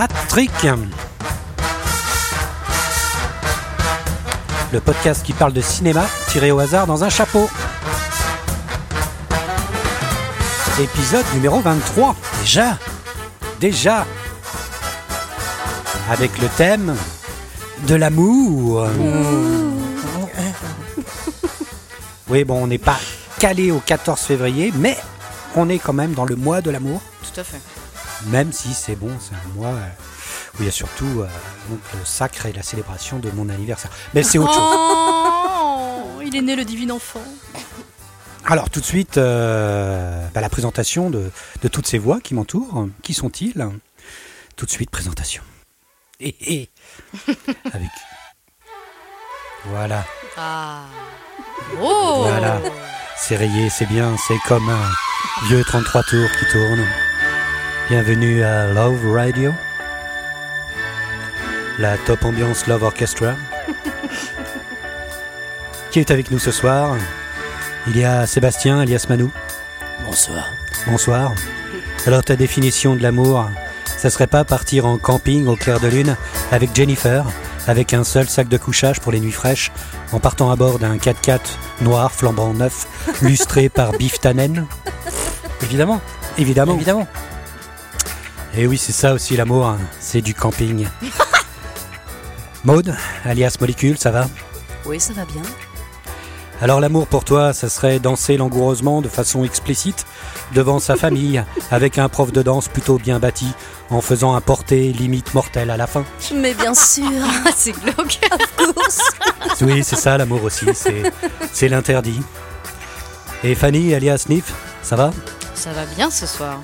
Hat-Trick. Le podcast qui parle de cinéma tiré au hasard dans un chapeau. Épisode numéro 23. Déjà Déjà Avec le thème de l'amour. Oui, bon, on n'est pas calé au 14 février, mais on est quand même dans le mois de l'amour. Tout à fait. Même si c'est bon, c'est un mois euh, où il y a surtout euh, donc, le sacre et la célébration de mon anniversaire. Mais c'est autre chose. Oh, il est né le divin enfant. Alors tout de suite, euh, bah, la présentation de, de toutes ces voix qui m'entourent. Qui sont-ils? Tout de suite, présentation. Et, et avec. Voilà, Ah. Oh Voilà. c'est rayé, c'est bien, c'est comme un vieux 33 tours qui tourne. Bienvenue à Love Radio, la top ambiance Love Orchestra. qui est avec nous ce soir? Il y a Sébastien alias Manou. Bonsoir. Bonsoir. Alors ta définition de l'amour, ça serait pas partir en camping au clair de lune avec Jennifer, avec un seul sac de couchage pour les nuits fraîches, en partant à bord d'un 4x4 noir flambant neuf, lustré par Biff Tannen? Évidemment. Évidemment. Évidemment. Et oui, c'est ça aussi l'amour, hein, c'est du camping. Maude, alias Molécule, ça va? Oui, ça va bien. Alors l'amour pour toi, ça serait danser langoureusement de façon explicite devant sa famille, avec un prof de danse plutôt bien bâti, en faisant un porté limite mortel à la fin. Mais bien sûr, c'est glauque. Oui, c'est ça l'amour aussi, c'est, l'interdit. Et Fanny, alias Sniff, ça va? Ça va bien ce soir.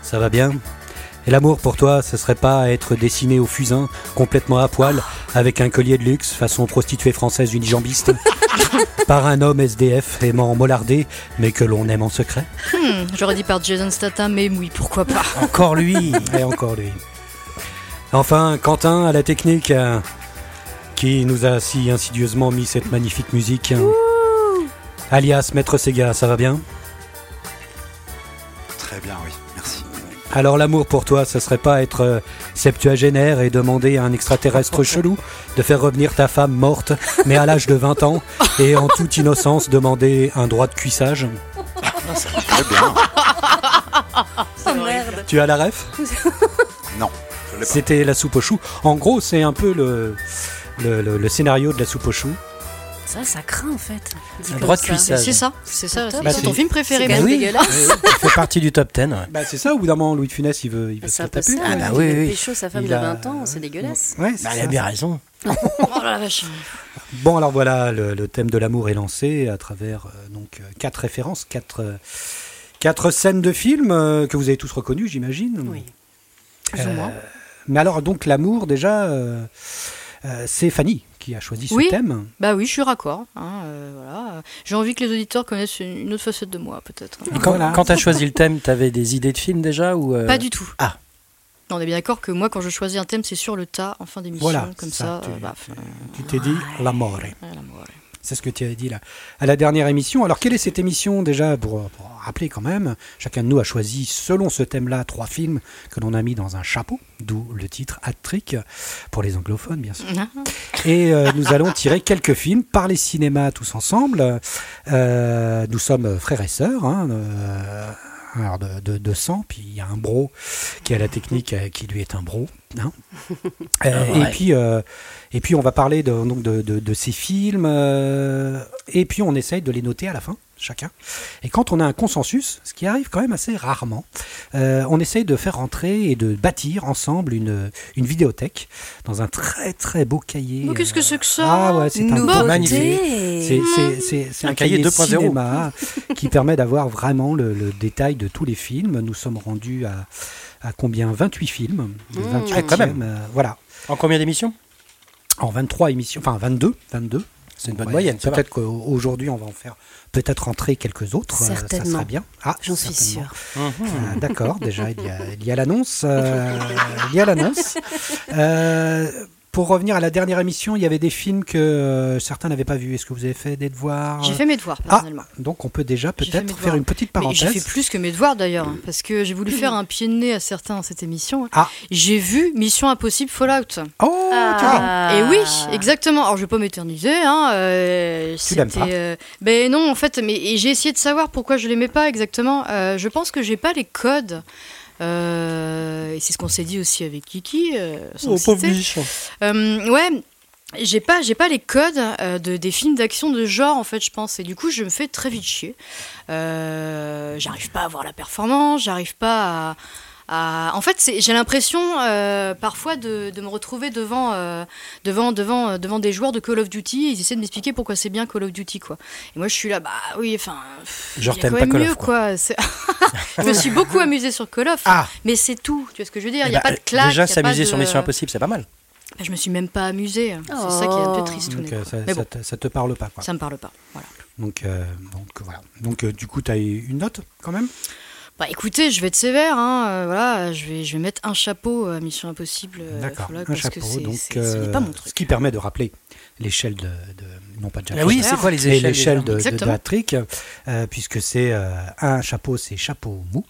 Ça va bien? Et l'amour pour toi, ce serait pas être dessiné au fusain, complètement à poil, avec un collier de luxe, façon prostituée française unijambiste, par un homme SDF aimant mollarder, mais que l'on aime en secret Hmm, J'aurais dit par Jason Statham, mais oui, pourquoi pas. Encore lui Et encore lui. Enfin, Quentin à la technique, euh, qui nous a si insidieusement mis cette magnifique musique. Alias Maître Sega, ça va bien? Très bien, oui. Alors l'amour pour toi, ça serait pas être euh, septuagénaire et demander à un extraterrestre chelou de faire revenir ta femme morte, mais à l'âge de 20 ans, et en toute innocence demander un droit de cuissage Très bien. oh merde. Tu as la ref? Non, je l'ai pas. C'était la soupe aux choux. En gros, c'est un peu le, le, le- le scénario de la soupe aux choux. Ça, ça craint en fait. Un comme droit de ça. cuissage. C'est ça, c'est ça. Bah, C'est ton film préféré, c'est oui. dégueulasse. Ça fait partie du top 10. ouais. Bah, c'est ça, au bout d'un moment, Louis de Funès, il veut, il veut C'est se taper. ça. Ah bah il oui, veut oui. pécho sa femme Il de a- 20 ans, c'est dégueulasse. Ouais, Bah, elle ça. a bien raison. Oh la vache. Bon, alors voilà, le, le thème de l'amour est lancé à travers euh, donc euh, quatre références, quatre, euh, quatre scènes de films euh, que vous avez tous reconnus, j'imagine. Oui. Plus ou moins. Mais alors, donc, l'amour, déjà, euh, euh, c'est Fanny qui a choisi ce Oui. thème. Bah oui, je suis raccord. hein, euh, voilà. J'ai envie que les auditeurs connaissent une autre facette de moi, peut-être. Quand, Voilà. quand t'as choisi le thème, t'avais des idées de films déjà ou euh, Pas du tout. Ah. Non, on est bien d'accord que moi, quand je choisis un thème, c'est sur le tas, en fin d'émission, Voilà, comme ça, ça. tu- euh, bah, tu- Tu t'es dit moi, ouais. C'est ce que tu avais dit là à la dernière émission. Alors, quelle est cette émission déjà pour, pour rappeler quand même Chacun de nous a choisi, selon ce thème-là, trois films que l'on a mis dans un chapeau, d'où le titre Hat-Trick pour les anglophones, bien sûr. Et euh, nous allons tirer quelques films par les cinémas tous ensemble. Euh, nous sommes frères et sœurs. hein, euh, alors de, de, de sang, puis il y a un bro qui a la technique euh, qui lui est un bro. hein. Euh, ouais. Et puis euh, et puis on va parler de, donc de, de, de ces films euh, et puis on essaye de les noter à la fin chacun. Et quand on a un consensus, ce qui arrive quand même assez rarement, euh, on essaye de faire rentrer et de bâtir ensemble une, une vidéothèque dans un très très beau cahier. Mais qu'est-ce que euh, c'est que ça Ah ouais, c'est un beau magnifique. c'est un, Un cahier cahier, 2.0. cinéma qui permet d'avoir vraiment le, le détail de tous les films. Nous sommes rendus à, à combien? 28 films. Mmh. 28e, Ah, quand même. euh, voilà. En combien d'émissions? En 23 émissions, enfin 22. 22. C'est une bonne moyenne. Peut-être qu'aujourd'hui, on va en faire peut-être entrer quelques autres. euh, Ça Certainement. serait bien. Ah, J'en suis certainement. sûre. Ah, D'accord, déjà il y a, il y a l'annonce. il y a l'annonce. Euh, pour revenir à la dernière émission, il y avait des films que euh, certains n'avaient pas vus. Est-ce que vous avez fait des devoirs J'ai fait mes devoirs, Ah, personnellement. donc on peut déjà peut-être faire une petite parenthèse. j'ai fait plus que mes devoirs d'ailleurs, hein, parce que j'ai voulu faire un pied de nez à certains dans cette émission. Ah. J'ai vu Mission Impossible Fallout. Oh, tu vois. Et oui, exactement. Alors je vais pas m'éterniser. Hein, euh, Tu l'aimes pas euh, Ben non, en fait, mais j'ai essayé de savoir pourquoi je l'aimais pas exactement. Euh, je pense que j'ai pas les codes. Euh, et c'est ce qu'on s'est dit aussi avec Kiki. euh, sans le citer. Euh, ouais. J'ai pas, j'ai pas les codes euh, de, des films d'action de genre en fait, je pense, et du coup je me fais très vite chier. Euh, j'arrive pas à voir la performance, j'arrive pas à, à- En fait, j'ai l'impression euh, parfois de, de me retrouver devant, euh, devant, devant, euh, devant des joueurs de Call of Duty. Et ils essaient de m'expliquer pourquoi c'est bien Call of Duty, quoi. Et moi je suis là, bah oui, enfin. Genre, il y a t'aimes pas Call of, mieux, quoi. quoi. Je me suis beaucoup amusée sur Call of, Ah. mais c'est tout. Tu vois ce que je veux dire Il Eh n'y a bah, pas de claque. Déjà, a s'amuser de- sur Mission Impossible, c'est pas mal. bah, je me suis même pas amusée. C'est ça qui est un peu triste. Donc euh, ça, Mais bon. te, ça te parle pas. Quoi. Ça me parle pas. Voilà. Donc, euh, donc voilà. Donc euh, du coup, tu as eu une note quand même? Bah écoutez, je vais être sévère. Hein, euh, voilà, je vais, je vais mettre un chapeau à Mission Impossible. euh, D'accord, un parce chapeau. que c'est- donc, c'est- ce n'est euh, pas mon truc. ce qui permet de rappeler l'échelle de, de- non pas de Jack Ah oui, c'est quoi les mais échelles l'échelle de. Patrick, euh, puisque c'est euh, un chapeau, c'est chapeau mou.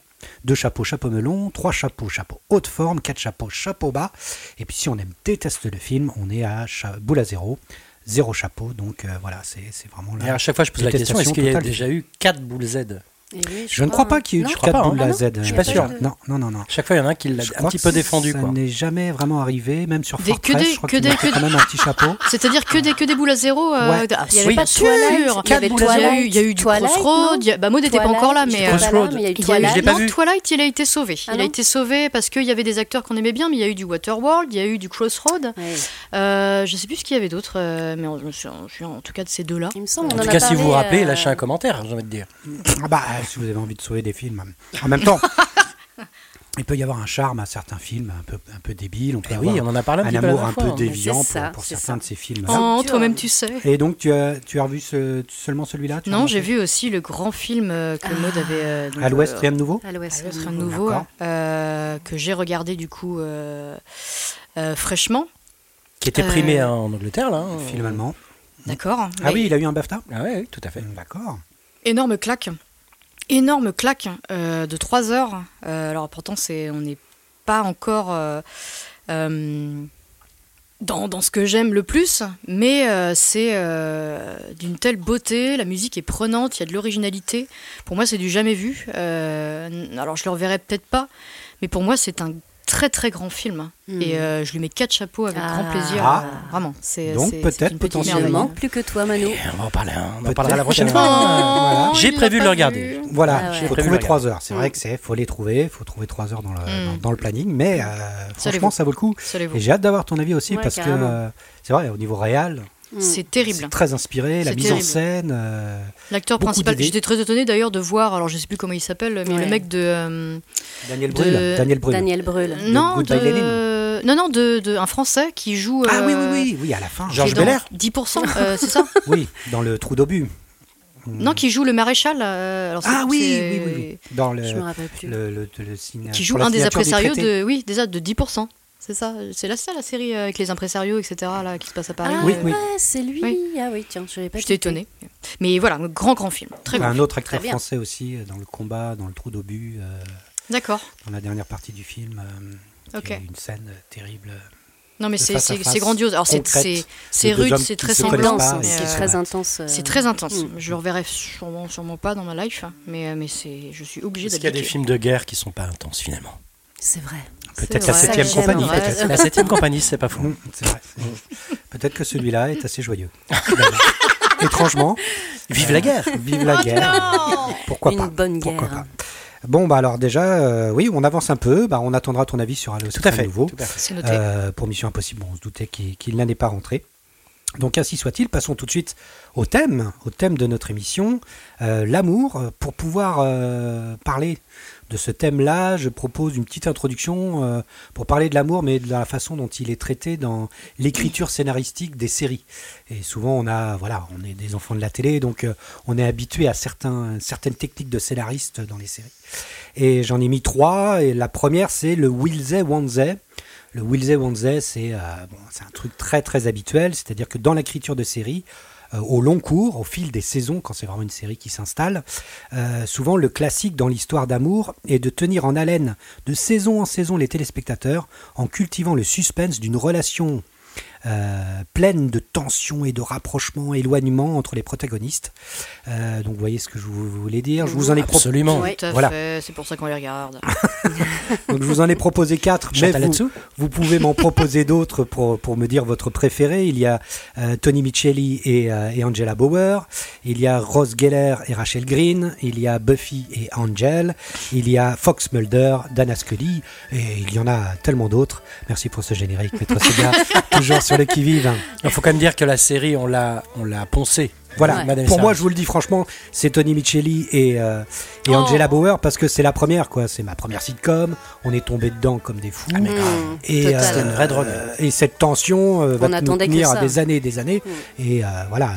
Deux chapeaux, chapeau melon. Trois chapeaux, chapeau haute forme. Quatre chapeaux, chapeau bas. Et puis si on aime, déteste le film, on est à cha- boule à zéro. Zéro chapeau. Donc euh, voilà, c'est c'est vraiment Et là. à chaque fois, je pose la question est-ce qu'il y a déjà eu 4 boules Z? Eh oui, Je ne crois pas qu'il y ait eu Non je crois quatre pas, boules hein. à Z. non, euh, je suis pas sûr. Non, non, non, non. Chaque fois, il y en a un qui l'a Je un petit peu défendu. Ça n'est jamais vraiment arrivé, même sur Des- que Fortress, des- je crois que des- que- quand même un petit chapeau. C'est-à-dire que des, que des boules à zéro. euh, Ouais. Il y avait oui, pas de. Twilight, il y avait a eu- Twilight, il y a eu du Crossroad. Bah, Maud n'était pas encore là, mais. euh. Je non. Twilight, il a été sauvé. Ah il a été sauvé parce qu'il y avait des acteurs qu'on aimait bien, mais il y a eu du Waterworld, il y a eu du Crossroad. Euh, je sais plus ce qu'il y avait d'autre, euh, mais je suis, je en tout cas de ces deux-là. En tout cas, si vous vous rappelez, euh, lâchez un commentaire, j'ai envie de dire. Ah bah, euh, si vous avez envie de sauver des films. En même temps, il peut y avoir un charme à certains films un peu, un peu débiles. On peut Eh oui, on en a parlé un un petit peu la amour un peu déviant ça, pour, certains ça. de ces films. Oh, toi-même tu sais. Et donc, tu as, tu as revu ce- seulement celui-là Non, j'ai vu aussi le grand film euh, que Maud avait. euh, donc, À l'Ouest, euh, rien de nouveau À l'ouest. rien de nouveau. euh, que j'ai regardé du coup euh, euh, fraîchement. Qui était primé Euh, en Angleterre, là. Film allemand. D'accord. Ah oui, il a eu un BAFTA Ah ouais, oui, tout à fait. D'accord. Énorme claque. Énorme claque euh, de 3 heures. Euh, alors pourtant, on n'est pas encore euh, dans, dans ce que j'aime le plus, mais c'est d'une telle beauté, la musique est prenante, il y a de l'originalité. Pour moi, c'est du jamais vu. Alors je le reverrai peut-être pas, mais pour moi, c'est un très très grand film. Hmm. Et euh, je lui mets quatre chapeaux avec Ah. grand plaisir. Ah. vraiment. C'est, Donc, peut-être, potentiellement. Plus que toi, Manu. Et on va en parler, hein, on en parlera la prochaine que- fois. Voilà. J'ai prévu de le regarder. vu. Voilà, Ah ouais. il J'ai faut prévu trouver de le trois heures. C'est vrai que c'est, faut les trouver, il faut trouver trois heures dans le, Mm. dans, dans le planning, mais euh, franchement, ça vaut le coup. Et j'ai hâte d'avoir ton avis aussi Ouais, parce carrément. que euh, c'est vrai, au niveau réel, Mm. C'est terrible. c'est très inspiré, la mise en scène. euh, L'acteur principal, j'étais très étonnée d'ailleurs de voir, alors je sais plus comment il s'appelle, mais Ouais. le mec de. euh, Daniel De- Brühl. Daniel Brühl. Daniel Brühl. non, de, non, non, de, de- un Français qui joue. Ah oui, oui, euh, oui, oui, à la fin. Georges Belair 10%, euh, c'est ça Oui, dans le trou d'obus. Non, qui joue le maréchal. euh, alors Ah oui, oui, oui, oui. Dans le, Je me rappelle plus. le, le, le signe- Qui joue un des de. Oui, déjà de 10%. C'est ça, c'est là ça la série euh, avec les impresarios, etc. Là, qui se passe à Paris. Ah Oui, Euh, oui. ouais, c'est lui. Oui. Ah oui, tiens, je l'avais pas J'étais étonnée. Mais voilà, un grand, grand film. Très. Un autre acteur français aussi, euh, dans le combat, dans le trou d'obus, euh, D'accord. dans la dernière partie du film. euh, une scène terrible. Non, mais c'est grandiose. Alors, c'est rude, c'est très sanglant. c'est très intense. C'est très intense. Mm. Je le reverrai sûrement, sûrement pas dans ma life, hein, mais, mais c'est, je suis obligée Est-ce qu'il y a des films de guerre qui sont pas intenses finalement C'est vrai. Peut-être la septième compagnie. La septième compagnie, c'est pas fou. Mm, c'est vrai. Peut-être que celui-là est assez joyeux. Étrangement. Vive la guerre Vive la guerre. Pourquoi Une pas bonne Pourquoi guerre. pas Bon, bah alors déjà, euh, oui, on avance un peu. Bah, on attendra ton avis sur Halo Tout à fait. nouveau. tout à fait. Euh, pour Mission Impossible, bon, on se doutait qu'il n'en est pas rentré. Donc ainsi soit-il, passons tout de suite au thème, au thème de notre émission, euh, l'amour. Euh, Pour pouvoir euh, parler de ce thème-là, je propose une petite introduction euh, pour parler de l'amour, mais de la façon dont il est traité dans l'écriture scénaristique des séries. Et souvent, on a, voilà, on est des enfants de la télé, donc euh, on est habitué à certaines techniques de scénaristes dans les séries. Et j'en ai mis trois. Et la première, c'est le won't they. le Wilze Wonze, c'est euh, bon, un truc très très habituel, c'est-à-dire que dans l'écriture de série, euh, au long cours, au fil des saisons, quand c'est vraiment une série qui s'installe, euh, souvent le classique dans l'histoire d'amour est de tenir en haleine de saison en saison les téléspectateurs en cultivant le suspense d'une relation euh, pleine de tensions et de rapprochements, éloignements entre les protagonistes. Euh, donc vous voyez ce que je voulais dire. Je vous en ai proposé. Absolument. Oui. Tout à Voilà. c'est pour ça qu'on les regarde. Donc je vous en ai proposé quatre, mais Chantal vous, vous pouvez m'en proposer d'autres pour, pour me dire votre préféré. Il y a euh, Tony Micheli et, euh, et Angela Bauer. Il y a Rose Geller et Rachel Green. Il y a Buffy et Angel. Il y a Fox Mulder, Dana Scully. Et il y en a tellement d'autres. Merci pour ce générique, Maître Sega. Toujours sur le qui-vive. Il faut quand même dire que la série, on l'a, on l'a poncée. Voilà, Ouais. Madame pour moi, je vous le dis franchement, c'est Tony Micheli et, euh, et Oh. Angela Bauer parce que c'est la première, quoi. C'est ma première sitcom. On est tombé dedans comme des fous. Ah, mais grave. Mmh, Et. C'était une vraie drogue. euh, et cette tension euh, va On nous attendait que tenir ça. des années et des années. Mm. Et euh, voilà,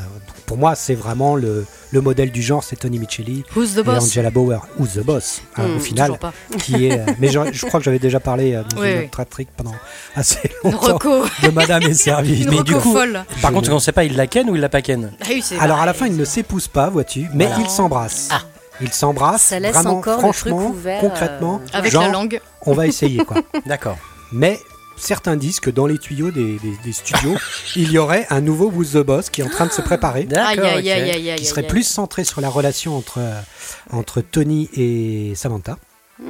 pour moi, c'est vraiment le, le modèle du genre, c'est Tony Micheli Who's the et boss Angela Bauer, ou The Boss, hein, Mm, au final. Pas. Qui est, euh, mais je, je crois que j'avais déjà parlé euh, dans Oui, une oui. autre trick pendant assez longtemps de Madame est servie. Mais du coup- folle. Par contre, on ne sait pas, il la ken ou il la pas ken Ah oui, c'est Alors à la fin, ils ne s'épousent pas, vois-tu, mais Voilà. ils s'embrassent. Ah. Ils s'embrassent Ça laisse vraiment, encore le truc franchement, ouvert, concrètement. euh, Avec genre, la langue. on va essayer quoi. D'accord. Mais certains disent que dans les tuyaux des, des- des studios, il y aurait un nouveau Who's the Boss qui est en train de se préparer, Aïe, D'accord. aïe, ok. aïe, aïe, aïe, qui serait plus centré sur la relation entre, euh, entre Tony et Samantha. mmh.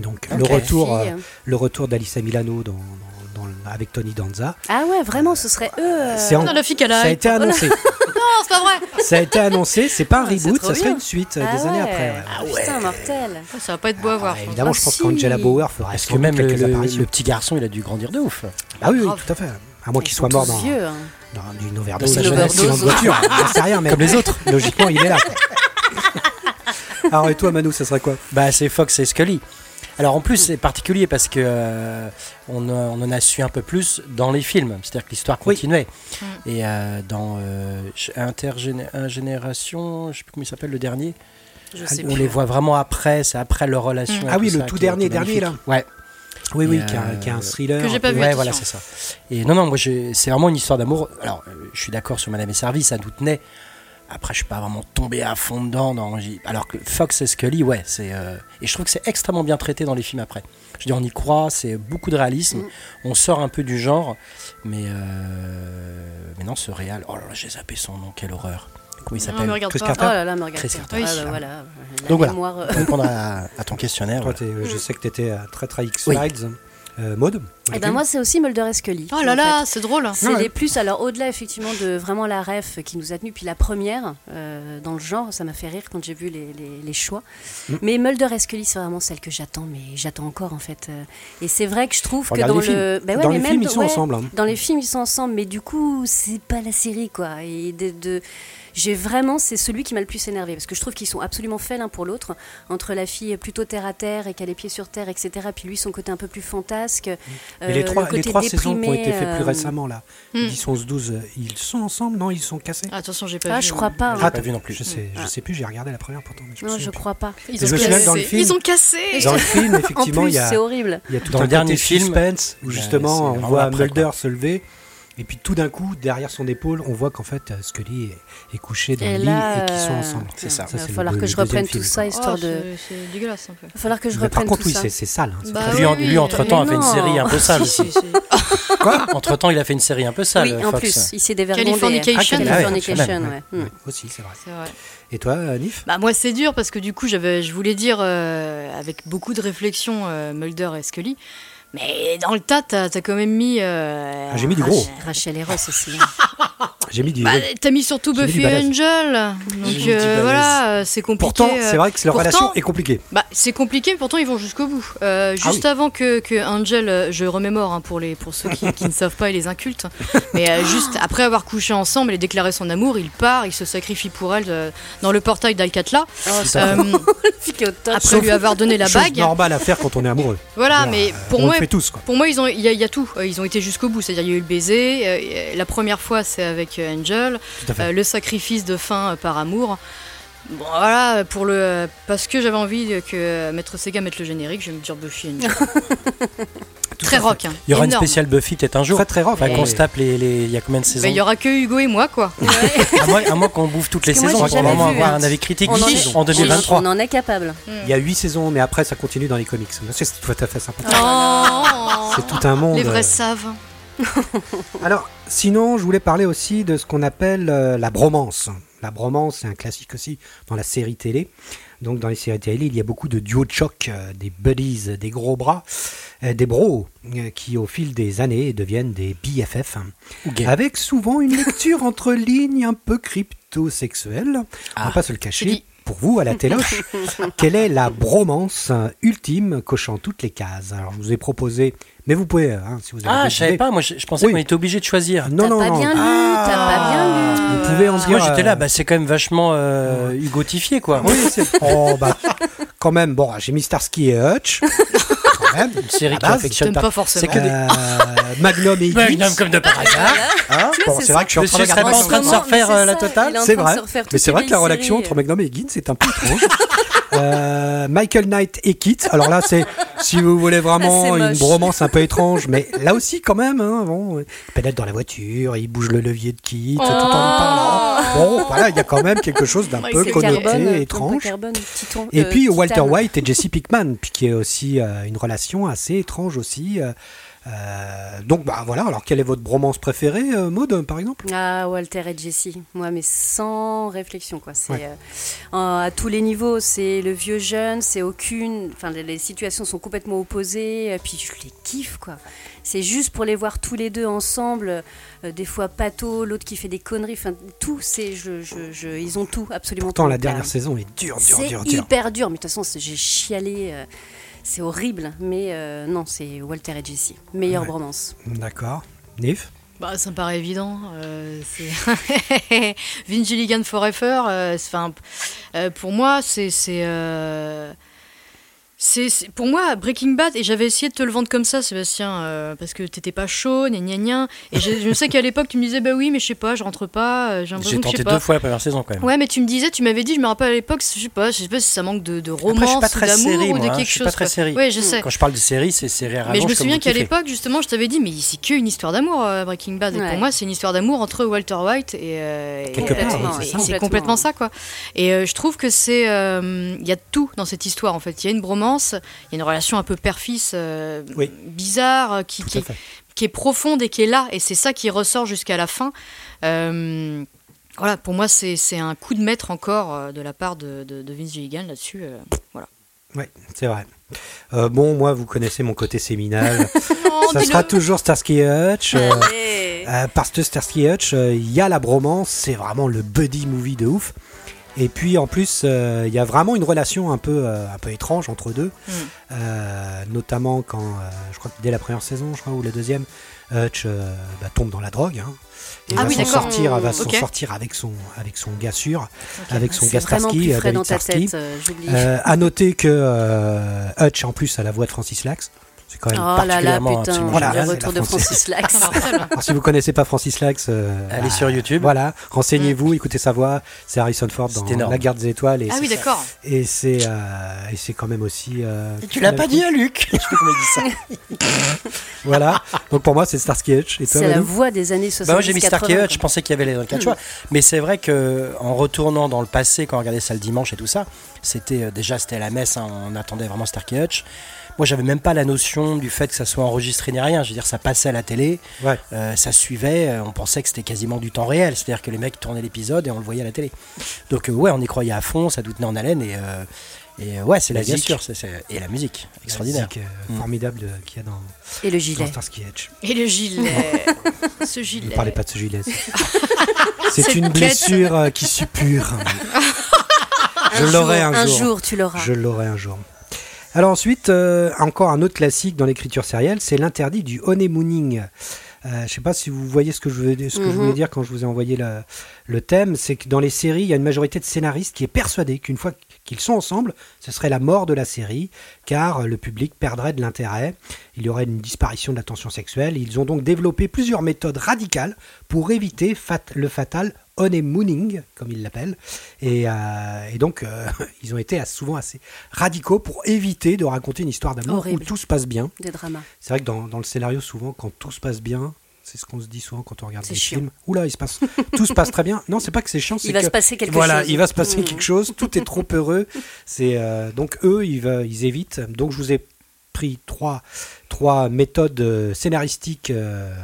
Donc le retour, euh, le retour d'Alissa Milano dans, dans- dans le- avec Tony Danza. Ah ouais, vraiment, ce serait eux. euh, C'est en- Ah, la fille qu'elle a. Ça a été annoncé. Non, c'est pas vrai. ça a été annoncé. C'est pas un Ah, reboot, ça serait bien. une suite euh, Ah des années ouais. après. ouais. Ah Putain, mortel. Ça va pas être beau à voir. Ah, évidemment, je pense qu'Angela Bauer fera Est-ce que sans même le, quelques le- apparitions. le petit garçon, il a dû grandir de ouf Ah oui, tout à fait. À moins qu'il soit mort dans, vieux. hein. dans une overdose, Sa dans un jeunesse. de voiture. J'en sais rien, mais Comme les autres. Logiquement, il est là. Alors, et toi, Manu, ça serait quoi? Bah, c'est Fox et Scully. Alors en plus c'est particulier parce que euh, on, a- on en a su un peu plus dans les films, c'est-à-dire que l'histoire continuait. Mm. Et euh, dans euh, Intergéné- Ingénération, je sais plus comment il s'appelle le dernier, Je sais on plus. les voit vraiment après, c'est après leur relation. Mm. Ah oui, le ça tout dernier, dernier, là. Ouais. Oui, oui, qui, est un, euh, thriller. que j'ai pas vu, Ouais, voilà, c'est ça. Et non, non, moi, c'est vraiment une histoire d'amour. Alors, euh, je suis d'accord sur Madame et Servie, ça nous tenait. Après, je suis pas vraiment tombé à fond dedans. Dans, alors que Fox et Scully, ouais, c'est. euh, et je trouve que c'est extrêmement bien traité dans les films après. Je dis, on y croit, c'est beaucoup de réalisme. Mm. On sort un peu du genre, mais. euh, mais non, ce réal. Oh là là, j'ai zappé son nom, quelle horreur. Comment il s'appelle Chris pas. Carter. Oh là là, me regarde. Chris pas. Carter. Ah Oui. bah voilà. La Donc voilà. mémoire, euh, Répondre à, à ton questionnaire. Toi, je sais que tu étais très très Oui. Euh, Maud Eh ben moi, c'est aussi Mulder et Scully. Oh là là, c'est drôle. C'est Ouais. les plus, alors au-delà effectivement de vraiment la ref qui nous a tenus, puis la première euh, dans le genre, ça m'a fait rire quand j'ai vu les, les- les choix. Mm. Mais Mulder et Scully, c'est vraiment celle que j'attends, mais j'attends encore en fait. Et c'est vrai que je trouve que dans les films. le. Ben ouais, Dans mais les même films, ils dans- sont ouais, ensemble. hein. Dans les films, ils sont ensemble, mais du coup, c'est pas la série quoi. Et de. de- j'ai vraiment, c'est celui qui m'a le plus énervé parce que je trouve qu'ils sont absolument faits l'un pour l'autre. Entre la fille plutôt terre à terre et qui a les pieds sur terre, etc. Puis lui, son côté un peu plus fantasque. Mais euh, les trois, le côté les trois saisons qui ont été faites plus euh, récemment, là, Hmm. 10, 11, 12, euh, ils sont ensemble Non, ils sont cassés Ah, attention, j'ai pas Ah, vu. je crois pas. J'ai hein. pas vu non plus. Je sais, je Ah. sais plus, j'ai regardé la première pourtant. mais je Non, je plus. crois pas. Ils ont que dans le cassé. film- Ils ont cassé. Dans le film, En effectivement, il y a, c'est horrible. il y a tout Dans un le dernier film, suspense où a- justement on voit Mulder se lever et puis tout d'un coup derrière son épaule on voit qu'en fait euh, Scully est, est couché dans Et le lit là, et qu'ils sont ensemble. C'est ça. Ça, Il va falloir que je reprenne tout ça, histoire Oh, de. c'est- dégueulasse un peu. Il va falloir que je reprenne par contre tout oui ça. c'est sale. hein, c'est Bah lui, entre-temps, a fait une série un peu sale. Si, si, si. Quoi Entre temps, il a fait une série un peu sale. Oui, en Fox. plus, il s'est dévergondé. Californication. Ah, Ah, Californication, même, ouais. ouais. Hmm. Aussi c'est vrai. Et toi euh, Nif? Bah moi c'est dur parce que du coup j'avais, je voulais dire euh, avec beaucoup de réflexion euh, Mulder et Scully, mais dans le tas t'as as quand même mis. euh, Ah, j'ai mis du gros. Rachel et Ross aussi. J'ai mis du Bah, t'as mis surtout Buffy et. Angel, donc euh, voilà euh, c'est compliqué. Pourtant c'est vrai que leur pourtant- relation est compliquée. Bah, c'est compliqué, mais pourtant ils vont jusqu'au bout. Euh, Ah juste avant que, que Angel, je remémore hein, pour, les, pour ceux qui, qui ne savent pas et les incultes, mais juste après avoir couché ensemble et déclaré son amour, il part, il se sacrifie pour elle dans le portail d'Alcatla. Oh, après lui avoir donné la bague. normale à faire quand on est amoureux. Voilà, mais pour moi, fait tous quoi. pour moi, ils ont, il y, y a tout. Euh, Ils ont été jusqu'au bout. C'est-à-dire, il y a eu le baiser. euh, la première fois, c'est avec euh, Angel. Le sacrifice de fin par amour. Bon, voilà, pour le, parce que j'avais envie que Maître Sega mette le générique, je vais me dire Buffy très rock. Hein. Il y aura une spéciale Buffy peut-être un jour. Très très rock. Enfin, qu'on se tape les, Il y a combien de saisons bah, Il y aura que Hugo et moi, quoi. à moins, qu'on bouffe toutes les saisons, on va vraiment avoir hein. un avis critique en, 2023. On en est capable. Il y a 8 saisons, mais après ça continue dans les comics. C'est tout à fait sympa. Oh. C'est tout un monde. Les vrais savent. Alors, sinon, je voulais parler aussi de ce qu'on appelle euh, la bromance. La bromance, c'est un classique aussi dans la série télé. Donc, dans les séries télé, il y a beaucoup de duo de choc, euh, des buddies, des gros bras, euh, des bros, qui au fil des années deviennent des BFF. Avec souvent une lecture entre lignes un peu crypto-sexuelle. On va ah. pas se le cacher pour vous à la téloche, quelle est la bromance ultime cochant toutes les cases? Alors je vous ai proposé, mais vous pouvez, hein, si vous avez Ah, je savais pas, moi je, pensais qu'on était obligé de choisir. Non, non, pas non. Bien lu, ah, t'as pas bien lu. Vous pouvez en dire. Moi j'étais là, euh, bah, c'est quand même vachement euh, Hugotifié quoi. Oui, c'est. Oh, bah, quand même, bon, j'ai mis Starsky et Hutch. Une série qui affectionne pas, forcément. Que des... euh, Magnum et Magnum comme de par hasard. Hein bon, c'est vrai que je suis en train de, en train de se refaire euh, la totale. C'est vrai. Mais c'est vrai que la relation entre Magnum et Higgins c'est un peu étrange. Euh, Michael Knight et Kit. Alors là, c'est si vous voulez vraiment une bromance un peu étrange, mais là aussi quand même. Hein, bon, il pénètre dans la voiture, il bouge le levier de Kit tout en lui parlant. Bon, voilà, il y a quand même quelque chose d'un peu connoté, étrange. Et puis Walter White et Jesse Pickman, qui est aussi une relation assez étrange aussi. Euh, donc bah voilà, alors quelle est votre bromance préférée, euh, Maud, par exemple? Ah, Walter et Jessie, moi mais sans réflexion quoi. C'est euh, à tous les niveaux, c'est le vieux jeune, c'est aucune, enfin les, situations sont complètement opposées, et puis je les kiffe quoi. C'est juste pour les voir tous les deux ensemble, des fois pato, l'autre qui fait des conneries, enfin tout, c'est je, je, ils ont tout absolument. Pourtant la dernière saison est dure, dure, dure, dure. hyper dur, mais de toute façon j'ai chialé. C'est horrible, mais euh, non, c'est Walter et Jesse. Meilleure ouais. bromance. D'accord. Nif bah, ça me paraît évident. Euh, Vince Gilligan Forever, euh, euh, pour moi, c'est c'est, pour moi Breaking Bad et j'avais essayé de te le vendre comme ça Sébastien euh, parce que t'étais pas chaud gna gna gna. Et je, sais qu'à l'époque tu me disais bah oui mais je sais pas je rentre pas euh, j'ai tenté deux fois la première saison quand même. Ouais mais tu me disais tu m'avais dit je me rappelle à l'époque je sais pas je sais pas si ça manque de, de romance Après, d'amour ou de hein. quelque chose je suis pas très série. Ouais je sais. Quand je parle de série c'est série mais je me souviens qu'à l'époque justement je t'avais dit mais c'est qu'une histoire d'amour euh, Breaking Bad. Et pour moi c'est une histoire d'amour entre Walter White et, c'est complètement ça quoi. Et je trouve que c'est il y a tout dans cette histoire en fait. Il y a une bromance il y a une relation un peu père-fils euh, bizarre, euh, qui, qui, est, profonde et qui est là, et c'est ça qui ressort jusqu'à la fin. Euh, voilà, pour moi, c'est un coup de maître encore de la part de, de, Vince Gilligan là-dessus. voilà. Oui, c'est vrai. bon, moi, vous connaissez mon côté séminal. ça sera toujours Starsky Hutch. parce que Starsky Hutch, il y a la bromance, c'est vraiment le buddy movie de ouf. Et puis en plus, euh, il y a vraiment une relation un peu, euh, un peu étrange entre deux, mm. euh, notamment quand, je crois que dès la première saison, je crois, ou la deuxième, Hutch bah, tombe dans la drogue. Hein, et ah va s'en sortir, va s'en sortir avec son, avec son gars sûr, avec son gars Starsky, Starsky. à noter que Hutch en plus a la voix de Francis Lax. C'est quand même oh particulièrement là là, putain, voilà, le retour de Francis Lax. si vous connaissez pas Francis Lax, euh, allez sur YouTube. Voilà, renseignez-vous, mm. écoutez sa voix. C'est Harrison Ford dans La Garde des Étoiles. Et ah oui, d'accord. Et c'est euh, et c'est quand même aussi. Euh, tu l'as pas dit à Luc? Je dit ça. voilà. Donc pour moi, c'est Starsky Hutch. C'est la voix des années 60. Bah moi, j'ai mis Starsky Hutch. Je pensais qu'il y avait les autres mm. Mais c'est vrai que en retournant dans le passé, quand on regardait ça le dimanche et tout ça, c'était déjà c'était la messe. Hein, on attendait vraiment Starsky Hutch. Moi, j'avais même pas la notion du fait que ça soit enregistré ni rien. Je veux dire, ça passait à la télé, euh, ça suivait. Euh, on pensait que c'était quasiment du temps réel, c'est-à-dire que les mecs tournaient l'épisode et on le voyait à la télé. Donc, euh, ouais, on y croyait à fond, ça nous tenait en haleine et. et ouais, c'est la bien sûr, et la musique extraordinaire, la musique, mm. formidable qu'il y a dans et le gilet, et le gilet, ce gilet. Ne parlez pas de ce gilet. C'est une blessure qui suppure. Je l'aurai un, un jour. Un jour, tu l'auras. Je l'aurai un jour. Alors ensuite, euh, encore un autre classique dans l'écriture sérielle, c'est l'interdit du honeymooning. Euh, je ne sais pas si vous voyez ce que je, veux, ce que je voulais mhm. dire quand je vous ai envoyé le thème, c'est que dans les séries, il y a une majorité de scénaristes qui est persuadée qu'une fois qu'ils sont ensemble, ce serait la mort de la série, car le public perdrait de l'intérêt, il y aurait une disparition de la tension sexuelle. Ils ont donc développé plusieurs méthodes radicales pour éviter le fatal honeymooning, comme ils l'appellent. Et, et, donc, ils ont été souvent assez radicaux pour éviter de raconter une histoire d'amour où tout se passe bien. Des dramas. C'est vrai que dans, dans, le scénario, souvent, quand tout se passe bien, c'est ce qu'on se dit souvent quand on regarde des films. Oula, il se passe, tout se passe très bien. Non, c'est pas que c'est chiant, il va se passer quelque voilà, chose. il va se passer mmh. quelque chose. Tout est trop heureux. C'est donc eux, ils, ils évitent. Donc je vous ai pris trois, trois méthodes euh, scénaristiques euh,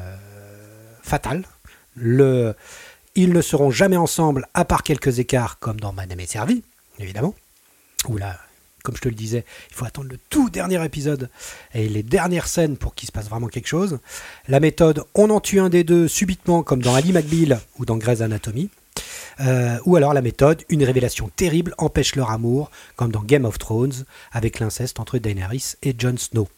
fatales. Le, ils ne seront jamais ensemble à part quelques écarts comme dans Madame est servie, évidemment. Ou là, comme je te le disais, il faut attendre le tout dernier épisode et les dernières scènes pour qu'il se passe vraiment quelque chose. La méthode on en tue un des deux subitement comme dans Ali McBeal ou dans Grey's Anatomy. Euh, ou alors la méthode, une révélation terrible empêche leur amour, comme dans Game of Thrones, avec l'inceste entre Daenerys et Jon Snow.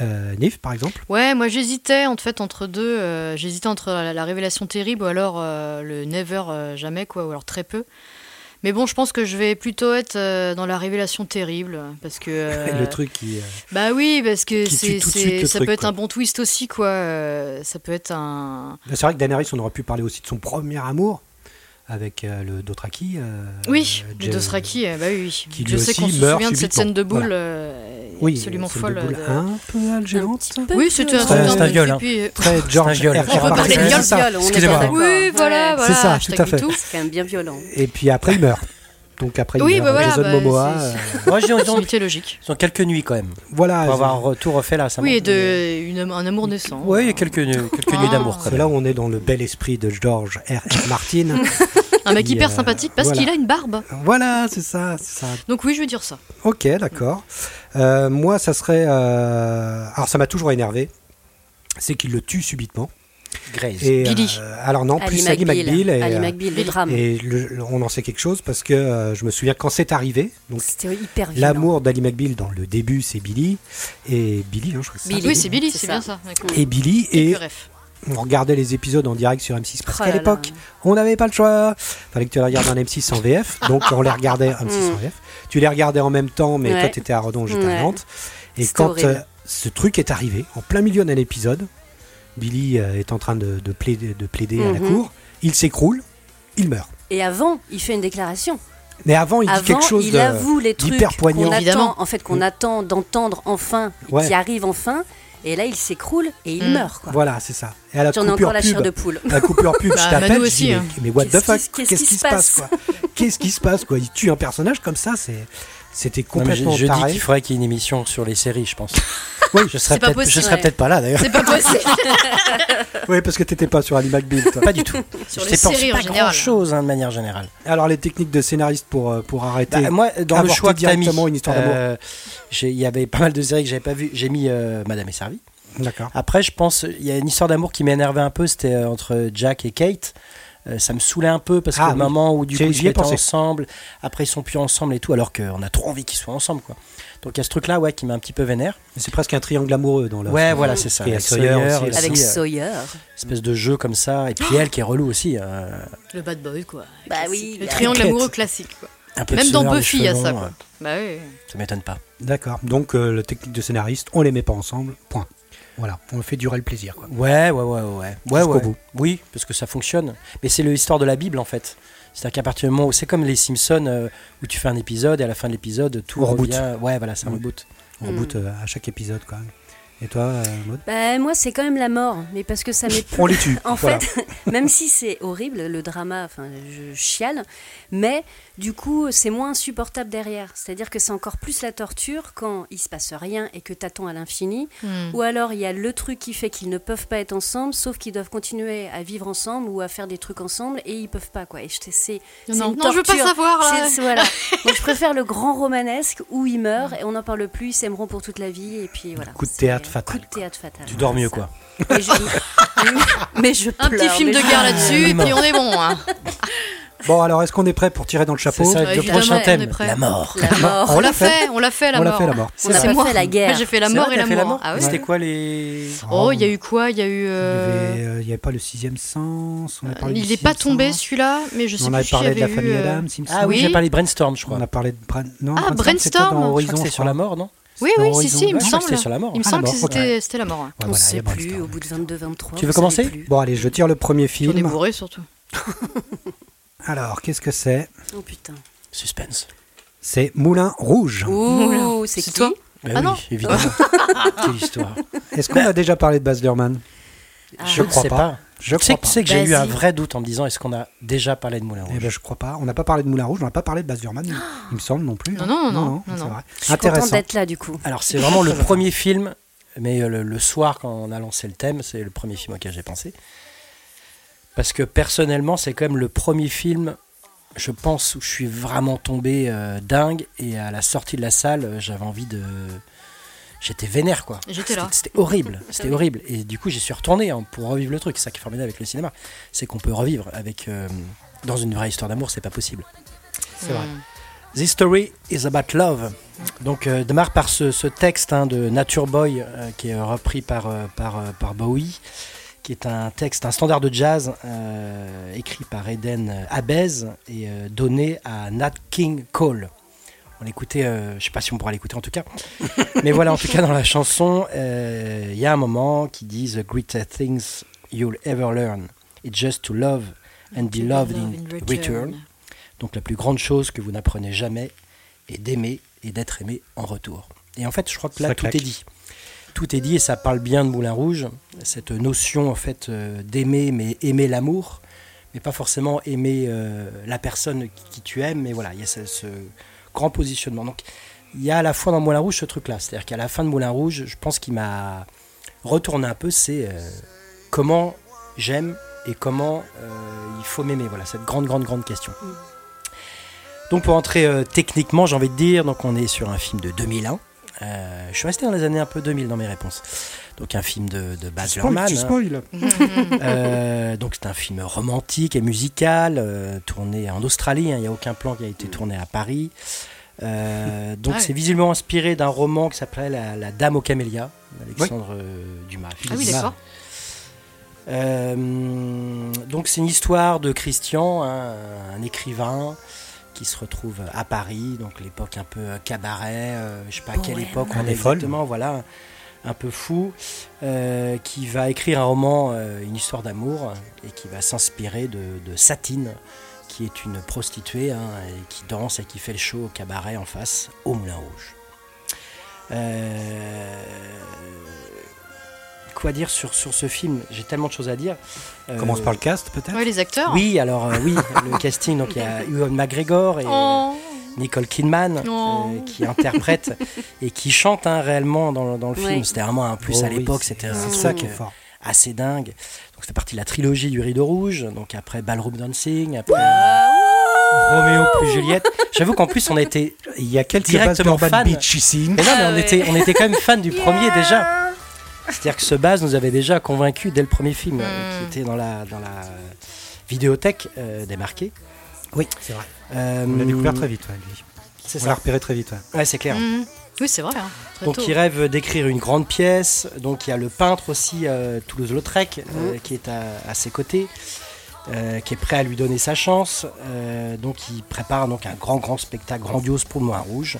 Euh, Nif, par exemple? Ouais, moi j'hésitais en fait entre deux. Euh, j'hésitais entre la, révélation terrible ou alors euh, le never jamais, quoi, ou alors très peu. Mais bon, je pense que je vais plutôt être dans la révélation terrible parce que le truc qui. bah oui, parce que c'est, ça peut être un bon twist aussi, quoi. ça peut être un. C'est vrai que Daenerys, on aurait pu parler aussi de son premier amour avec euh, le Dothraki. Euh, oui, le Dothraki, bah oui. Qui je sais qu'on se souvient de cette scène de boule euh, oui, absolument folle. De boule un peu algérante. Oui, c'était un, un, un viol. Hein. Très George viol. On peut parler de viol, Excusez-moi. Oui, voilà, voilà. C'est ça, tout à fait. C'est quand même bien violent. Et puis après, il meurt. Donc après, oui, il bah voilà, Jason bah, Momoa. Moi, j'ai une logique. Ils ont quelques nuits quand même. Voilà. On va avoir tout refait là. Ça oui, et de, une, un amour naissant. Oui, il y a quelques, quelques nuits d'amour. C'est là où on est dans le bel esprit de George R. R. Martin. Un mec hyper sympathique parce qu'il a une barbe. Voilà, c'est ça, ça, Donc oui, je veux dire ça. Ok, d'accord. Euh, moi, ça serait... Euh... Alors, ça m'a toujours énervé. C'est qu'il le tue subitement. Grace. Et, Billy. Euh, alors non, plus Ali McBeal. Et, Ali McBeal, le drame. Et le, on en sait quelque chose parce que euh, je me souviens quand c'est arrivé. C'était hyper. L'amour d'Ali McBeal dans le début, c'est Billy. Et Billy, hein, je crois que c'est Billy. Oui, c'est Billy, c'est bien ça. Et Billy et on regardait les épisodes en direct sur M6 parce qu'à l'époque, on n'avait pas le choix. Fallait que tu les regardes en M6 en VF, donc on les regardait en M6 en VF. Tu les regardais en même temps, mais toi, tu étais à Redon, j'étais à Nantes. Et quand euh, ce truc est arrivé, en plein milieu d'un épisode, Billy euh, est en train de, de plaider, de plaider à la Mhm. cour, il s'écroule, il meurt. Et avant, il fait une déclaration. Mais avant, il dit quelque chose il de- avoue les trucs d'hyper poignant. qu'on Évidemment. attend, en fait, qu'on Mm. attend d'entendre enfin, Ouais. qui arrive enfin. Et là, il s'écroule et il Mm. meurt. Quoi. Voilà, c'est ça. Et à la J'en ai coupure encore la chair pub, de poule. la coupure pub, Bah, je t'appelle, je dis, aussi, mais, hein. mais what the Qu'est-ce fuck? qui- Qu'est-ce qui se passe quoi? Qu'est-ce qui se passe quoi? Il tue un personnage comme ça, c'est c'était Non, mais je, complètement je dis taré. qu'il faudrait qu'il y ait une émission sur les séries, je pense. Oui, Je serais pas peut-être, je possible, serais ouais. peut-être pas là d'ailleurs. C'est pas possible. oui, parce que t'étais pas sur Ali McBeal. toi. Pas du tout. Sur Je les sais pas- séries pas en général. grand chose de manière générale. Alors les techniques de scénariste pour euh, pour arrêter. Bah, moi, dans le choix mis, directement une histoire d'amour. euh, il y avait pas mal de séries que j'avais pas vues. J'ai mis euh, Madame est servie. D'accord. Après, je pense, il y a une histoire d'amour qui m'énervait un peu. C'était euh, entre Jack et Kate. Euh, ça me saoulait un peu parce Ah, que le oui. moment où du coup ils ai étaient ensemble, après ils sont plus ensemble et tout, alors qu'on a trop envie qu'ils soient ensemble quoi. Donc il y a ce truc là ouais qui m'a un petit peu vénère. C'est presque un triangle amoureux dans la. Ouais voilà c'est ça. Et Avec Sawyer Sawyer aussi, aussi, Avec euh, Sawyer. espèce de jeu comme ça et puis elle qui est relou aussi. euh, Le bad boy, quoi. Bah oui. Le triangle amoureux classique, quoi. un peu de Même dans Buffy, il y a ça, quoi. Bah oui. Ça m'étonne pas. D'accord. Donc euh, le technique de scénariste, on les met pas ensemble. Point. Voilà, on fait durer le plaisir. Quoi. Ouais, ouais, ouais, ouais. ouais, Jusqu'au ouais. bout. Oui, parce que ça fonctionne. Mais c'est l'histoire de la Bible en fait. C'est-à-dire qu'à partir du moment où c'est comme les Simpsons, euh, où tu fais un épisode et à la fin de l'épisode, tout On reboot. Ouais, voilà, ça Mm. reboot. On reboot euh, à chaque épisode quand même. Et toi, euh, Maud? Bah, moi, c'est quand même la mort. Mais parce que ça m'est On les tue. En Voilà. fait, même si c'est horrible, le drama, enfin, je chiale, mais du coup, c'est moins insupportable derrière. C'est-à-dire que c'est encore plus la torture quand il se passe rien et que t'attends à l'infini. Hmm. Ou alors, il y a le truc qui fait qu'ils ne peuvent pas être ensemble, sauf qu'ils doivent continuer à vivre ensemble ou à faire des trucs ensemble et ils peuvent pas, quoi. Et je- c'est c'est Non, une non, je veux pas torture. savoir, là. C'est- c'est- voilà. Donc, je préfère le grand romanesque où ils meurent et on n'en parle plus, ils s'aimeront pour toute la vie et puis voilà. Coup de théâtre fatal, Coup de théâtre fatal. Tu dors mieux ça. quoi. Mais je, mais je Un petit film de guerre là-dessus, et puis on est bon. Hein. Bon, alors est-ce qu'on est prêt pour tirer dans le chapeau C'est ça, le prochain on est thème. La mort. La mort. On On l'a fait, on l'a fait la On l'a mort. fait la mort. On C'est pas moi. fait la guerre. J'ai fait la C'est mort vrai, et la fait mort. Ah ouais. C'était quoi les. Oh, il y a eu quoi Il y a eu. Il y euh, avait, euh, pas le sixième sens. On a parlé Il n'est pas tombé celui-là, mais je sais On plus avait si parlé de la famille euh, Adams, Simpson. Ah oui, j'ai parlé de Brainstorm, je crois. On a parlé de non, Ah, Brainstorm, je sur la mort, non Oui, oui, si, si, il me semble. c'était sur la mort. Il me Ah, semble que c'était la mort. On voilà, sait a plus au bout de 22-23. Tu veux commencer Bon, allez, je tire le premier J'en ai film. bourré surtout. Alors, qu'est-ce que c'est Oh putain. Suspense. C'est Moulin Rouge. Ouh, c'est qui toi Ben Ah oui, non. évidemment. Quelle histoire. Est-ce qu'on a déjà parlé de Baz Luhrmann Je ne crois sais pas. pas. Je Tu sais, crois que- pas. tu sais que j'ai eu un Vas-y. vrai doute en me disant est-ce qu'on a déjà parlé de Moulin Eh Rouge ben, je crois pas. On n'a pas parlé de Moulin Rouge, on n'a pas parlé de Baz Luhrmann, il me semble non plus. Non, hein. non, non, non, c'est non. vrai. Je suis contente Intéressant. d'être là du coup. Alors c'est vraiment le premier film, mais euh, le, le soir quand on a lancé le thème, c'est le premier film auquel j'ai pensé. Parce que personnellement, c'est quand même le premier film, je pense, où je suis vraiment tombé euh, dingue. Et à la sortie de la salle, euh, j'avais envie de... J'étais vénère quoi. J'étais là. C'était- horrible, c'était horrible. Et du coup, j'y suis retourné hein, pour revivre le truc. C'est ça qui est formidable avec le cinéma, c'est qu'on peut revivre avec euh, dans une vraie histoire d'amour, c'est pas possible. C'est vrai. The Story is About Love. Donc, euh, démarre par ce, ce texte hein, de Nature Boy euh, qui est repris par, euh, par, euh, par Bowie, qui est un texte, un standard de jazz euh, écrit par Eden Abez et euh, donné à Nat King Cole. On l'écoutait, euh, je sais pas si on pourra l'écouter en tout cas, mais voilà, en tout cas dans la chanson, euh, il y a un moment qui dit The greatest things you'll ever learn, it's just to love and be loved in return. Donc la plus grande chose que vous n'apprenez jamais est d'aimer et d'être aimé en retour. Et en fait, je crois que là, Ça tout claque. est dit. Tout est dit et ça parle bien de Moulin Rouge, cette notion en fait euh, d'aimer, mais aimer l'amour, mais pas forcément aimer euh, la personne qui, qui tu aimes, mais voilà, il y a ce, ce grand positionnement. Donc il y a à la fois dans Moulin Rouge ce truc-là, c'est-à-dire qu'à la fin de Moulin Rouge, je pense qu'il m'a retourné un peu, c'est euh, comment j'aime et comment euh, il faut m'aimer. Voilà, cette grande, grande, grande question. Donc pour entrer techniquement, j'ai envie de dire, donc on est sur un film de 2001. Euh, je suis resté dans les années un peu 2000 dans mes réponses. Donc un film de, de Baz Spoil, Luhrmann. tu hein. spoil. Euh, donc c'est un film romantique et musical, euh, tourné en Australie. hein. Il n'y a aucun plan qui a été tourné à Paris. Euh, donc ouais. c'est visiblement inspiré d'un roman qui s'appelle la, La Dame aux camélias d'Alexandre Dumas. Ah oui, d'accord. Euh, donc c'est une histoire de Christian, hein, un écrivain qui se retrouve à Paris, donc l'époque un peu euh, cabaret, euh, je sais pas à quelle époque On on est folle. exactement, voilà, un peu fou, euh, qui va écrire un roman, euh, une histoire d'amour, et qui va s'inspirer de, de Satine, qui est une prostituée, hein, et qui danse et qui fait le show au cabaret en face, au Moulin Rouge. Euh, quoi dire sur, sur ce film J'ai tellement de choses à dire. Euh, Commence par le cast, peut-être Ouais, les acteurs. oui, alors euh, oui, le casting, donc il y a Ewan McGregor et Oh. Nicole Kidman Oh. euh, qui interprètent et qui chantent hein, réellement dans, le- dans le film. Ouais. C'était vraiment un plus Oh à oui, l'époque, c'était un c'est ça truc qui est euh, fort. assez dingue. Donc c'était partie de la trilogie du Rideau Rouge, donc après Ballroom Dancing, après Roméo plus Juliette. J'avoue qu'en plus on était Il y a quelques directement fan. bitch ici. mais non, mais on ouais. était, on était quand même fan du premier déjà. C'est-à-dire que ce base nous avait déjà convaincus dès le premier film, euh, Mm. qui était dans la, dans la vidéothèque euh, démarquée. Oui, c'est vrai. Euh, On l'a découvert très vite, ouais, lui. C'est On l'a repéré très vite. ouais. Ouais, c'est clair. Mhm. Oui, c'est vrai. hein, Donc tôt. il rêve d'écrire une grande pièce. Donc il y a le peintre aussi, euh, Toulouse-Lautrec, euh, qui est à, à ses côtés, euh, qui est prêt à lui donner sa chance. Euh, donc il prépare donc un grand grand spectacle grandiose pour le Moulin Rouge.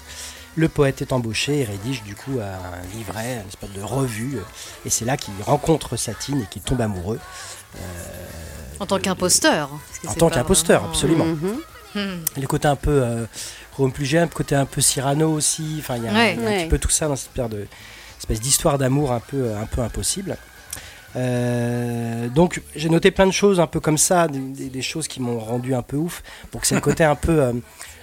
Le poète est embauché et rédige du coup un livret, une espèce de revue. Et c'est là qu'il rencontre Satine et qu'il tombe amoureux. En tant qu'imposteur. En tant qu'imposteur, vraiment- absolument. Mhm. Mhm. Le côté un peu euh, Rome plus jeune, côté un peu Cyrano aussi. Enfin, il y a un- Ouais. un, Ouais. petit peu tout ça dans cette espèce de espèce d'histoire d'amour un peu un peu impossible. Euh, donc j'ai noté plein de choses un peu comme ça, des, des- des choses qui m'ont rendu un peu ouf. Donc c'est le côté un peu euh,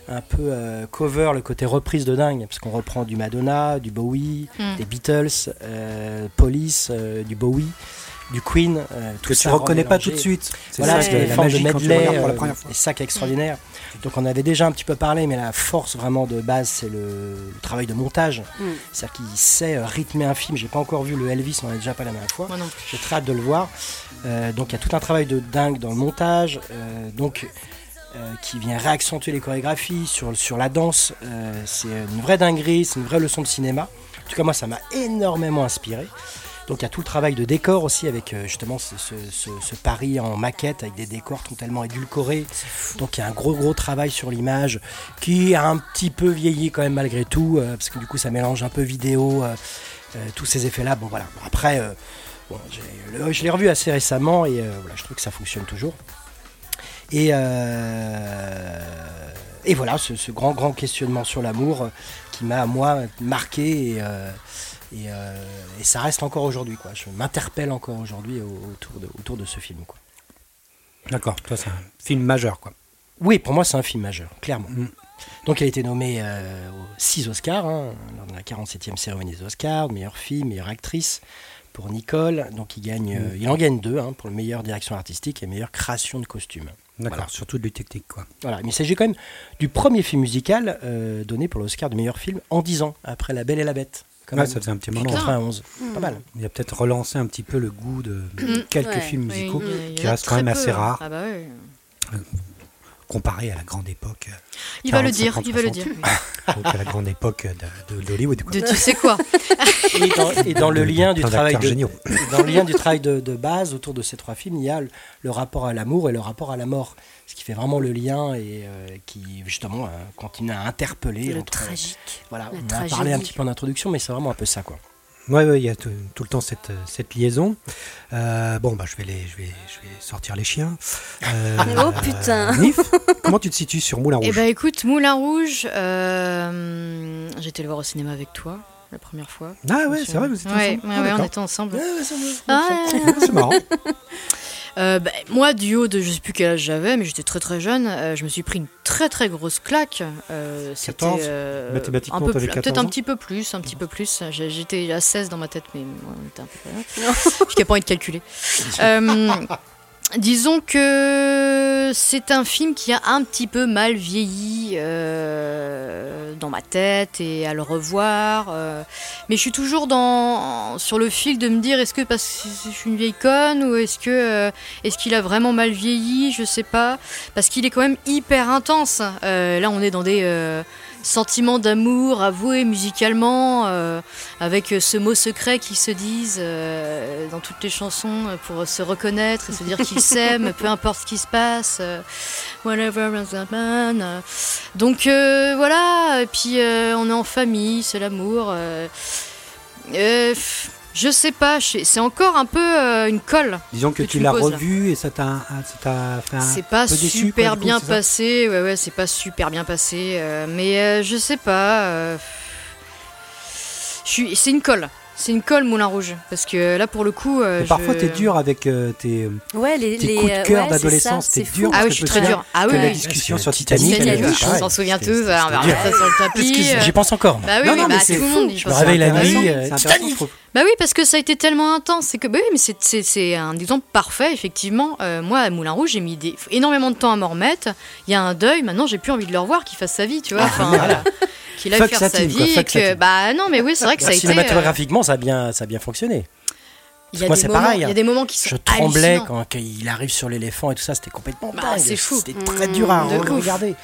un peu euh, cover, le côté reprise de dingue, parce qu'on reprend du Madonna, du Bowie, Mm. des Beatles, euh, Police, euh, du Bowie, du Queen. euh, tout Que ça tu reconnais pas tout de suite. C'est Voilà, ça, la une forme de medley, pour la première fois. et ça qui est extraordinaire. Donc on avait déjà un petit peu parlé, mais la force vraiment de base, c'est le, le travail de montage. Mm. C'est-à-dire qu'il sait rythmer un film. J'ai pas encore vu le Elvis, on en a déjà parlé la dernière fois. J'ai très hâte de le voir. Euh, donc il y a tout un travail de dingue dans le montage, euh, donc euh, qui vient réaccentuer les chorégraphies sur, sur la danse. Euh, c'est une vraie dinguerie, c'est une vraie leçon de cinéma. En tout cas moi ça m'a énormément inspiré. Donc il y a tout le travail de décor aussi avec euh, justement ce, ce, ce- ce Paris en maquette avec des décors totalement édulcorés. Donc il y a un gros gros travail sur l'image qui a un petit peu vieilli quand même malgré tout parce que du coup ça mélange un peu vidéo, tous ces effets là. Bon voilà. Après bon, je l'ai revu assez récemment et voilà, je trouve que ça fonctionne toujours. Et, euh, et voilà, ce, grand, grand questionnement sur l'amour qui m'a, moi, marqué et, et, et, ça reste encore aujourd'hui. Quoi. Je m'interpelle encore aujourd'hui autour de, autour de ce film. Quoi. D'accord, toi c'est un film majeur. quoi. Oui, pour moi c'est un film majeur, clairement. Mm. Donc, il a été nommé euh, aux 6 Oscars, hein, dans la 47e cérémonie des Oscars, meilleure fille, meilleure actrice pour Nicole. Donc, il, gagne, euh, il en gagne deux hein, pour le meilleure direction artistique et meilleure création de costume. D'accord, surtout du technique. Quoi. Voilà, mais il s'agit quand même du premier film musical euh, donné pour l'Oscar de meilleur film en 10 ans, après La Belle et la Bête. ça faisait un petit moment. 91, pas mal. Il a peut-être relancé un petit peu le goût de mm. quelques films musicaux qui restent quand même assez rares. Ah bah comparé à la grande époque. Il va le dire, il va le dire. Donc à la grande époque d'Hollywood. De, tu sais quoi et, dans, le lien du travail de, dans le lien du travail de, base autour de ces trois films, il y a le, rapport à l'amour et le rapport à la mort, ce qui fait vraiment le lien et euh, qui justement euh, continue à interpeller. Le tragique. Voilà, on a parlé un petit peu en introduction, mais c'est vraiment un peu ça quoi. Oui, ouais, il y a tout, le temps cette, cette liaison. Euh, bon, bah, je vais, les, je, vais, je vais sortir les chiens. Euh, oh putain Nif, comment tu te situes sur Moulin Rouge? Eh bah, écoute, Moulin Rouge, euh, j'étais le voir au cinéma avec toi la première fois. Ah ouais, c'est vrai, vous étiez ouais, ensemble. Ouais, ouais, on était ensemble. Ah, c'est marrant. Euh, bah, moi, du haut de je sais plus quel âge j'avais, mais j'étais très très jeune, euh, je me suis pris une très très grosse claque. Euh, 14 euh, Mathématiquement, peut-être un petit peu plus, un petit peu plus. J'étais à 16 dans ma tête, mais on était un peu. Je n'ai pas envie de calculer. Disons que c'est un film qui a un petit peu mal vieilli euh, dans ma tête et à le revoir. Euh, mais je suis toujours sur le fil de me dire est-ce que parce que je suis une vieille conne ou est-ce que euh, est-ce qu'il a vraiment mal vieilli Je sais pas. Parce qu'il est quand même hyper intense. là, on est dans des sentiments d'amour avoués musicalement, euh, avec ce mot secret qu'ils se disent euh, dans toutes les chansons pour se reconnaître et se dire qu'ils s'aiment, peu importe ce qui se passe. whatever man. Donc euh, voilà, et puis on est en famille, c'est l'amour. Je sais pas, c'est encore un peu euh, une colle. Disons que, tu l'as revu et ça t'a fait un C'est pas super bien passé, ouais, ouais, c'est pas super bien passé, euh, mais euh, je sais pas. c'est une colle. C'est une colle Moulin Rouge. Parce que là, pour le coup. Euh, parfois, t'es dur avec euh, tes, ouais, les, tes coups de cœur d'adolescence. T'es dur. Ah oui, je suis très dur. Ah oui, la discussion sur Titanic. On s'en souvient tous. On va ça sur le tapis. J'y pense encore. Bah oui, bah, tout le monde. Je me réveille la nuit. Titanic. Bah oui, parce que ça a été tellement intense. C'est que, bah oui, mais c'est un exemple parfait, effectivement. Euh, moi, à Moulin Rouge, j'ai mis énormément de temps à m'en remettre. Il y a un deuil. Maintenant, j'ai plus envie de le revoir, qu'il fasse sa vie, tu vois. Ah, enfin, voilà qu'il aille faire sa, vie et que bah non mais oui c'est vrai que ça a été cinématographiquement ça a bien ça a bien fonctionné il y, a des moments, il y a des moments qui sont Je tremblais quand, il arrive sur l'éléphant et tout ça, c'était complètement bah, C'est fou. C'était très dur à regarder.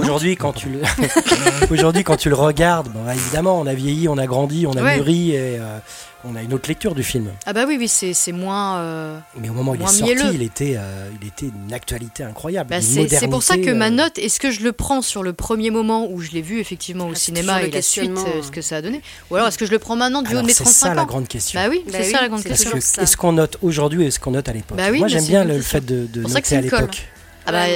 Aujourd'hui, quand tu le aujourd'hui quand tu le regardes, bon, bah, évidemment, on a vieilli, on a grandi, on a mûri et euh, on a une autre lecture du film. Ah bah oui, oui, c'est moins. Euh, Mais au moment où il est sorti, il était, euh, il était une actualité incroyable. Bah c'est pour ça que ma note, est-ce que je le prends sur le premier moment où je l'ai vu effectivement au ah, cinéma et la suite, ce que ça a donné Ou alors est-ce que je le prends maintenant du haut de mes 35 ans C'est ça la grande question. Bah oui, c'est ça la grande question. Est-ce qu'on note aujourd'hui ou est-ce qu'on note à l'époque bah Moi j'aime bien le fait de, de noter à l'époque. Ah bah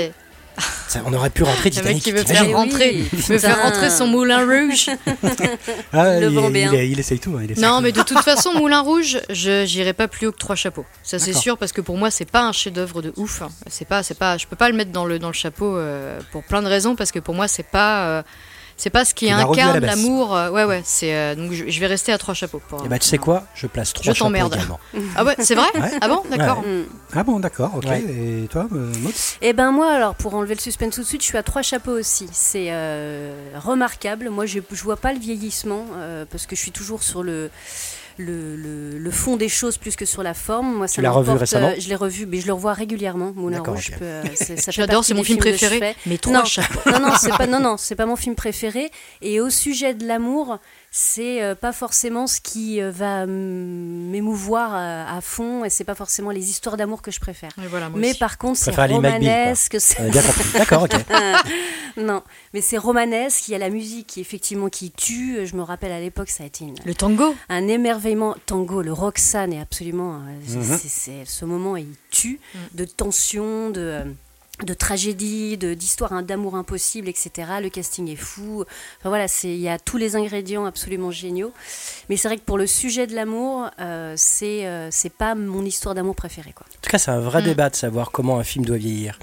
on aurait pu rentrer Titanic. Le mec qui veut faire rentrer, veut faire rentrer son Moulin Rouge. ah, le il, il, essaye tout. Hein, non, mais de toute façon, Moulin Rouge, je n'irai pas plus haut que trois chapeaux. Ça c'est sûr parce que pour moi, c'est pas un chef-d'œuvre de ouf. C'est pas, c'est pas, je peux pas le mettre dans le dans le chapeau euh, pour plein de raisons parce que pour moi, c'est pas euh, c'est pas ce qui incarne l'amour. Euh, ouais, ouais. C'est euh, donc je, vais rester à trois chapeaux. Pour, et eh bah, ben, tu sais quoi Je place trois je chapeaux également. ah ouais, c'est vrai Ah bon, d'accord. Ah bon, d'accord. Ok. Et toi, euh, Maud? Eh ben moi, alors pour enlever le suspense tout de suite, je suis à trois chapeaux aussi. C'est remarquable. Moi, je, je vois pas le vieillissement parce que je suis toujours sur le le, le, fond des choses plus que sur la forme. Moi, ça tu l'as revu récemment Je l'ai revu, mais je le revois régulièrement. Moulin Rouge. Euh, J'adore, c'est mon film préféré. Mais non, non, non, c'est pas, non, non, c'est pas mon film préféré. Et au sujet de l'amour, c'est euh, pas forcément ce qui euh, va m'émouvoir à, fond et c'est pas forcément les histoires d'amour que je préfère. mais par contre, c'est romanesque. D'accord, ok. non, mais c'est romanesque. Il y a la musique qui effectivement qui tue. Je me rappelle à l'époque, ça a été une, le tango, un émerveillement. Tango, le Roxane est absolument. Euh, mhm. C'est ce moment, il tue mm. de tension, de de tragédie, de d'histoire hein, d'amour impossible, etc. Le casting est fou. Enfin, voilà, c'est il y a tous les ingrédients absolument géniaux. Mais c'est vrai que pour le sujet de l'amour, euh, c'est euh, c'est pas mon histoire d'amour préférée quoi. En tout cas, c'est un vrai Mm. débat de savoir comment un film doit vieillir.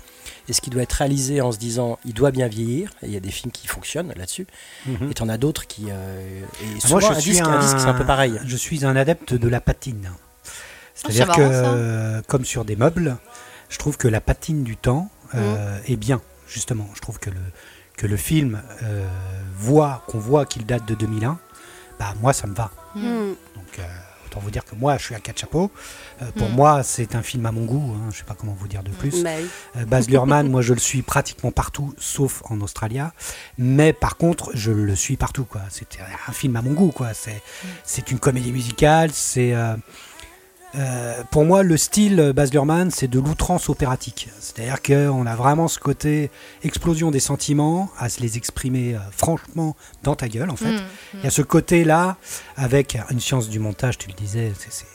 Est-ce qu'il doit être réalisé en se disant il doit bien vieillir? Et il y a des films qui fonctionnent là-dessus. Mhm. Et t'en as d'autres qui. euh, et Moi, je un suis disque, un disque, c'est un peu pareil. Je suis un adepte de la patine. c'est C'est-à-dire que, marrant, comme sur des meubles, je trouve que la patine du temps Mmh. euh, est bien, justement. Je trouve que le, que le film euh, voit, qu'on voit qu'il date de 2001, bah, moi, ça me va. Mm. Donc, euh, autant vous dire que moi, je suis à quatre chapeaux. Euh, pour Mm. moi, c'est un film à mon goût. hein, je sais pas comment vous dire de plus. Bah oui. Baz Luhrmann, moi je le suis pratiquement partout, sauf en Australia. Mais par contre, je le suis partout. quoi. C'est un film à mon goût. quoi. C'est c'est une comédie musicale. C'est euh, pour moi le style euh, Baz Luhrmann, c'est de l'outrance opératique. C'est-à-dire qu'on a vraiment ce côté explosion des sentiments, à se les exprimer euh, franchement dans ta gueule en fait. Mm. Il y a ce côté-là, avec une science du montage, tu le disais, c'est-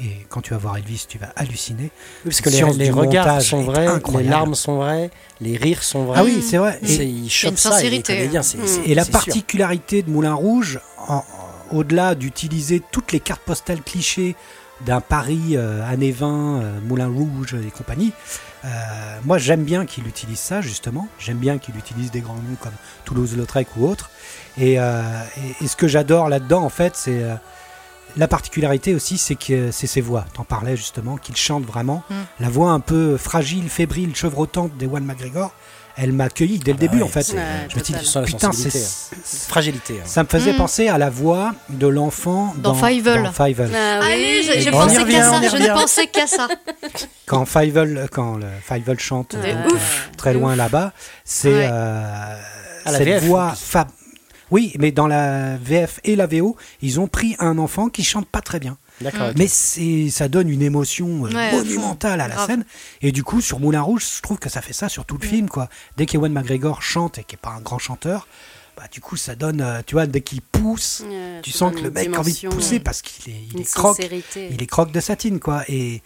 et quand tu vas voir Elvis, tu vas halluciner. Oui, parce que les, les regards sont vrais, les larmes sont vraies, les rires sont vrais. Ah oui, c'est vrai. C'est- Et, il chope une ça, les sincérité. Mm. et la sûr. particularité de Moulin Rouge, au-delà d'utiliser toutes les cartes postales clichés d'un Paris euh, années 20, euh, Moulin Rouge et compagnie, euh, moi j'aime bien qu'il utilise ça justement. J'aime bien qu'il utilise des grands noms comme Toulouse-Lautrec ou autres. Et, euh, et- et ce que j'adore là-dedans, en fait, c'est la particularité aussi, c'est que c'est ses voix. T'en parlais justement, qu'il chante vraiment. Mm. La voix un peu fragile, fébrile, chevrotante d'Ewan McGregor, elle m'a accueilli dès le Ah bah début ouais, en fait. Je me dis, putain, c'est- hein. Fragilité. hein. ça me faisait Mm. penser à la voix de l'enfant Dans dans Fievel. Ah oui. Allez, je, pensais qu'à ça. Je ne pensais qu'à ça. Quand Fievel, quand le chante Ouais. donc, Ouf. euh, très loin là-bas, c'est Ouais. euh, la cette VF, voix fab. Oui, mais dans la VF et la VO, ils ont pris un enfant qui chante pas très bien. Mais c'est, ça donne une émotion euh, Ouais, monumentale à la grave. scène. Et du coup, sur Moulin Rouge, je trouve que ça fait ça sur tout le film. Quoi. Dès qu'Ewan McGregor chante et qui n'est pas un grand chanteur, bah, du coup, ça donne, euh, tu vois, dès qu'il pousse, Ouais, tu sens que le mec a envie de pousser euh, parce qu'il est, il est croque. Il est croque de satine, quoi. Et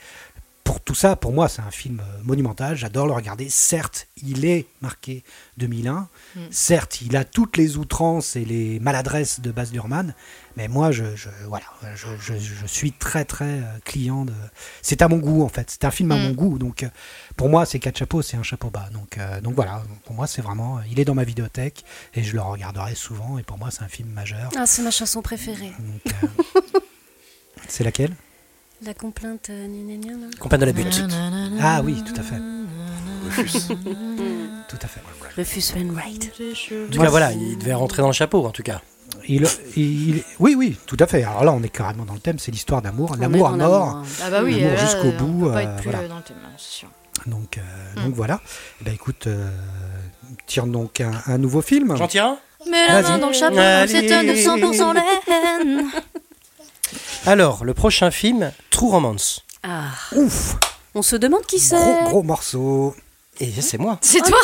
pour tout ça, pour moi, c'est un film monumental. J'adore le regarder. Certes, il est marqué 2001. Mm. Certes, il a toutes les outrances et les maladresses de Baz Luhrmann. Mais moi, je, je- voilà, je, je- je suis très, très euh, client de. C'est à mon goût, en fait. C'est un film à Mm. mon goût. Donc, euh, pour moi, c'est quatre chapeaux, c'est un chapeau bas. Donc, euh, donc voilà. Pour moi, c'est vraiment. Il est dans ma vidéothèque et je le regarderai souvent. Et pour moi, c'est un film majeur. Ah, c'est ma chanson préférée. Donc, euh, c'est laquelle La complainte euh, gna gna gna, là. Compagne de la butte. Ah oui, tout à fait. Tout à fait. Rufus Wainwright. En tout cas, voilà, il devait rentrer dans le chapeau, en tout cas. Il, il- oui, oui, tout à fait. Alors là, on est carrément dans le thème, c'est l'histoire d'amour, l'amour à mort. l'amour, hein. Ah bah oui, L'amour jusqu'au bout, peut pas euh, être plus voilà. dans le thème, sûr. Donc, euh, Mm. donc voilà. Eh ben, écoute, euh, tire donc un, un nouveau film. J'en tire un? Mais la main dans le chapeau, c'est un 900% laine. Alors, le prochain film, True Romance. Ah, Ouf, on se demande qui c'est. gros, gros morceau. Et c'est moi. C'est toi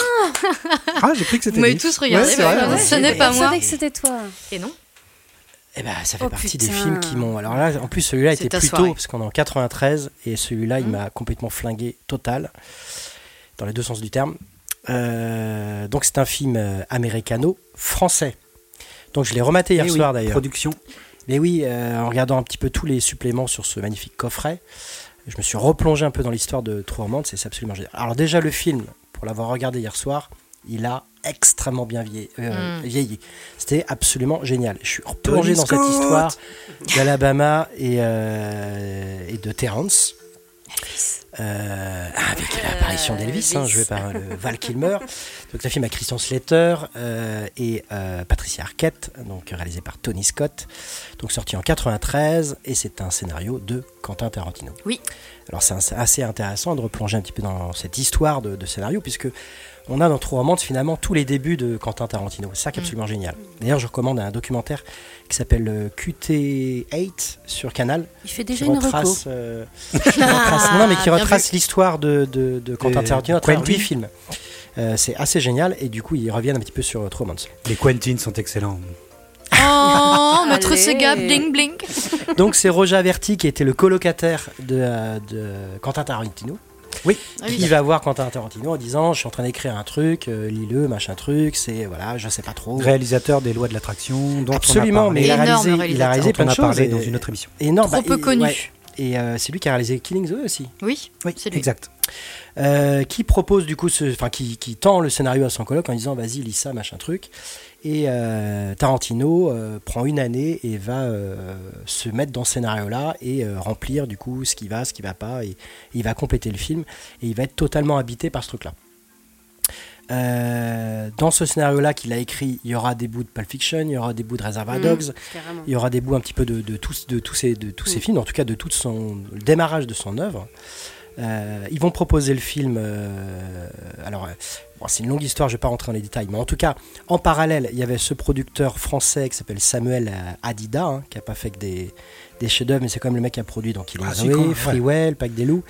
Ah, j'ai cru que c'était. Vous m'avez tous regardé, Ouais, vrai, ce n'est Je pas moi. savais que c'était toi. Et non Eh ben, ça fait Oh, partie des films qui m'ont. Alors là, en plus, celui-là était ta plus soirée. tôt, parce qu'on est en 93, et celui-là, il Mhm. m'a complètement flingué total, dans les deux sens du terme. Euh, donc, c'est un film euh, américano-français. Donc, je l'ai rematé hier Eh oui, soir d'ailleurs. Production. Mais oui, euh, en regardant un petit peu tous les suppléments sur ce magnifique coffret, je me suis replongé un peu dans l'histoire de True Romance et c'est absolument génial. Alors déjà le film, pour l'avoir regardé hier soir, il a extrêmement bien vieilli. euh, Mm. vieilli. C'était absolument génial. Je suis replongé Tony dans cette histoire d'Alabama et, euh, et de Terrence. Euh, avec l'apparition d'Elvis, hein, joué par le Val Kilmer. Donc, le film a Christian Slater euh, et euh, Patricia Arquette, donc réalisé par Tony Scott, donc sorti en 93, et c'est un scénario de Quentin Tarantino. Oui. Alors c'est un- assez intéressant de replonger un petit peu dans cette histoire de, de scénario, puisque on a dans True Romance finalement tous les débuts de Quentin Tarantino. C'est ça qui est absolument génial. D'ailleurs, je recommande un documentaire qui s'appelle euh, QT8 sur Canal, Il fait qui déjà une reco. retrace, euh, qui retrace- non, non, mais qui retrace l'histoire de, de, de Quentin Tarantino à travers films. Euh, c'est assez génial et du coup ils reviennent un petit peu sur euh, True Romance. Les Quentin sont excellents. Oh, notre. Sega bling bling. Donc c'est Roger Averti qui était le colocataire de, euh, de Quentin Tarantino. Oui. Ah qui va voir Quentin Tarantino en disant Je suis en train d'écrire un truc, euh, lis-le, machin truc, c'est voilà, je sais pas trop. Réalisateur des lois de l'attraction, dont Absolument, on a mais il a réalisé, il a réalisé plein de choses. dans une autre émission. Énorme. Trop peu connu. Et euh, c'est lui qui a réalisé Killing Zoe aussi. Oui, oui c'est exact. Euh, qui propose du coup, enfin qui, qui, tend le scénario à son coloc en disant vas-y lis ça machin truc. Et euh, Tarantino euh, prend une année et va euh, se mettre dans ce scénario-là et remplir du coup ce qui va, ce qui va pas, et, il va compléter le film et il va être totalement habité par ce truc-là. dans ce scénario-là qu'il a écrit, il y aura des bouts de Pulp Fiction, il y aura des bouts de Reservoir mmh, Dogs, il y aura des bouts un petit peu de, tous, de tous, ces, de tous ces mmh. films, en tout cas de tout son le démarrage de son œuvre. Euh, ils vont proposer le film. Euh, alors, euh, c'est une longue histoire, je ne vais pas rentrer dans les détails, mais en tout cas, en parallèle, il y avait ce producteur français qui s'appelle Samuel Adida, hein, qui n'a pas fait que des, des chefs-d'œuvre, mais c'est quand même le mec qui a produit donc il ah, Zoé, Freewell, Pack des loups,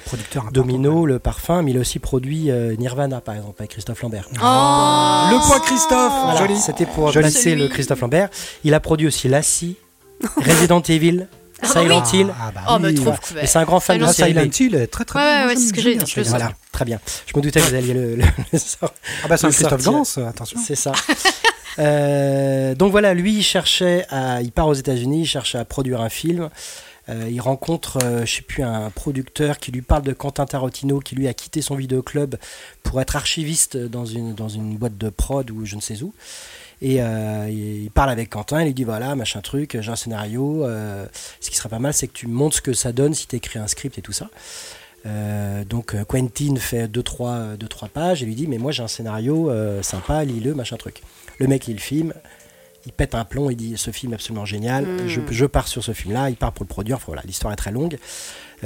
Domino, le parfum, mais il a aussi produit Nirvana par exemple avec Christophe Lambert. Oh le point Christophe, C'était pour placer le Christophe Lambert. Il a produit aussi Lassie, Resident Evil, Silent Hill. Ah, bah oh, mais trop Et c'est un grand fan de Silent Hill. Très très ouais, ouais, c'est ce que j'ai dit. Voilà, très bien. Je me doutais que vous alliez le, le, Ah bah c'est un Christophe Gans, attention. C'est ça. euh, donc voilà, lui, il cherchait à, il part aux États-Unis, il cherche à produire un film. Euh, il rencontre, euh, je sais plus, un producteur qui lui parle de Quentin Tarantino, qui lui a quitté son vidéoclub pour être archiviste dans une, dans une boîte de prod ou je ne sais où. Et euh, il parle avec Quentin, il lui dit voilà, machin truc, j'ai un scénario. Ce qui serait pas mal, c'est que tu montres ce que ça donne si tu écris un script et tout ça. Donc Quentin fait 2-3 deux, trois, pages et lui dit mais moi j'ai un scénario sympa, lis-le, machin truc. Le mec il filme, il pète un plomb, il dit ce film est absolument génial, hmm. je, pars sur ce film-là, il part pour le produire, voilà, l'histoire est très longue.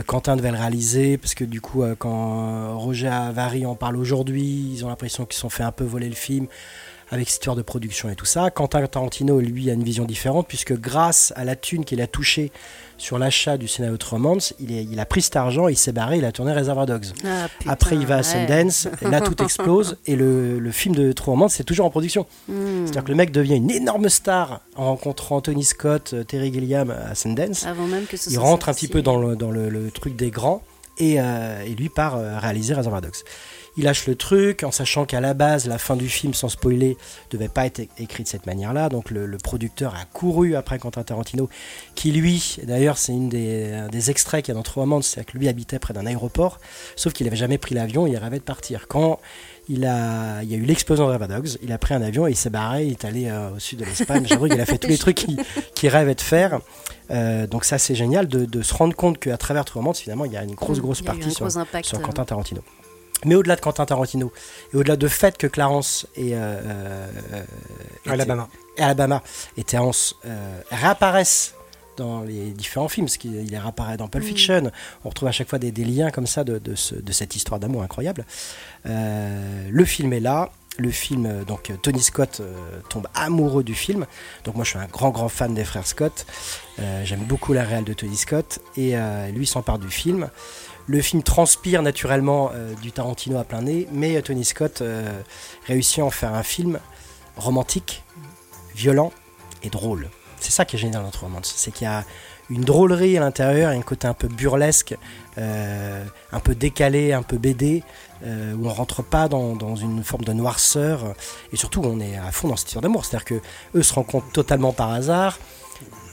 Quentin devait le réaliser parce que du coup quand Roger Avary en parle aujourd'hui, ils ont l'impression qu'ils se sont fait un peu voler le film avec cette histoire de production et tout ça. Quentin Tarantino, lui, a une vision différente, puisque grâce à la thune qu'il a touchée sur l'achat du scénario de Romance, il, il, a pris cet argent, il s'est barré, il a tourné Reservoir Dogs. Ah, Après, il va à Sundance, et là, tout explose, et le, le film de True Romance, c'est toujours en production. Hmm. C'est-à-dire que le mec devient une énorme star en rencontrant Tony Scott, euh, Terry Gilliam à Sundance. Avant même que il rentre un petit peu dans le, dans le, truc des grands, et, euh, et lui part euh, réaliser Reservoir Dogs. Il lâche le truc en sachant qu'à la base, la fin du film, sans spoiler, devait pas être écrite de cette manière-là. Donc le, producteur a couru après Quentin Tarantino, qui lui, d'ailleurs, c'est une des, extraits qu'il y a dans Trop Moments, c'est que lui habitait près d'un aéroport, sauf qu'il n'avait jamais pris l'avion, il rêvait de partir. Quand il, a, il y a eu l'explosion de Ravadogs, il a pris un avion et il s'est barré, il est allé euh, au sud de l'Espagne. J'avoue qu'il a fait tous les trucs qu'il rêvait de faire. Euh, donc ça c'est génial de, se rendre compte qu'à travers True Moments, finalement, il y a une grosse, grosse partie sur, sur Quentin Tarantino. Mais au-delà de Quentin Tarantino, et au-delà de fait que Clarence et, euh, euh Alabama. et Alabama et Terrence euh, réapparaissent dans les différents films, parce qu'il réapparaît dans Pulp mm. Fiction, on retrouve à chaque fois des, liens comme ça de, de, cette histoire d'amour incroyable. Euh, le film est là, le film, donc Tony Scott tombe amoureux du film. Donc moi je suis un grand grand fan des frères Scott. J'aime beaucoup la réelle de Tony Scott et lui s'empare du film. Le film transpire naturellement euh, du Tarantino à plein nez, mais Tony Scott euh, réussit à en faire un film romantique, violent et drôle. C'est ça qui est génial dans notre romance, c'est qu'il y a une drôlerie à l'intérieur, et un côté un peu burlesque, euh, un peu décalé, un peu BD, où on rentre pas dans, une forme de noirceur, et surtout on est à fond dans cette histoire d'amour. C'est-à-dire que eux se rencontrent totalement par hasard.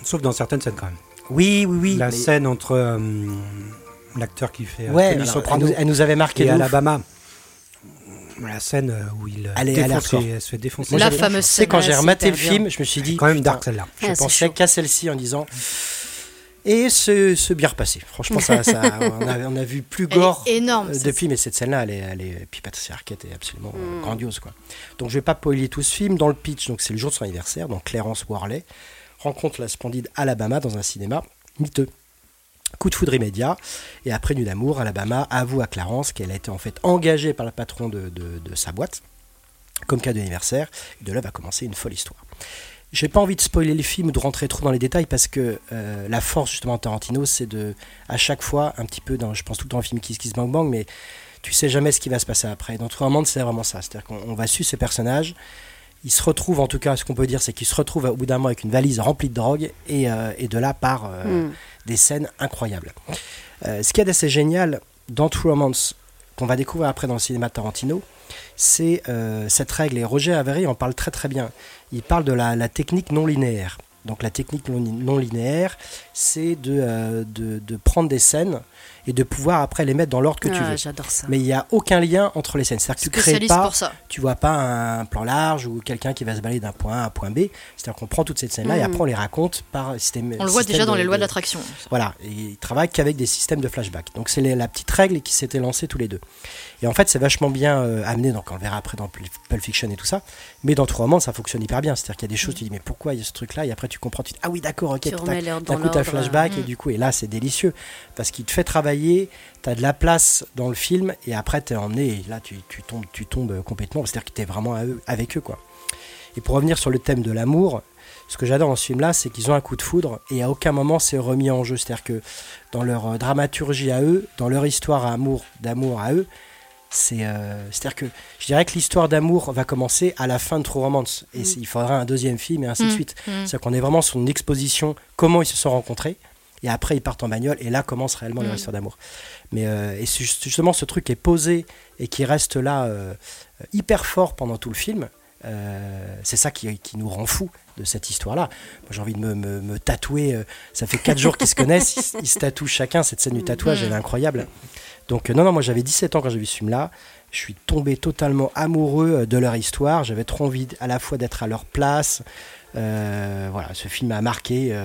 Sauf dans certaines scènes quand même. Oui, oui, oui. La scène entre l'acteur qui fait euh, ouais, Elle nous, avait marqué. Et Alabama. La scène euh, où il euh, se fait défoncer. La fameuse scène. quand j'ai rematé le film, je me suis dit. quand même dark celle-là. Je ah, pensais qu'à celle-ci en disant. Et ce, bien repassé. Franchement, ça, ça on, a, on, a, vu plus gore énorme, depuis, mais cette scène-là, elle est, elle est, puis Patricia Arquette est absolument mm. grandiose, quoi. Donc, je vais pas spoiler tout ce film. Dans le pitch, donc c'est le jour de son anniversaire. Donc, Clarence Warley rencontre la splendide Alabama dans un cinéma miteux. Coup de foudre immédiat. Et après Nuit d'amour, Alabama avoue à Clarence qu'elle a été en fait engagée par le patron de, sa boîte comme cas d'anniversaire. Et de là va commencer une folle histoire. J'ai pas envie de spoiler les films ou de rentrer trop dans les détails parce que euh, la force justement de Tarantino, c'est de à chaque fois un petit peu dans, je pense tout le temps au film Kiss Kiss Bang Bang, mais tu sais jamais ce qui va se passer après. Dans Trois Mondes, c'est vraiment ça. C'est-à-dire qu'on va suivre ces personnages. Ils se retrouvent, en tout cas, ce qu'on peut dire, c'est qu'ils se retrouvent au bout d'un moment avec une valise remplie de drogue et, euh, de là part euh, hmm des scènes incroyables. Euh, ce qui est assez génial dans True Romance, qu'on va découvrir après dans le cinéma Tarantino, c'est cette règle. Et Roger Avery en parle très très bien. Il parle de la technique non linéaire. Donc la technique non, linéaire, c'est de, de, prendre des scènes et de pouvoir après les mettre dans l'ordre que tu ah, veux. J'adore ça. Mais il n'y a aucun lien entre les scènes. C'est-à-dire que tu crées pas, tu vois pas un plan large ou quelqu'un qui va se balader d'un point A à un point B. C'est-à-dire qu'on prend toutes ces scènes-là et mm. après on les raconte par système. On le voit déjà dans les lois de, l'attraction. Voilà, et ils travaillent qu'avec des systèmes de flashback. Donc c'est la petite règle qui s'était lancée tous les deux. Et en fait, c'est vachement bien euh, amené, donc on le verra après dans Pulp Fiction et tout ça. Mais dans True Romance, ça fonctionne hyper bien. C'est-à-dire qu'il y a des choses, tu dis, mais pourquoi il y a ce truc-là? Et après, tu comprends, tu dis, ah oui, d'accord, ok, tu d'un coup, as flashback, et mm. du coup, et là, c'est délicieux. Parce qu'il te fait travailler, tu as de la place dans le film, et après, tu es emmené, et là, tu, tombes, tu tombes complètement. C'est-à-dire que tu es vraiment avec eux, quoi. Et pour revenir sur le thème de l'amour, ce que j'adore dans ce film-là, c'est qu'ils ont un coup de foudre et à aucun moment c'est remis en jeu. C'est-à-dire que dans leur euh, dramaturgie à eux, dans leur histoire d'amour à eux, c'est euh, à dire que je dirais que l'histoire d'amour va commencer à la fin de True Romance et mm. il faudra un deuxième film et ainsi de mm. suite. Mm. C'est-à-dire qu'on est vraiment sur une exposition comment ils se sont rencontrés et après ils partent en bagnole et là commence réellement leur histoire d'amour. Mais euh, et justement ce truc est posé et qui reste là euh, hyper fort pendant tout le film. c'est ça qui, qui, nous rend fou de cette histoire-là. Moi, j'ai envie de me, me, tatouer. ça fait quatre jours qu'ils se connaissent. Ils, se tatouent chacun. Cette scène du tatouage, elle est incroyable. Donc euh, non, non, moi j'avais 17 ans quand j'ai vu ce film-là. Je suis tombé totalement amoureux euh, de leur histoire. J'avais trop envie à la fois d'être à leur place. Euh, voilà, ce film m'a marqué.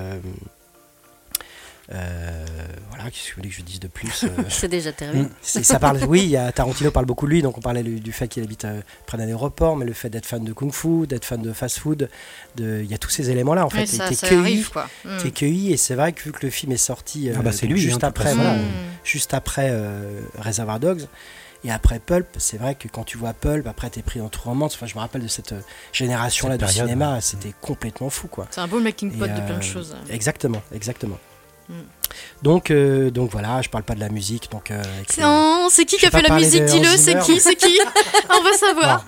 Euh, voilà, qu'est-ce que vous voulez que je dise de plus euh, C'est déjà terminé. Hmm. ça parle, oui, y a, Tarantino parle beaucoup de lui, donc on parlait du, fait qu'il habite euh, près d'un aéroport, mais le fait d'être fan de kung-fu, d'être fan de fast-food, il y a tous ces éléments-là en fait. ça, arrive, quoi. Hmm. cueilli, et c'est vrai que vu que le film est sorti ah bah c'est lui, juste, hein, après, juste après Reservoir Dogs. Et après Pulp, c'est vrai que quand tu vois Pulp, après t'es pris dans tout romance. Enfin, je me rappelle de cette génération-là de cinéma, c'était complètement fou, quoi. C'est un beau making pot de plein de choses. Exactement, exactement. Donc, euh, donc voilà, je parle pas de la musique. Donc, euh, non, c'est qui qui a fait la musique Dis-le, c'est qui C'est qui On va savoir.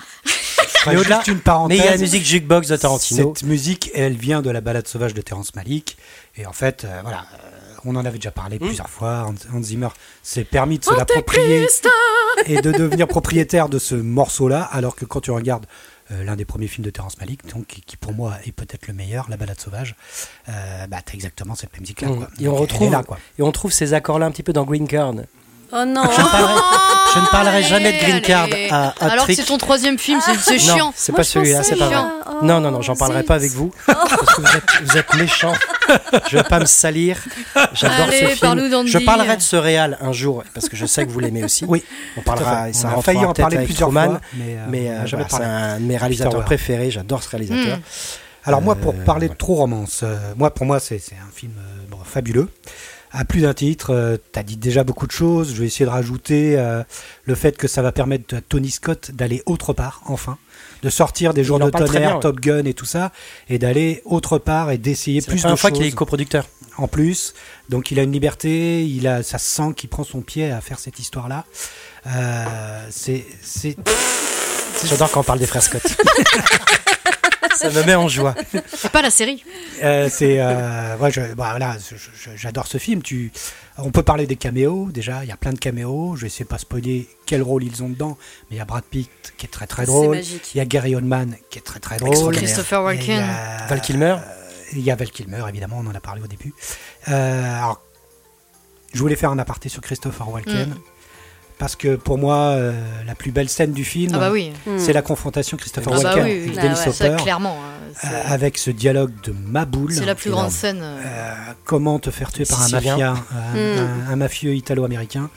Mais au-delà, une parenthèse. Mais il y a la musique jukebox de Tarantino. Cette musique, elle vient de la balade sauvage de Terrence Malick. Et en fait, euh, voilà, on en avait déjà parlé hmm. plusieurs fois. Hans Zimmer s'est permis de se l'approprier et de devenir propriétaire de ce morceau-là, alors que quand tu regardes euh, l'un des premiers films de Terrence Malick, donc, qui, pour moi est peut-être le meilleur, La balade sauvage, euh, bah, t'as exactement cette même musique-là. Mmh. Et, on retrouve, là, quoi. et on trouve ces accords-là un petit peu dans Green Card. Oh non Je ne parlerai, jamais de Green Card à, à Alors que c'est ton troisième film, c'est chiant. c'est pas celui-là, c'est pas vrai. non, non, non, j'en parlerai pas avec vous. Parce que vous êtes, vous êtes méchants. Je vais pas me salir. J'adore ce film. Je parlerai de ce réal un jour, parce que je sais que vous l'aimez aussi. Oui. On parlera, ça a failli en parler plusieurs fois. Mais, euh, mais euh, c'est un de mes réalisateurs préférés. J'adore ce réalisateur. Hmm. Alors moi, pour parler de trop romance, euh, moi pour moi c'est un film fabuleux à plus d'un titre. Euh, tu as dit déjà beaucoup de choses. Je vais essayer de rajouter euh, le fait que ça va permettre à Tony Scott d'aller autre part, enfin. De sortir des jours de tonnerre, Top Gun et tout ça, et d'aller autre part et d'essayer plus de choses. fois qu'il est coproducteur. En plus, donc il a une liberté, il a, ça sent qu'il prend son pied à faire cette histoire-là. Euh, c'est, J'adore quand on parle des frères Scott. ça me met en joie. C'est pas la série. Euh, c'est, euh, bah, voilà, j'adore ce film. Tu, on peut parler des caméos déjà. Il y a plein de caméos. Je vais essayer de pas spoiler quel rôle ils ont dedans, mais il y a Brad Pitt qui est très très drôle. Il y a Gary Oldman qui est très très drôle. Christopher Walken. Val Kilmer. Euh, il y a Val Kilmer évidemment. On en a parlé au début. alors, je voulais faire un aparté sur Christopher Walken. Mm parce que pour moi, euh, la plus belle scène du film, ah bah oui. c'est la confrontation Christopher ah bah Walken et Dennis ah Hopper, clairement, hein, euh, avec ce dialogue de Maboule. C'est la plus grande scène. Euh. comment te faire tuer par un mafia, hmm. un, mafieux italo-américain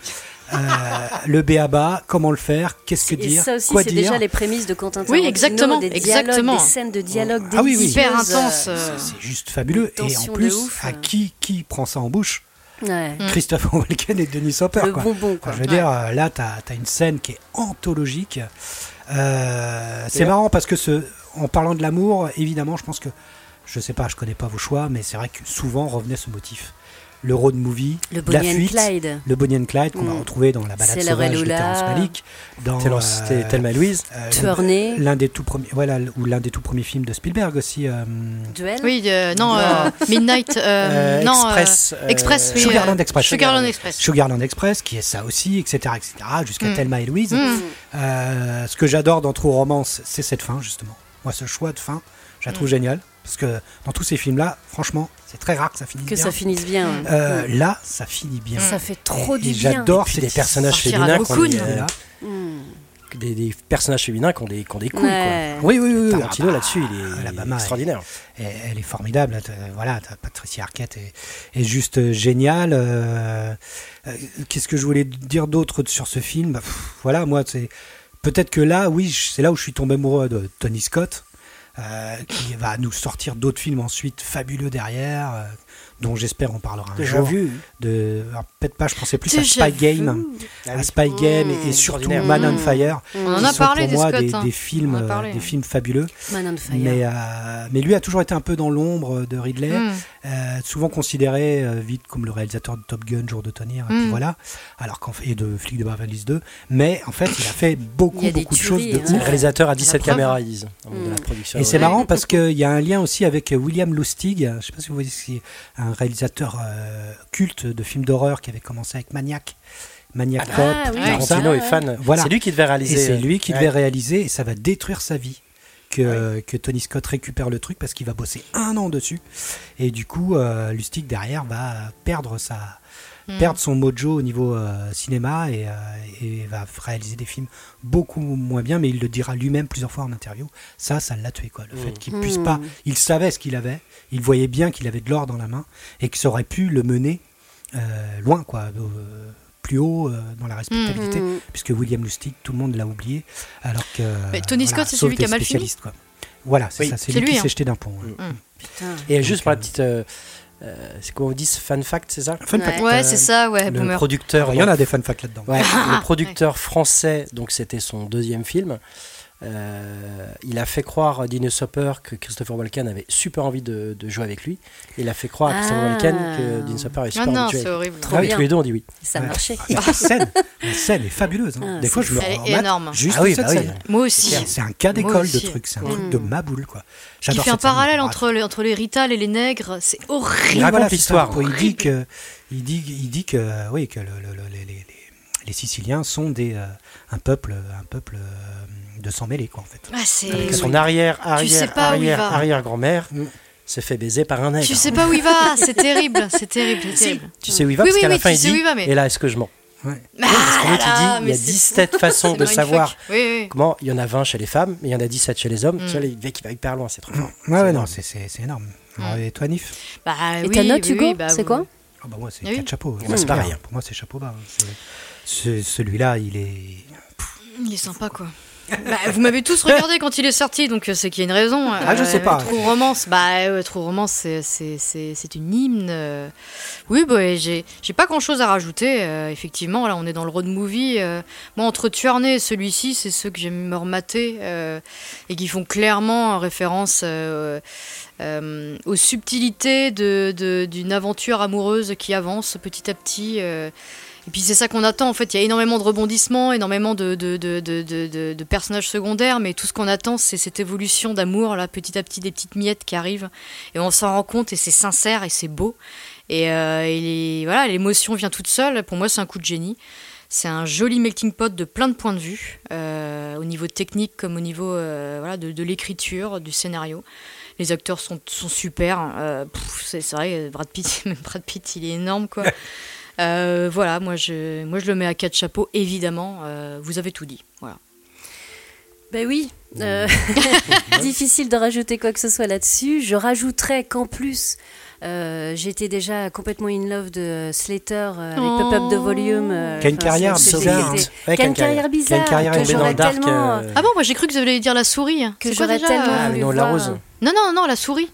le béaba, comment le faire, qu'est-ce que dire, ça aussi, c'est déjà les prémices de Quentin Tarantino, oui, exactement, des, exactement. des scènes de dialogue ah, oui, oui. hyper intenses. C'est juste fabuleux. Et en plus, à qui qui prend ça en bouche Ouais. Mm. Christopher Walken et Denis Hopper. Le bonbon, je veux dire, euh, là, tu as, une scène qui est anthologique. Euh, c'est marrant parce que ce, en parlant de l'amour, évidemment, je pense que, je sais pas, je connais pas vos choix, mais c'est vrai que souvent revenait ce motif. Le road movie, Le la Bonnie and fuite, Clyde. le Bonnie and Clyde qu'on va Mm. retrouver dans la balade sauvage de. Terrence Malick, dans Thelma- euh, Thelma et Louise. euh, l'un des tout premiers, voilà, ou l'un des tout premiers films de Spielberg aussi. euh, Duel. Oui, euh, non, euh, Midnight. euh, Euh, non, euh, Express. euh, Express, oui. Sugarland Express. Sugarland Express. Sugarland Express, qui est ça aussi, etc., etc., jusqu'à Mm. Thelma et Louise. Mm. Euh, ce que j'adore dans True Romance, c'est cette fin, justement. Moi, ce choix de fin, je la trouve Mm. géniale. Parce que dans tous ces films-là, franchement, c'est très rare que ça finisse Que bien. ça finisse bien. Euh, Mm. Là, ça finit bien. Ça fait trop Et- du et bien. J'adore Puis ces des personnages féminins des, euh, là. Mm. des, des personnages féminins qui ont des, qui ont des couilles. Ouais. Oui, oui, oui. Tarantino Ah, là-dessus, il est, il est Alabama, extraordinaire. Elle, elle est formidable. Voilà, Patricia Arquette est, est juste euh, géniale. Euh, euh, Qu'est-ce que je voulais dire d'autre sur ce film? Bah, pff, Voilà, moi, c'est peut-être que là, oui, c'est là où je suis tombé amoureux de Tony Scott, euh, qui va nous sortir d'autres films ensuite fabuleux derrière, euh, dont j'espère on parlera un Déjà jour. vu. De, peut-être pas, je pensais plus à Déjà Spy Game, vu. Ah à oui. Spy Game et, Mmh. et surtout Extraordinaire. Man on Mmh. Fire. On en a parlé pour des moi Scott. des, hein. des films, On a euh, parlé. des films fabuleux. Man on Fire. Mais, euh, mais lui a toujours été un peu dans l'ombre de Ridley, Mm. euh, souvent considéré euh, vite comme le réalisateur de Top Gun, Jour de Tonnerre, et puis Mm. voilà, alors qu'en fait, et de Flic de Beverly Hills 2. Mais en fait, il a fait beaucoup, a beaucoup de choses de hein. Réalisateur à 17 preuve. caméras, de Mm. la production. Et c'est marrant parce qu'il y a un lien aussi avec William Lustig, je sais pas si vous voyez, c'est un réalisateur euh, culte de films d'horreur qui avait commencé avec Maniac, Maniac Ah, ah oui, ça. Est fan. Voilà. C'est lui qui devait réaliser. c'est euh, lui qui ouais. devait réaliser et ça va détruire sa vie. Que, que Tony Scott récupère le truc parce qu'il va bosser un an dessus. Et du coup, euh, Lustig derrière va perdre, sa, Mm. perdre son mojo au niveau euh, cinéma et, euh, et va réaliser des films beaucoup moins bien. Mais il le dira lui-même plusieurs fois en interview. Ça, ça l'a tué. Quoi. Le Mm. fait qu'il puisse Mm. pas. Il savait ce qu'il avait. Il voyait bien qu'il avait de l'or dans la main et que ça aurait pu le mener euh, loin, quoi. euh, plus haut euh, dans la respectabilité Mm. puisque William Lustig, tout le monde l'a oublié, alors que Mais Tony voilà, Scott, c'est celui qui a mal fini quoi. Voilà, c'est Oui, ça, c'est lui, lui, qui hein. s'est jeté d'un pont. Et juste pour la petite. euh, euh, c'est quoi on dit Fun fact, c'est ça Fun Ouais. fact. Ouais, euh, c'est ça, ouais, Le Boomer. producteur. Il y en a des fun facts là-dedans. Ouais, le producteur français, donc c'était son deuxième film. Euh, il a fait croire à Dino Hopper que Christopher Walken avait super envie de, de jouer avec lui. Il a fait croire à Christopher Ah. Walken que Dino Hopper avait Ah super non, envie de jouer c'est avec lui. horrible. Trop Ah oui, bien. tous les deux on dit oui. Ça Ouais. marchait. La scène, la scène est fabuleuse. hein. Ah, des fois, je me Elle est remets énorme. juste Ah oui, cette bah oui. scène. Moi aussi. C'est un cas d'école de truc, c'est un Mm. truc de ma boule, quoi. Qui fait un parallèle Ah, entre, les, entre les Rital et les nègres, c'est Il horrible. raconte voilà, c'est l'histoire. Il dit que, il dit, il dit que, oui, que le- le- le- les, les- les- les Siciliens sont des, euh, un peuple, un peuple euh, de sang mêlé, quoi, en fait. Ah, Que son arrière, arrière, arrière, grand-mère Mm. s'est fait baiser par un nègre. Tu sais pas où il va, c'est terrible, c'est terrible, c'est Si, terrible. tu sais où il va Oui, parce oui, qu'à la oui, fin il dit va, mais- et là est-ce que je mens Ouais. Ah Parce qu'en fait, là dit il y a c'est- 17 façons de savoir Oui, oui. comment il y en a 20 chez les femmes mais il y en a 17 chez les hommes. Mm. Tu vois, le mec il va hyper loin, c'est trop fort. Ouais, ouais, non, c'est- énorme. Alors, Mm. et toi, Nif? Bah, Et oui, ta note, oui, Hugo, oui, bah, c'est quoi Ah bah moi, c'est Ah oui. quatre chapeaux. C'est pareil. Pour moi, c'est chapeau bas. hein. Celui-là, il est. Il est sympa, quoi. Bah, vous m'avez tous regardé quand il est sorti, donc euh, c'est qu'il y a une raison. Ah, je sais pas. True Romance, bah True Romance, c'est- une hymne. euh. Oui, bah, j'ai pas grand chose à rajouter. euh, effectivement, là, on est dans le road movie. euh. Moi, entre Tuernay et celui-ci, c'est ceux que j'aime me remater euh, et qui font clairement référence euh, euh, aux subtilités de- de- d'une aventure amoureuse qui avance petit à petit. euh. Et puis c'est ça qu'on attend en fait. Il y a énormément de rebondissements, énormément de, personnages secondaires, mais tout ce qu'on attend, c'est cette évolution d'amour là, petit à petit, des petites miettes qui arrivent, et on s'en rend compte et c'est sincère et c'est beau. Et, euh, voilà, l'émotion vient toute seule. Pour moi, c'est un coup de génie. C'est un joli melting pot de plein de points de vue, euh, au niveau technique comme au niveau euh, voilà, de, l'écriture, du scénario. Les acteurs sont, sont super. c'est c'est vrai, Brad Pitt, même Brad Pitt, il est énorme quoi. Euh, voilà, moi je, moi je le mets à quatre chapeaux, évidemment. euh, vous avez tout dit. Voilà. Ben oui, euh, difficile de rajouter quoi que ce soit là-dessus. Je rajouterais qu'en plus, euh, j'étais déjà complètement in love de Slater euh, avec Oh. Pop Up de Volume. euh, enfin, carrière bizarre. Ouais, une carrière bizarre. carrière que dans le dark. euh, Ah bon, moi j'ai cru que vous alliez dire la souris. que j'aurais déjà, tellement Ah, voulu de la rose. Non, non, non, la souris.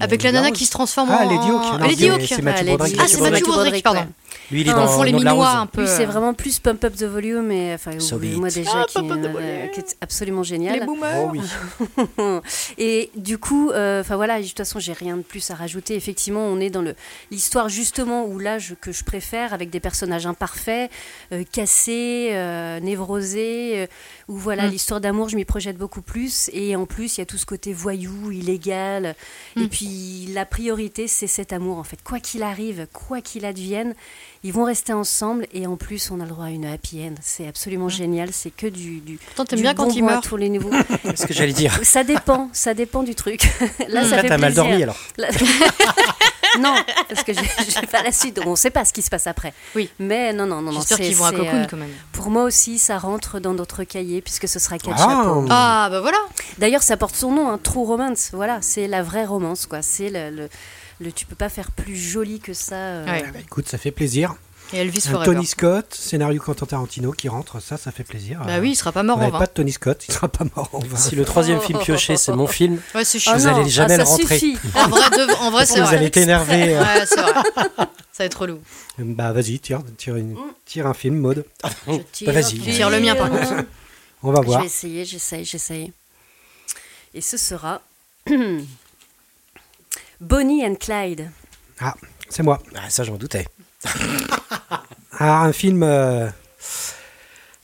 Avec la nana qui se transforme Ah, en. Lady Hawk, Lady Hawk. c'est Ah, Broderick. Ah, c'est Matthew Broderick, pardon. Lui, il est dans, font les minois un peu. c'est vraiment plus Pump Up the Volume et enfin moi déjà ah, qui, est absolument génial. Les boomers. Oh, oui. et du coup, euh, enfin voilà, de toute façon, j'ai rien de plus à rajouter. Effectivement, on est dans le l'histoire justement où l'âge que je préfère avec des personnages imparfaits, euh, cassés, euh, névrosés, où voilà, mm. l'histoire d'amour, je m'y projette beaucoup plus et en plus, il y a tout ce côté voyou, illégal et mm. puis la priorité, c'est cet amour en fait. Quoi qu'il arrive, quoi qu'il advienne, ils vont rester ensemble et en plus, on a le droit à une happy end. C'est absolument génial. C'est que du. du t'aimes bien quand il meurt tous les niveaux. ce que j'allais dire. Ça dépend, ça dépend du truc. Là, ça t'as mal dormi alors. non, parce que j'ai pas la suite. On ne sait pas ce qui se passe après. Oui. Mais non, non, non. J'espère qu'ils vont à Cocoon euh, quand même. Pour moi aussi, ça rentre dans d'autres cahiers puisque ce sera quatre ah. Ah, bah voilà. D'ailleurs, ça porte son nom, hein, True Romance. Voilà, c'est la vraie romance, quoi. C'est le le, tu peux pas faire plus joli que ça. Euh. Ah bah, écoute, ça fait plaisir. Et Elvis Tony Scott, scénario Quentin Tarantino qui rentre, ça, ça fait plaisir. Bah oui, il sera pas mort en vain. Pas de Tony Scott, il sera pas mort en vain. Si le troisième film pioché, c'est mon film, ouais, vous n'allez jamais le rentrer. en vrai, en vrai c'est Vous allez être énervé. Ouais, c'est vrai. Ça va être relou. Bah vas-y, tire, tire, une, tire un film, mode. Bah, vas-y. Tire le mien par contre. On va voir. Je vais essayer, j'essaye, j'essaye. Et ce sera Bonnie and Clyde. Ah, c'est moi. Ah, ça, j'en doutais. ah, un film. Euh,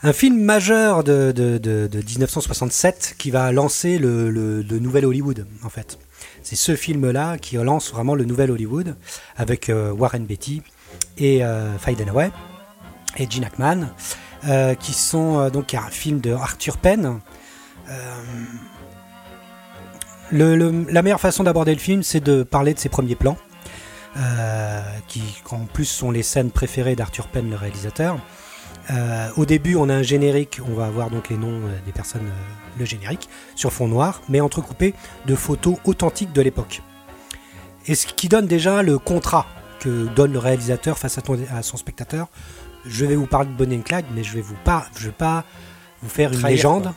un film majeur de, de, de, 1967 qui va lancer le, le, nouvel Hollywood, en fait. C'est ce film-là qui lance vraiment le nouvel Hollywood avec euh, Warren Beatty et euh, Faye Dunaway et Gene Hackman, euh, qui sont donc un film de Arthur Penn. La meilleure façon d'aborder le film, c'est de parler de ses premiers plans. Euh, qui en plus sont les scènes préférées d'Arthur Penn, le réalisateur. Euh, au début, on a un générique, on va avoir donc les noms euh, des personnes, le générique, sur fond noir, mais entrecoupé de photos authentiques de l'époque. Et ce qui donne déjà le contrat que donne le réalisateur face à, son spectateur. Je vais vous parler de Bonnie and Clyde, mais je vais vous pas, je vais pas vous faire une légende.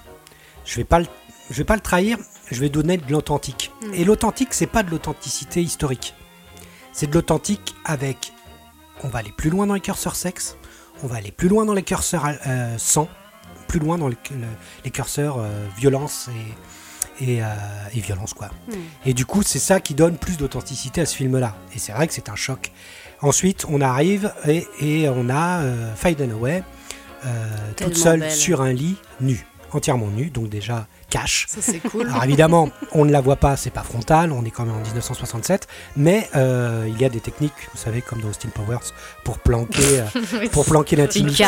Je vais pas, je vais pas le trahir. Je vais donner de l'authentique. Hmm. Et l'authentique, c'est pas de l'authenticité historique. C'est de l'authentique avec. On va aller plus loin dans les curseurs sexe, on va aller plus loin dans les curseurs euh, sang, plus loin dans les curseurs euh, violence et, euh, et, violence quoi. Hmm. Et du coup, c'est ça qui donne plus d'authenticité à ce film-là. Et c'est vrai que c'est un choc. Ensuite, on arrive et, et on a euh, Away toute seule sur un lit nu, entièrement nu, donc déjà cache. Ça c'est cool. Alors évidemment, on ne la voit pas, c'est pas frontal, on est quand même en 1967, mais euh, il y a des techniques, vous savez, comme dans Austin Powers, pour planquer, euh, pour planquer l'intimité.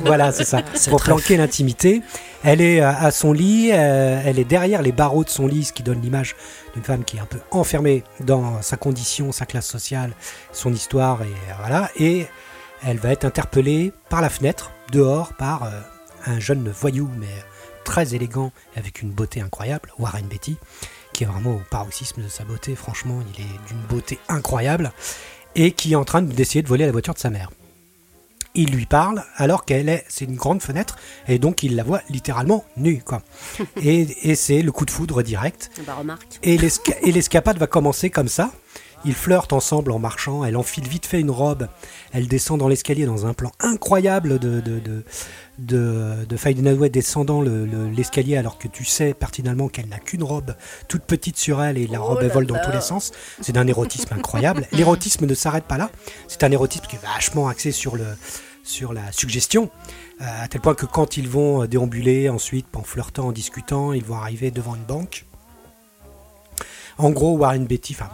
Voilà, c'est ça. pour planquer l'intimité. Elle est euh, à son lit, elle est derrière les barreaux de son lit, ce qui donne l'image d'une femme qui est un peu enfermée dans sa condition, sa classe sociale, son histoire, et voilà. Et elle va être interpellée par la fenêtre, dehors, par un jeune voyou, mais très élégant et avec une beauté incroyable, Warren Beatty, qui est vraiment au paroxysme de sa beauté, franchement, il est d'une beauté incroyable, et qui est en train d'essayer de voler la voiture de sa mère. Il lui parle alors qu'elle est, c'est une grande fenêtre, et donc il la voit littéralement nue, quoi. et, c'est le coup de foudre direct. Bah, et l'escapade va commencer comme ça. Ils flirtent ensemble en marchant, elle enfile vite fait une robe, elle descend dans l'escalier dans un plan incroyable de, de, de, de, de descendant l'escalier alors que tu sais pertinemment qu'elle n'a qu'une robe toute petite sur elle et la oh robe elle vole dans tous les sens. C'est d'un érotisme incroyable. L'érotisme ne s'arrête pas là, c'est un érotisme qui est vachement axé sur, le, sur la suggestion. Euh, à tel point que quand ils vont déambuler ensuite en flirtant, en discutant, ils vont arriver devant une banque. En gros, Warren enfin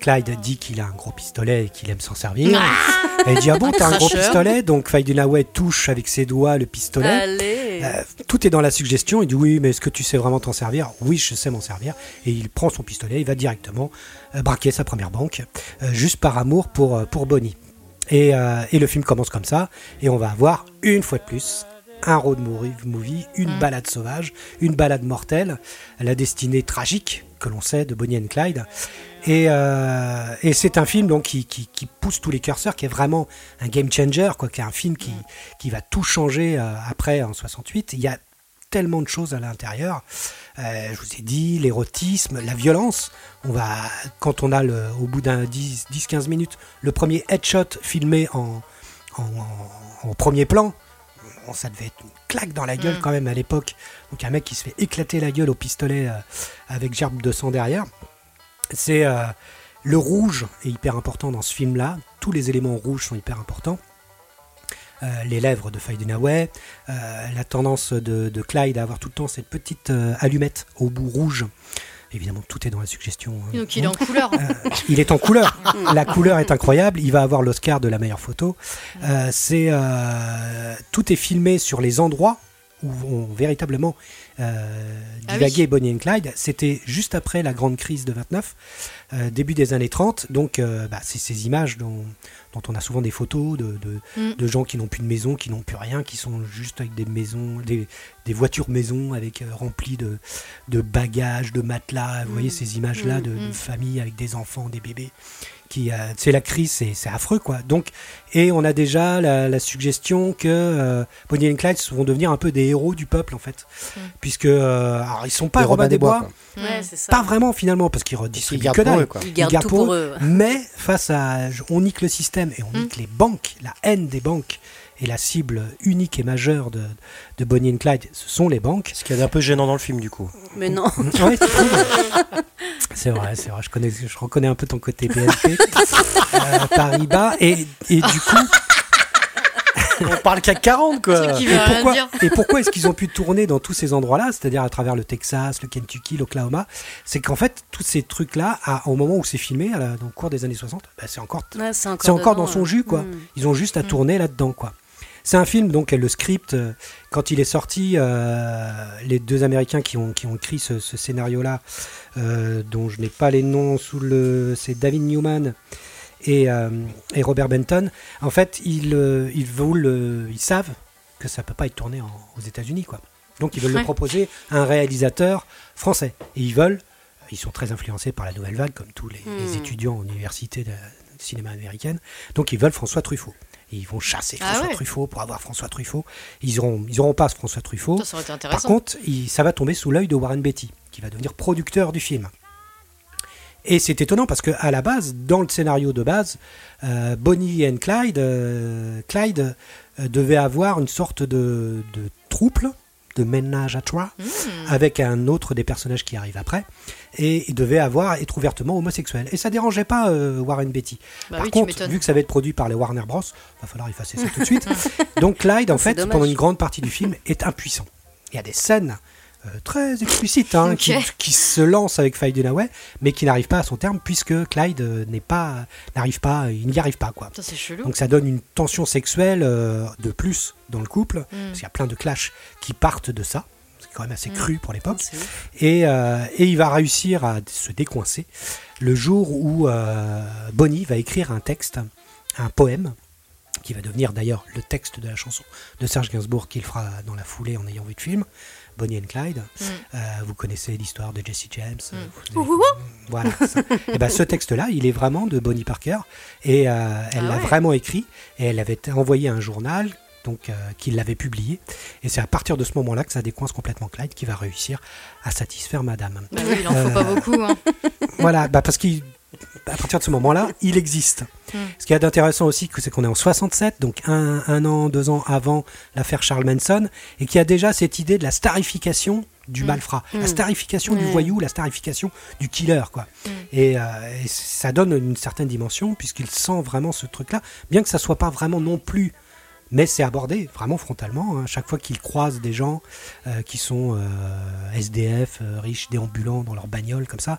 Clyde dit qu'il a un gros pistolet et qu'il aime s'en servir. Ah elle dit Ah bon, t'as un gros pistolet? Donc Faye touche avec ses doigts le pistolet. Euh, tout est dans la suggestion. Il dit Oui, mais est-ce que tu sais vraiment t'en servir? Oui, je sais m'en servir. Et il prend son pistolet, il va directement euh, braquer sa première banque, euh, juste par amour pour, pour Bonnie. Et, et, le film commence comme ça. Et on va avoir une fois de plus un road movie, une mm. balade sauvage, une balade mortelle, la destinée tragique que l'on sait de Bonnie and Clyde. Euh, et, c'est un film donc qui, pousse tous les curseurs, qui est vraiment un game changer, quoi, qui est un film qui, qui va tout changer euh, après en 68. Il y a tellement de choses à l'intérieur. Euh, je vous ai dit, l'érotisme, la violence. On va, quand on a le, au bout d'un 10-15 minutes le premier headshot filmé en, en, premier plan, ça devait être une claque dans la gueule mm. quand même à l'époque. Donc un mec qui se fait éclater la gueule au pistolet euh, avec gerbe de sang derrière. C'est euh, le rouge est hyper important dans ce film-là. Tous les éléments rouges sont hyper importants. Euh, les lèvres de Faye Dunaway, la tendance de, Clyde à avoir tout le temps cette petite allumette au bout rouge. Évidemment, tout est dans la suggestion. Hein. Donc il est en couleur. il est en couleur. la couleur est incroyable. Il va avoir l'Oscar de la meilleure photo. c'est tout est filmé sur les endroits où vont véritablement euh, ah divaguer Bonnie and Clyde. C'était juste après la grande crise de 29, début des années 30. Donc, bah, c'est ces images dont, on a souvent des photos de, mm. de, gens qui n'ont plus de maison, qui n'ont plus rien, qui sont juste avec des maisons, des, des voitures maison avec euh, remplies de, de bagages, de matelas. Vous voyez mm. ces images-là mm, de familles avec des enfants, des bébés qui euh, c'est la crise, c'est affreux quoi. Donc et on a déjà la, suggestion que euh, Bonnie et Clyde vont devenir un peu des héros du peuple en fait, mm. puisque euh, alors ils sont pas Robin des Bois, pas vraiment finalement parce qu'ils redistribuent que dalle, ils gardent, tout pour eux. Mais face à on nique le système et on mm. nique les banques, la haine des banques et la cible unique et majeure de, de Bonnie and Clyde, ce sont les banques. Ce qui est un peu gênant dans le film, du coup. Mais non. c'est vrai, c'est vrai. Je, connais, je reconnais un peu ton côté BNP, euh, Paris-Bas. Et, et du coup. On parle qu'à 40 quoi. Et pourquoi, et pourquoi est-ce qu'ils ont pu tourner dans tous ces endroits-là, c'est-à-dire à travers le Texas, le Kentucky, l'Oklahoma? C'est qu'en fait, tous ces trucs-là, au moment où c'est filmé, à dans le cours des années 60, bah, c'est encore, c'est encore, dans son jus quoi. Mm. Ils ont juste à mm. tourner là-dedans quoi. C'est un film, donc le script, euh, quand il est sorti, euh, les deux Américains qui ont, qui ont écrit ce, scénario-là, euh, dont je n'ai pas les noms sous le... C'est David Newman et, et, Robert Benton. En fait, ils, ils, veulent, ils savent que ça peut pas être tourné aux États-Unis, quoi. Donc ils veulent le proposer à un réalisateur français. Et ils veulent, ils sont très influencés par la nouvelle vague, comme tous les, les hmm. étudiants en université de cinéma américaine. Donc ils veulent François Truffaut ils vont chasser ah François Truffaut pour avoir François Truffaut. Ils n'auront ils auront pas ce François Truffaut. Par contre, ça va tomber sous l'œil de Warren Beatty, qui va devenir producteur du film. Et c'est étonnant parce que à la base, dans le scénario de base, euh, Bonnie et Clyde, euh, Clyde euh, devait avoir une sorte de, de trouble de ménage à trois hmm. avec un autre des personnages qui arrive après et il devait avoir être ouvertement homosexuel. Et ça dérangeait pas euh, Warren Beatty. Bah par contre vu que ça va être produit par les Warner Bros va falloir effacer ça tout de suite. Donc Clyde en fait pendant une grande partie du film est impuissant. Il y a des scènes euh, très explicites hein, qui, se lance avec Faye Dunaway mais qui n'arrive pas à son terme puisque Clyde euh, n'est pas n'arrive pas il n'y arrive pas quoi donc ça donne une tension sexuelle de plus dans le couple, mm. parce qu'il y a plein de clashs qui partent de ça. C'est quand même assez mm. cru pour l'époque. Et, euh, et, il va réussir à se décoincer le jour où euh, Bonnie va écrire un texte, un poème, qui va devenir d'ailleurs le texte de la chanson de Serge Gainsbourg qu'il fera dans la foulée en ayant vu le film. Bonnie and Clyde. Mm. Euh, vous connaissez l'histoire de Jesse James. voilà. et ben, ce texte-là, il est vraiment de Bonnie Parker. Et elle ah l'a vraiment écrit. Et elle avait envoyé un journal donc euh, qu'il l'avait publié. Et c'est à partir de ce moment-là que ça décoince complètement Clyde qui va réussir à satisfaire Madame. Bah oui, il en faut pas euh, beaucoup. Hein. voilà, bah parce qu'à partir de ce moment-là, il existe. Hmm. Ce qui est intéressant aussi, c'est qu'on est en 67, donc un, an, deux ans avant l'affaire Charles Manson, et qu'il y a déjà cette idée de la starification du hmm. malfrat, la hmm. starification du voyou, la starification du killer, quoi. Et, euh, et, ça donne une certaine dimension puisqu'il sent vraiment ce truc-là, bien que ça soit pas vraiment non plus mais c'est abordé vraiment frontalement. Hein. Chaque fois qu'ils croisent des gens euh, qui sont euh, SDF, euh, riches, déambulants dans leur bagnole comme ça,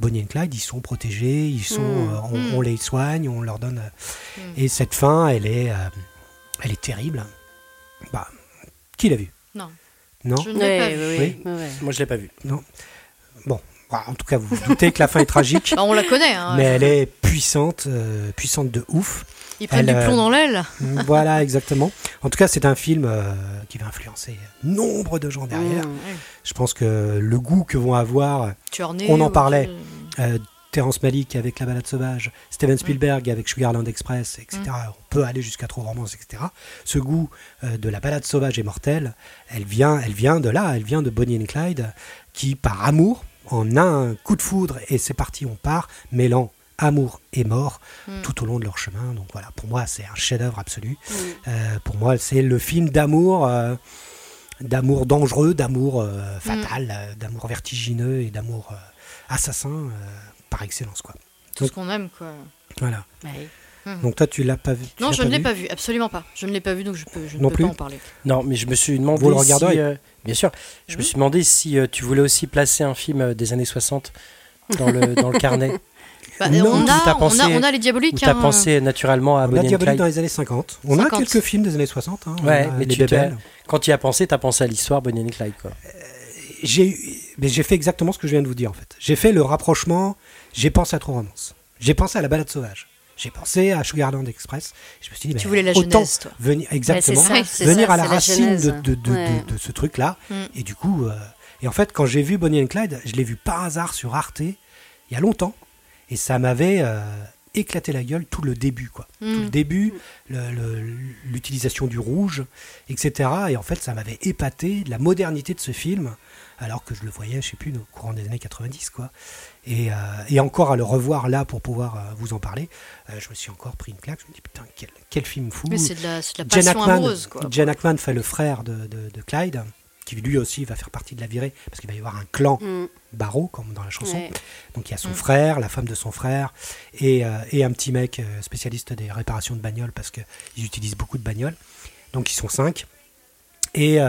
Bonnie et Clyde, ils sont protégés, ils sont, mmh. Mmh. On, les soigne, on leur donne. Mmh. Et cette fin, elle est, elle est terrible. Bah, qui l'a vu Non. Non? Je ne l'ai pas vu. Oui. Moi, je l'ai pas vu. Non. Bon, bah, en tout cas, vous, vous doutez que la fin est tragique. Bah, on la connaît. Hein, mais elle est puissante, puissante de ouf. Ils prennent du plomb dans l'aile. voilà, exactement. En tout cas, c'est un film euh, qui va influencer nombre de gens derrière. Mmh, Je pense que le goût que vont avoir, on en parlait, euh, Terrence Malick avec La Balade Sauvage, Steven Spielberg avec Sugarland Express, etc. On peut aller jusqu'à Trop Romance, etc. Ce goût euh, de La Balade Sauvage et mortelle, elle vient, elle vient de là, elle vient de Bonnie and Clyde, qui par amour, en un coup de foudre, et c'est parti, on part, mêlant amour et mort Mm. tout au long de leur chemin. Donc voilà, pour moi, c'est un chef-d'œuvre absolu. Euh, pour moi, c'est le film d'amour, euh, d'amour dangereux, d'amour euh, fatal, euh, d'amour vertigineux et d'amour euh, assassin euh, par excellence, quoi. Tout ce qu'on aime, quoi. Voilà. Ouais. Donc toi, tu l'as pas vu Non, je ne l'ai pas vu, absolument pas. Je ne l'ai pas vu, donc je, peux, je ne Non peux plus pas en parler. Non, mais je me suis demandé Vous le si, euh, bien sûr, je me suis demandé si euh, tu voulais aussi placer un film euh, des années 60 dans le, dans le carnet. Bah, Non, on, a, on, a, on a les diaboliques. t'as hein. pensé naturellement à On a Bonnie and Diabolique Clyde dans les années 50. On 50. a quelques films des années 60. hein. Ouais, a mais Les tu. Quand tu y as pensé, t'as pensé à l'histoire Bonnie and Clyde, quoi. J'ai mais j'ai fait exactement ce que je viens de vous dire en fait. J'ai fait le rapprochement. J'ai pensé à Trop Romance. J'ai pensé à La Balade Sauvage. J'ai pensé à Sugarland Express. Je me suis dit, Tu voulais la toi. venir exactement ça, venir ça, à la racine de, genèse. de, de, Ouais. de- de ce truc-là. Mm. Et du coup, euh, et en fait, quand j'ai vu Bonnie and Clyde, je l'ai vu par hasard sur Arte il y a longtemps, et ça m'avait euh, éclaté la gueule tout le début, quoi. Tout le Mm. début, l'utilisation du rouge, etc. Et en fait, ça m'avait épaté de la modernité de ce film, alors que je le voyais, je sais plus, au courant des années 90, quoi. Et, euh, et encore à le revoir là pour pouvoir euh, vous en parler, euh, je me suis encore pris une claque. Je me dis putain, quel, quel film fou. Mais c'est de la, de la Jen passion Ackman, amoureuse, quoi. Jen Ackman fait le frère de, de- de Clyde, qui lui aussi va faire partie de la virée, parce qu'il va y avoir un clan Mm. barreau, comme dans la chanson. Ouais. Donc il y a son Mm. frère, la femme de son frère, et, euh, et un petit mec euh, spécialiste des réparations de bagnoles, parce qu'ils utilisent beaucoup de bagnoles. Donc ils sont cinq. Et, euh,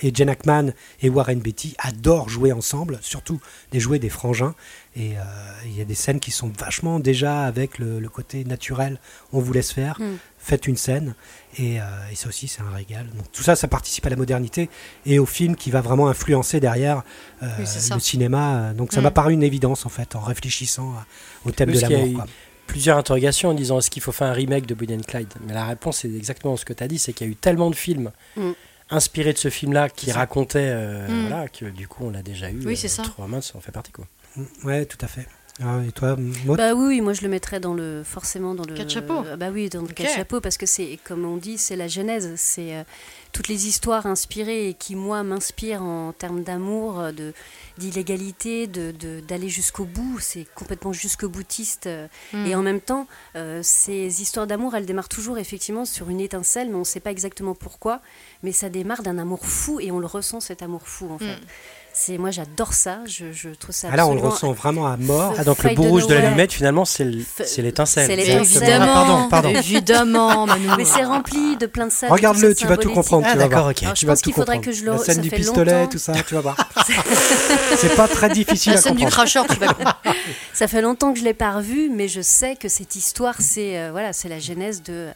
et Jen Ackman et Warren Beatty adorent jouer ensemble, surtout des jouets des frangins. Et euh, il y a des scènes qui sont vachement déjà avec le, le côté naturel. On vous laisse faire, Mm. faites une scène. Et, euh, et ça aussi, c'est un régal. Donc tout ça, ça participe à la modernité et au film qui va vraiment influencer derrière euh, Oui, le cinéma. Donc ça Mm. m'a paru une évidence en fait, en réfléchissant à- au thème Parce de qu'il y a l'amour. Plusieurs interrogations en disant est-ce qu'il faut faire un remake de Bonnie and Clyde? Mais la réponse c'est exactement ce que tu as dit, c'est qu'il y a eu tellement de films Mm. Inspirés de ce film-là qui racontaient, euh, Mm. voilà, que du coup on l'a déjà eu. Oui, c'est ça. Trois mains, ça en fait partie quoi. Ouais, tout à fait. Ah, et toi, Maud Bah oui, moi je le mettrais dans le forcément dans le chapeaux. Euh, bah oui, dans le Ok. quatre chapeaux parce que c'est comme on dit, c'est la genèse, c'est euh, toutes les histoires inspirées et qui moi m'inspirent en termes d'amour, de d'illégalité, de d'aller jusqu'au bout. C'est complètement jusqu'au boutiste. euh, Mm. Et en même temps, euh, ces histoires d'amour, elles démarrent toujours effectivement sur une étincelle, mais on ne sait pas exactement pourquoi. Mais ça démarre d'un amour fou et on le ressent cet amour fou en fait. C'est moi j'adore ça. Je, je trouve ça. Ah là, on le ressent vraiment à mort. Ah donc le bout de rouge de l'allumette finalement c'est l'étincelle. c'est l'étincelle. évidemment, Pardon, pardon. évidemment, Manu. Mais c'est rempli de plein de salles. Regarde-le, tu vas tout comprendre. Ah tu vas d'accord, voir. ok. Alors, je pense qu'il faudrait comprendre. que je le- La scène ça du fait pistolet, longtemps. tout ça, tu vas voir. c'est pas très difficile La à scène du comprendre. cracheur, tu vas Ça fait longtemps que je l'ai pas revu, mais je sais que cette histoire, c'est euh, voilà, c'est la genèse de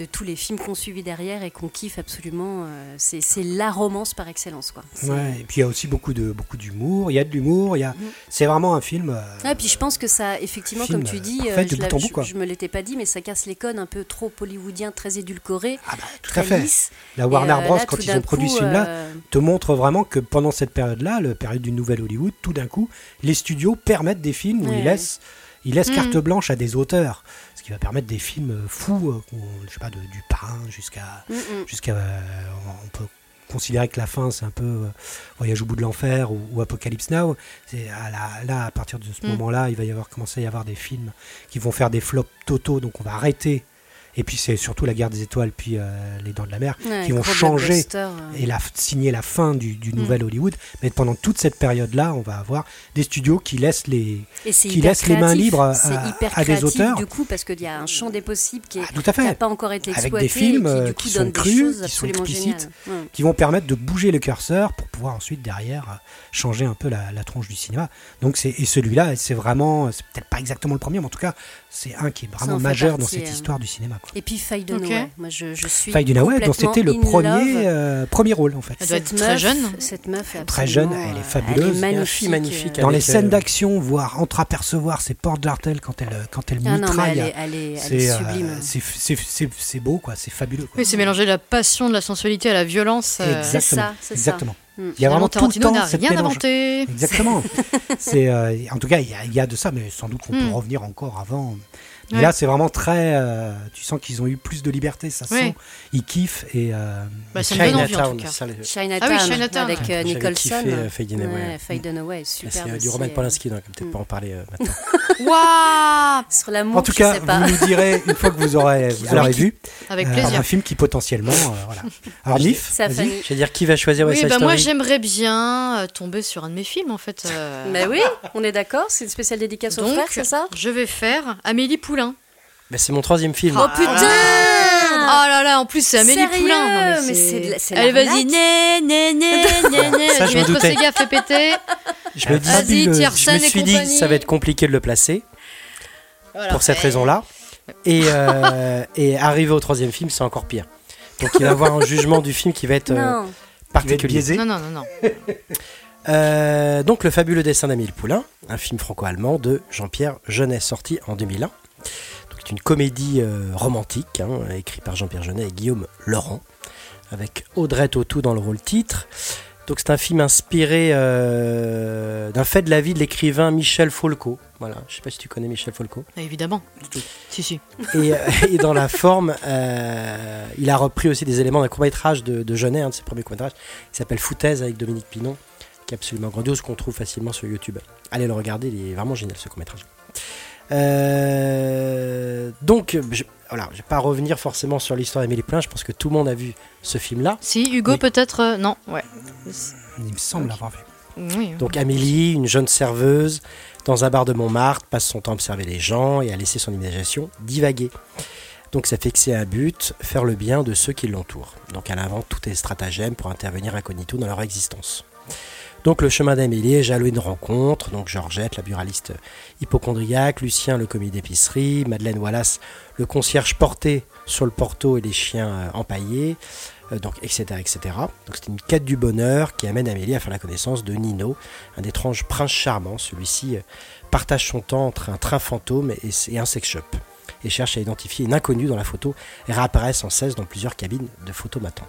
de tous les films qu'on suivi derrière et qu'on kiffe absolument. euh, c'est la romance par excellence, quoi. Ouais, et puis il y a aussi beaucoup de beaucoup d'humour. Il y a de l'humour. Il y a. C'est vraiment un film. euh, Ah, puis je pense que ça, effectivement, comme tu euh, dis, parfait de je, je me l'étais pas dit, mais ça casse les codes un peu trop hollywoodiens, très édulcorés, Ah bah, tout très à fait. La Et, Warner euh, Bros, là, quand ils ont produit ce film-là, euh, te montre vraiment que pendant cette période-là, la période du nouvel Hollywood, tout d'un coup, les studios permettent des films où Ouais. ils laissent, ils laissent Mhm. carte blanche à des auteurs, ce qui va permettre des films euh, fous, euh, je sais pas, de- du parrain jusqu'à, mm, mm. jusqu'à, euh, on peut considérer que la fin c'est un peu Voyage au bout de l'enfer ou, ou Apocalypse Now. C'est là, à partir de ce Mhm. moment-là, il va y avoir commencer à y avoir des films qui vont faire des flops totaux, donc on va arrêter. Et puis c'est surtout la guerre des étoiles, puis euh, les dents de la mer, Ouais, qui vont gros changer blockbuster, euh. et la, signer la fin du, du nouvel Hollywood. Mais pendant toute cette période-là, on va avoir des studios qui laissent les. Qui hyper laisse les mains libres à- hyper à des auteurs. Du coup, parce qu'il y a un champ des possibles qui Ah, n'a fait. pas encore été Avec exploité des films, et qui, euh, qui sont crus, qui sont explicites. qui vont permettre de bouger le curseur pour pouvoir ensuite derrière euh, changer un peu la, la tronche du cinéma. Donc c'est et celui-là, c'est vraiment, c'est peut-être pas exactement le premier, mais en tout cas, c'est un qui est vraiment en fait majeur dans cette euh. histoire du cinéma. Quoi. Et puis Faye de Ok. Noël. Moi, je, je suis. Faye Dunaway, dont c'était le premier euh, premier rôle en fait. Elle doit être très jeune. Cette meuf est Très jeune, absolument, elle est euh, fabuleuse. Elle est magnifique. magnifique, euh, Dans les scènes euh, d'action, voir entreapercevoir ses portes d'artel quand elle quand elle Ah mitraille, elle est, elle est, elle est c'est euh, beau quoi, c'est fabuleux. Quoi. Oui, c'est mélanger la passion de la sensualité à la violence. euh, Exactement. C'est ça, c'est ça. Exactement. Il y a vraiment tout le temps n'a rien inventé. Exactement. c'est en tout cas il y, a de ça, mais sans doute qu'on peut revenir encore avant. Mais là, c'est vraiment très. Euh, tu sens qu'ils ont eu plus de liberté, ça sent. Ils kiffent et. Euh, bah, Chinatown, Chinatown, ah oui, Chinatown avec euh, Nicholson. Kiffé, Fade in Away. Fade in Away, super. C'est du Roman Polanski, donc peut-être mm. pas en parler maintenant. Waouh Sur l'amour, En tout cas, vous nous direz une fois que vous aurez, vous l'aurez vu. Avec plaisir. Un film qui potentiellement, voilà. Alors Nif, je vais dire qui va choisir Oui, bah moi j'aimerais bien tomber sur un de mes films en fait. Mais oui, on est d'accord. C'est une spéciale dédicace au frère, c'est ça? Je vais faire Amélie Poulain. Bah, c'est mon troisième film. Oh putain Oh là là, en plus c'est Amélie Poulain. mais c'est Allez, vas-y, né, né, né, né, né. Ça, je me doutais. fait péter. Je me, dis, je me suis dit, ça va être compliqué de le placer. Pour cette raison-là. Et, euh, et arriver au troisième film, c'est encore pire. Donc il va y avoir un jugement du film qui va être euh, particulier. Non, non, non, non. Euh, donc Le fabuleux dessin d'Amélie Poulain, un film franco-allemand de Jean-Pierre Jeunet, sorti en 2001 une comédie euh, romantique, hein, écrite par Jean-Pierre Jeunet et Guillaume Laurent, avec Audrey Tautou dans le rôle titre. Donc c'est un film inspiré euh, d'un fait de la vie de l'écrivain Michel Folco. Voilà, je sais pas si tu connais Michel Folco. Évidemment. Si si. Et, euh, dans la forme, il a repris aussi des éléments d'un court métrage de, de Jeunet, un de ses premiers courts métrages, qui s'appelle Foutaise avec Dominique Pinon, qui est absolument grandiose, qu'on trouve facilement sur YouTube. Allez le regarder, il est vraiment génial ce court métrage. Euh, donc, je, voilà, je vais pas revenir forcément sur l'histoire d'Amélie Poulain. Je pense que tout le monde a vu ce film-là. Si Hugo peut-être euh, non, ouais. Il me semble avoir vu. Donc Amélie, une jeune serveuse dans un bar de Montmartre, passe son temps à observer les gens et à laisser son imagination divaguer. Donc ça fait que c'est un but, faire le bien de ceux qui l'entourent. Donc elle invente tous les stratagèmes pour intervenir incognito dans leur existence. Donc le chemin d'Amélie est jalonné de rencontres, donc Georgette, la buraliste hypochondriaque, Lucien, le commis d'épicerie, Madeleine Wallace, le concierge porté sur le porto et les chiens euh, empaillés, euh, donc etc. etc. Donc c'est une quête du bonheur qui amène Amélie à faire la connaissance de Nino, un étrange prince charmant. Celui-ci euh, partage son temps entre un train fantôme et un sex shop et cherche à identifier une inconnue dans la photo et réapparaît sans cesse dans plusieurs cabines de photomatons.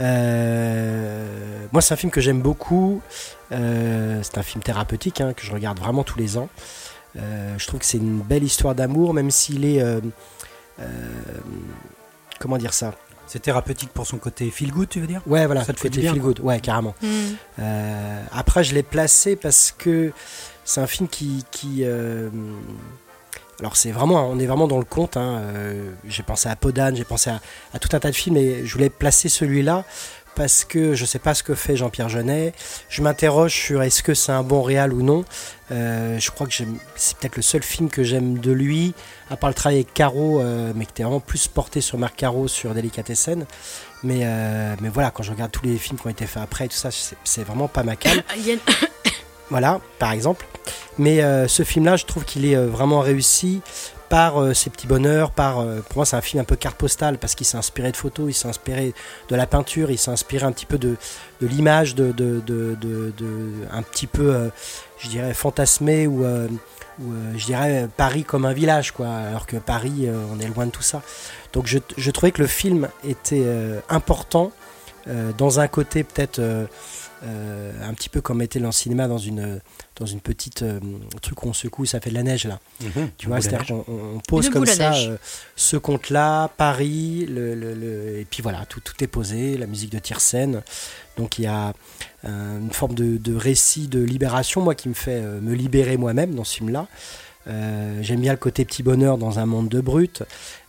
Euh, moi, c'est un film que j'aime beaucoup. Euh, c'est un film thérapeutique hein, que je regarde vraiment tous les ans. Euh, je trouve que c'est une belle histoire d'amour, même s'il est. comment dire ça? C'est thérapeutique pour son côté feel good, tu veux dire? Ouais, voilà, ça te fait feel good, ouais, carrément. Mm. après, je l'ai placé parce que c'est un film qui, qui alors c'est vraiment, on est vraiment dans le conte. Hein, euh, j'ai pensé à Podane, j'ai pensé à, tout un tas de films, et je voulais placer celui-là parce que je ne sais pas ce que fait Jean-Pierre Jeunet. Je m'interroge sur est-ce que c'est un bon réal ou non. Euh, je crois que c'est peut-être le seul film que j'aime de lui, à part le travail avec Caro, euh, mais qui était vraiment plus porté sur Marc Caro, sur Délicatessen. Mais, mais voilà, quand je regarde tous les films qui ont été faits après et tout ça, c'est vraiment pas ma cale. Voilà, par exemple. Mais euh, ce film-là, je trouve qu'il est euh, vraiment réussi par euh, ses petits bonheurs, par pour moi c'est un film un peu carte postale parce qu'il s'est inspiré de photos, il s'est inspiré de la peinture, il s'est inspiré un petit peu de, l'image, de, un petit peu, je dirais, fantasmé ou, je dirais Paris comme un village, quoi, alors que Paris, on est loin de tout ça. Donc je trouvais que le film était important dans un côté peut-être euh, un petit peu comme était le cinéma dans une, dans une petite euh, truc où on secoue, ça fait de la neige là. Mhm. tu vois, c'est-à-dire qu'on pose comme ça euh, ce conte-là, Paris, le, et puis voilà, tout, tout est posé, la musique de Tiersen. Donc il y a une forme de, de, récit de libération, moi qui me fait me libérer moi-même dans ce film-là. j'aime bien le côté petit bonheur dans un monde de brut.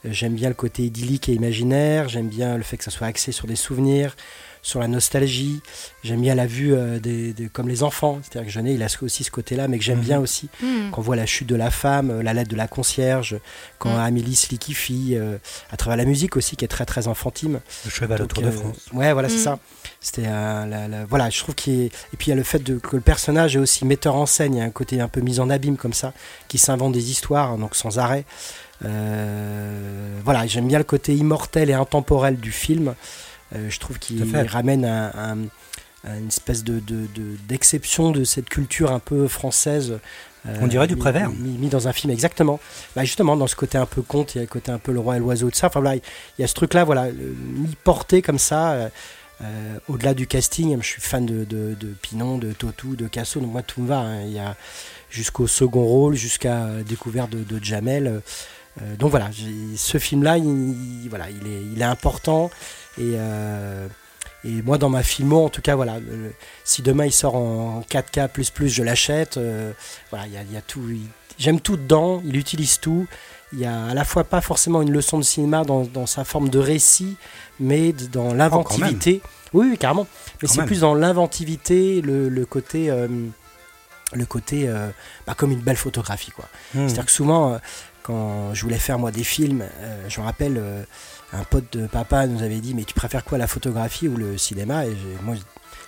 J'aime bien le côté idyllique et imaginaire. J'aime bien le fait que ça soit axé sur des souvenirs sur la nostalgie. J'aime bien la vue euh, des, comme les enfants. C'est-à-dire que Jeunet, il a aussi ce côté-là, mais que j'aime mhm. bien aussi. Mhm. Quand on voit la chute de la femme, euh, la lettre de la concierge, quand mhm. Amélie se liquifie, euh, à travers la musique aussi, qui est très très enfantine. Le cheval autour de France. Ouais, voilà, c'est ça. C'était voilà, je trouve qu'il et puis il y a le fait de, que le personnage est aussi metteur en scène. Il y a un côté un peu mis en abîme comme ça, qui s'invente des histoires, donc sans arrêt. voilà, j'aime bien le côté immortel et intemporel du film. Euh, je trouve qu'il ramène un, une espèce de, d'exception de, cette culture un peu française. Euh, On dirait du Prévert. Mis, dans un film, exactement. Bah, justement, dans ce côté un peu conte, il y a le côté un peu le roi et l'oiseau de ça. Enfin, voilà, il y a ce truc-là, voilà, mis porté comme ça. au-delà du casting, je suis fan de, de, de, Pinon, de Totou, de Casso, donc moi tout me va. Hein. Il y a jusqu'au second rôle, jusqu'à découverte de, de Jamel. donc voilà, ce film-là, il, voilà, il, est, il est important. Et, et moi, dans ma filmo, en tout cas, voilà, si demain il sort en 4K, je l'achète. voilà, il y a, il y a tout. J'aime tout dedans, il utilise tout. Il y a à la fois pas forcément une leçon de cinéma dans, dans sa forme de récit, mais dans oh, l'inventivité. oui, carrément. Mais c'est plus dans l'inventivité, le, le, côté. Euh, le côté euh, bah, comme une belle photographie quoi. Hmm. C'est-à-dire que souvent euh, quand je voulais faire moi des films, je me rappelle un pote de papa nous avait dit mais tu préfères quoi la photographie ou le cinéma? Et moi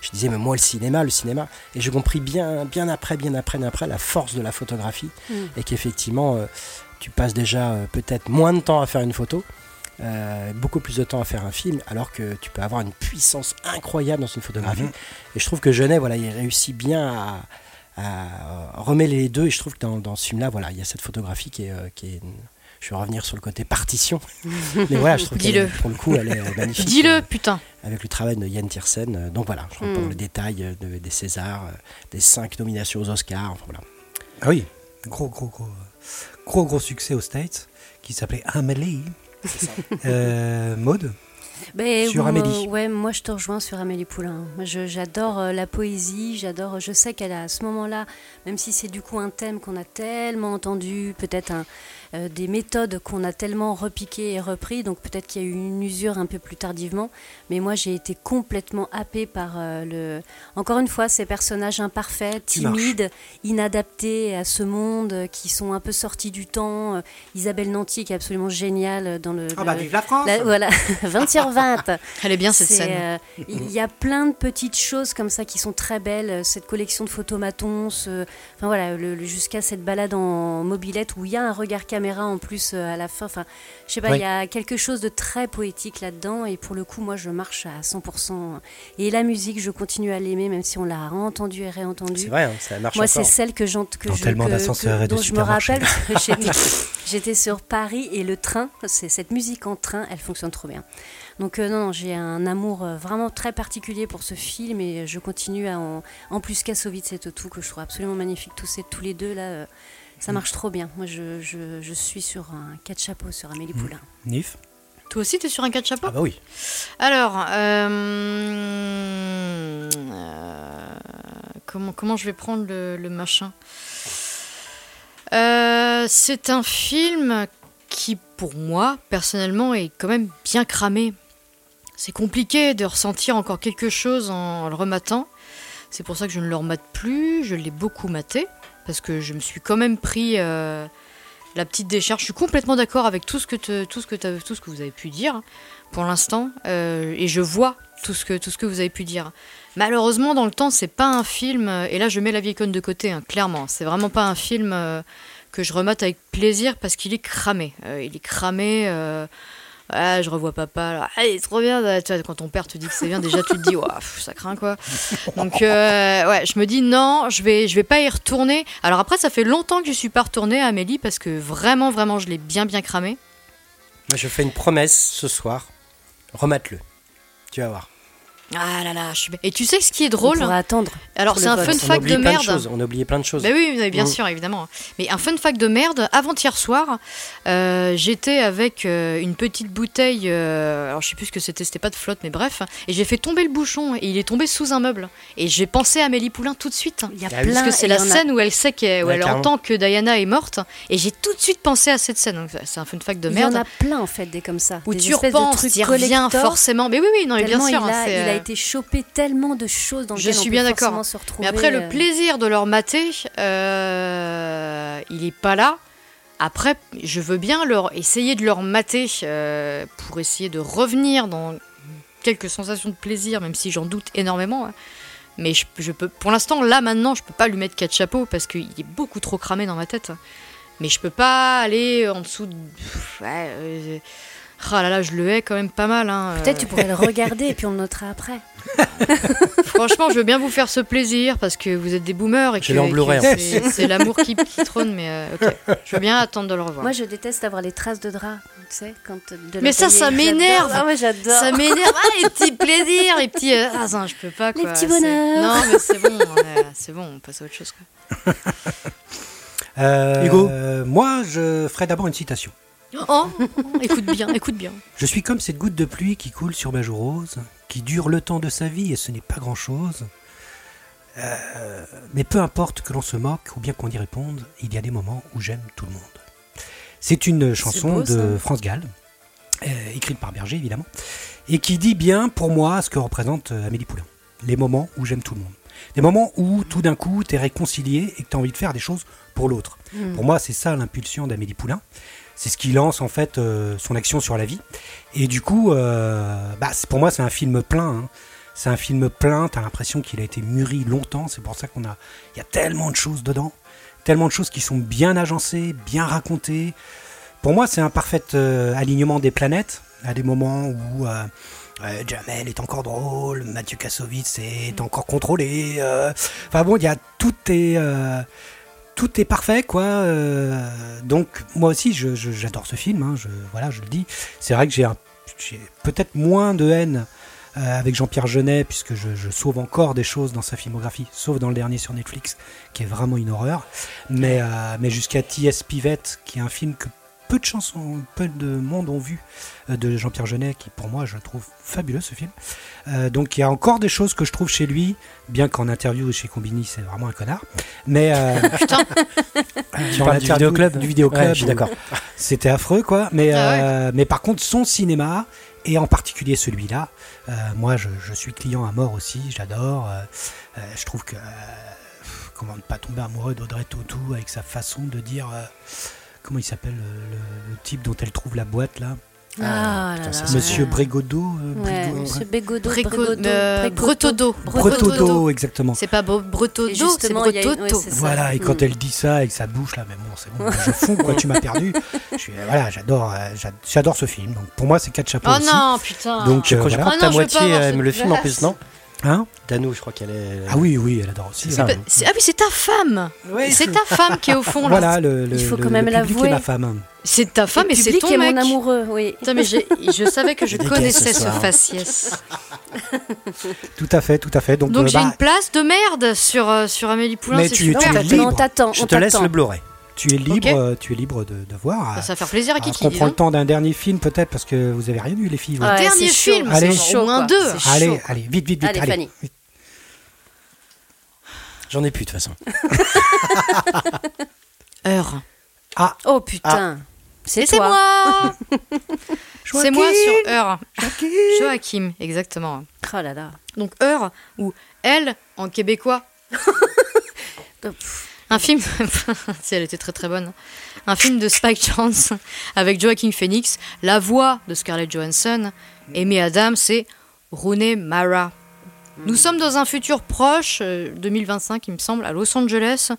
je disais mais moi le cinéma, le cinéma et j'ai compris bien bien après bien après bien après la force de la photographie hmm. et qu'effectivement tu passes déjà peut-être moins de temps à faire une photo euh, beaucoup plus de temps à faire un film, alors que tu peux avoir une puissance incroyable dans une photographie. Mhm. Et je trouve que Genet, voilà, il réussit bien à, remettre les deux. Et je trouve que dans, ce film-là, voilà, il y a cette photographie qui est, euh, qui est je vais revenir sur le côté partition. Mais voilà, je trouve que pour le coup, elle est magnifique. Dis-le, euh, putain. Avec le travail de Yann Tiersen. Donc voilà, je reprends mm. le détail des Césars, des cinq nominations aux Oscars. Enfin, voilà. Ah oui, gros, gros, gros, gros, gros succès aux States qui s'appelait Amelie. Euh, Maude ben, sur Amélie. ouais, moi je te rejoins sur Amélie Poulain. Moi j'adore euh, la poésie, j'adore. Je sais qu'elle a à ce moment-là, même si c'est du coup un thème qu'on a tellement entendu, peut-être un, euh, des méthodes qu'on a tellement repiquées et repris, donc peut-être qu'il y a eu une usure un peu plus tardivement, mais moi j'ai été complètement happée par euh, le... Encore une fois, ces personnages imparfaits, timides, inadaptés à ce monde, qui sont un peu sortis du temps. Euh, Isabelle Nanty qui est absolument géniale dans le... Ah bah vive la France Voilà, 20 sur 20 Elle est bien cette scène. Il y a plein de petites choses comme ça qui sont très belles, cette collection de photomatons, enfin voilà, jusqu'à cette balade en mobilette où il y a un regard caméra en plus euh, à la fin. Enfin, je sais pas, il y a quelque chose de très poétique là-dedans et pour le coup, moi, je marche à 100%. Et la musique, je continue à l'aimer même si on l'a entendu et réentendu. C'est vrai, hein, ça marche Moi, c'est celle que, j'entends que, je, tellement que, dont je me rappelle. J'étais sur Paris et le train, c'est cette musique en train, elle fonctionne trop bien. Donc euh, non, j'ai un amour euh, vraiment très particulier pour ce film et je continue à en, en plus Kassovitz et tout que je trouve absolument magnifique tous ces tous les deux là. Ça marche trop bien. Moi, je, je, suis sur un 4 chapeaux sur Amélie mmh. Poulain. Nif Toi aussi, tu es sur un 4 chapeaux Ah bah oui. Alors, euh, euh, comment, comment je vais prendre le, machin euh, C'est un film qui, pour moi, personnellement, est quand même bien cramé. C'est compliqué de ressentir encore quelque chose en le rematant. C'est pour ça que je ne le remate plus. Je l'ai beaucoup maté parce que je me suis quand même pris euh, la petite décharge. Je suis complètement d'accord avec tout ce que tout ce que tout ce que vous avez pu dire pour l'instant, euh, et je vois tout ce que tout ce que vous avez pu dire. Malheureusement, dans le temps, c'est pas un film. Et là, je mets la vieille conne de côté, hein, clairement. C'est vraiment pas un film euh, que je remate avec plaisir parce qu'il est cramé. il est cramé. Ah, je revois papa, ah, il est trop bien. quand ton père te dit que c'est bien, déjà tu te dis, ça craint quoi. Donc, euh, ouais, je me dis, non, je vais, je vais pas y retourner. Alors après, ça fait longtemps que je suis pas retournée à Amélie parce que vraiment, vraiment, je l'ai bien, bien cramé. Je fais une promesse ce soir, remate-le. Tu vas voir. Ah là là, je suis... Et tu sais ce qui est drôle On attendre. Alors c'est un fun fact de merde. on a oublié plein de choses. Bah oui, bien mm. sûr, évidemment. Mais un fun fact de merde. Avant-hier soir, euh, j'étais avec euh, une petite bouteille. Euh, alors je sais plus ce que c'était, c'était pas de flotte, mais bref. Et j'ai fait tomber le bouchon et il est tombé sous un meuble. Et j'ai pensé à Amélie Poulain tout de suite. Il y a ah plein. Parce que c'est la scène où elle sait qu'elle, elle entend que Diana est morte. Et j'ai tout de suite pensé à cette scène. c'est un fun fact de merde. Il y en a plein en fait des comme ça. Où tu repenses, tu reviens forcément. Mais oui, oui, non, mais bien sûr. Hein, a été chopé tellement de choses dans Je suis bien d'accord. Mais après, le euh. plaisir de leur mater, euh, il est pas là. Après, je veux bien leur essayer de leur mater euh, pour essayer de revenir dans quelques sensations de plaisir, même si j'en doute énormément. Hein. Mais je, peux, pour l'instant, là maintenant, je peux pas lui mettre quatre chapeaux parce qu'il est beaucoup trop cramé dans ma tête. Mais je peux pas aller en dessous de. Ouais, ah là là, je le hais quand même pas mal. Hein, Peut-être tu pourrais le regarder et puis on le notera après. Franchement, je veux bien vous faire ce plaisir parce que vous êtes des boomers et que, c'est l'amour qui, trône. Mais euh, ok, je veux bien attendre de le revoir. Moi, je déteste avoir les traces de drap sais, quand Mais ça, ça m'énerve. Ah ouais, j'adore. Ça m'énerve. Ah, les petits plaisirs, les petits. Euh, ah, non, je peux pas. Quoi. Les petits bonheurs. Non, mais c'est bon. c'est bon, on passe à autre chose. Quoi. Euh, Hugo Moi, je ferai d'abord une citation. Oh, écoute bien, écoute bien. Je suis comme cette goutte de pluie qui coule sur ma joue rose, qui dure le temps de sa vie et ce n'est pas grand-chose. Euh, mais peu importe que l'on se moque ou bien qu'on y réponde, il y a des moments où j'aime tout le monde. C'est une chanson de France Gall, euh, écrite par Berger évidemment, et qui dit bien pour moi ce que représente euh, Amélie Poulain. Les moments où j'aime tout le monde. Des moments où tout d'un coup tu es réconcilié et que tu as envie de faire des choses pour l'autre. Hmm. Pour moi, c'est ça l'impulsion d'Amélie Poulain. C'est ce qui lance en fait son action sur la vie. Et du coup, bah, pour moi, c'est un film plein. Hein. C'est un film plein, t'as l'impression qu'il a été mûri longtemps, c'est pour ça qu'on a. Il y a tellement de choses dedans, tellement de choses qui sont bien agencées, bien racontées. Pour moi, c'est un parfait euh, alignement des planètes, à des moments où. Euh, euh, Jamel est encore drôle, Mathieu Kassovitz est encore contrôlé. Enfin bon, il y a tout est tout est parfait quoi. donc moi aussi, j'adore ce film. Hein, je, voilà, je le dis. C'est vrai que j'ai peut-être moins de haine euh, avec Jean-Pierre Jeunet, puisque je, sauve encore des choses dans sa filmographie, sauf dans le dernier sur Netflix, qui est vraiment une horreur. Mais, euh, mais jusqu'à T.S. Pivette, qui est un film que peu de chansons, peu de monde ont vu euh, de Jean-Pierre Jeunet, qui pour moi je trouve fabuleux ce film. donc il y a encore des choses que je trouve chez lui, bien qu'en interview chez Combini c'est vraiment un connard. Mais Putain. tu parles du vidéoclub, du vidéoclub, suis d'accord. C'était affreux quoi. Mais ah mais par contre son cinéma et en particulier celui-là. Euh, moi, je, suis client à mort aussi, j'adore. Euh, euh, je trouve que comment ne pas tomber amoureux d'Audrey Tautou avec sa façon de dire. Comment il s'appelle le, type dont elle trouve la boîte là ah, Monsieur Brégodo, Monsieur Bégodo, Bretodo. Bretodo, exactement. C'est pas Bretodo, c'est Bretodo. voilà, et quand mm. elle dit ça avec sa bouche là, mais bon, c'est bon, je fonds, quoi, tu m'as perdu. Je voilà, j'adore, j'adore ce film. Donc pour moi, c'est quatre chapeaux. Oh non, putain. Donc je crois que ta moitié aime le film en plus, non Hein Danou, je crois qu'elle est. Ah oui, oui, elle adore aussi. ah oui, c'est ta femme. c'est ta femme qui est au fond là. Voilà, le, Il faut quand même l'avouer. ma femme. C'est ta femme et, c'est ton mec. mon amoureux, oui. mais je savais que je connaissais ce, faciès. tout à fait, tout à fait. Donc, Donc euh, j'ai bah, une place de merde sur, euh, sur Amélie Poulain. Mais tu, tu es libre. Je te laisse le Blu-ray. Tu es libre, tu es libre de, de voir. Ça va faire plaisir à qui On prend le temps d'un dernier film peut-être parce que vous avez rien vu les filles. Un dernier film, allez, chaud, au moins deux. Allez, allez, vite, vite, vite. Allez, Fanny. J'en ai plus de toute façon. Heure. Ah. Oh putain. Ah. C'est moi. C'est moi sur Heure. Joachim, exactement. Oh là là. Donc Heure ou Elle en québécois. Un film, si elle était très très bonne, un film de Spike Chance avec Joaquin Phoenix, la voix de Scarlett Johansson, Amy Adams et Rooney Mara. Nous sommes dans un futur proche, 2025 euh, il me semble, à Los Angeles,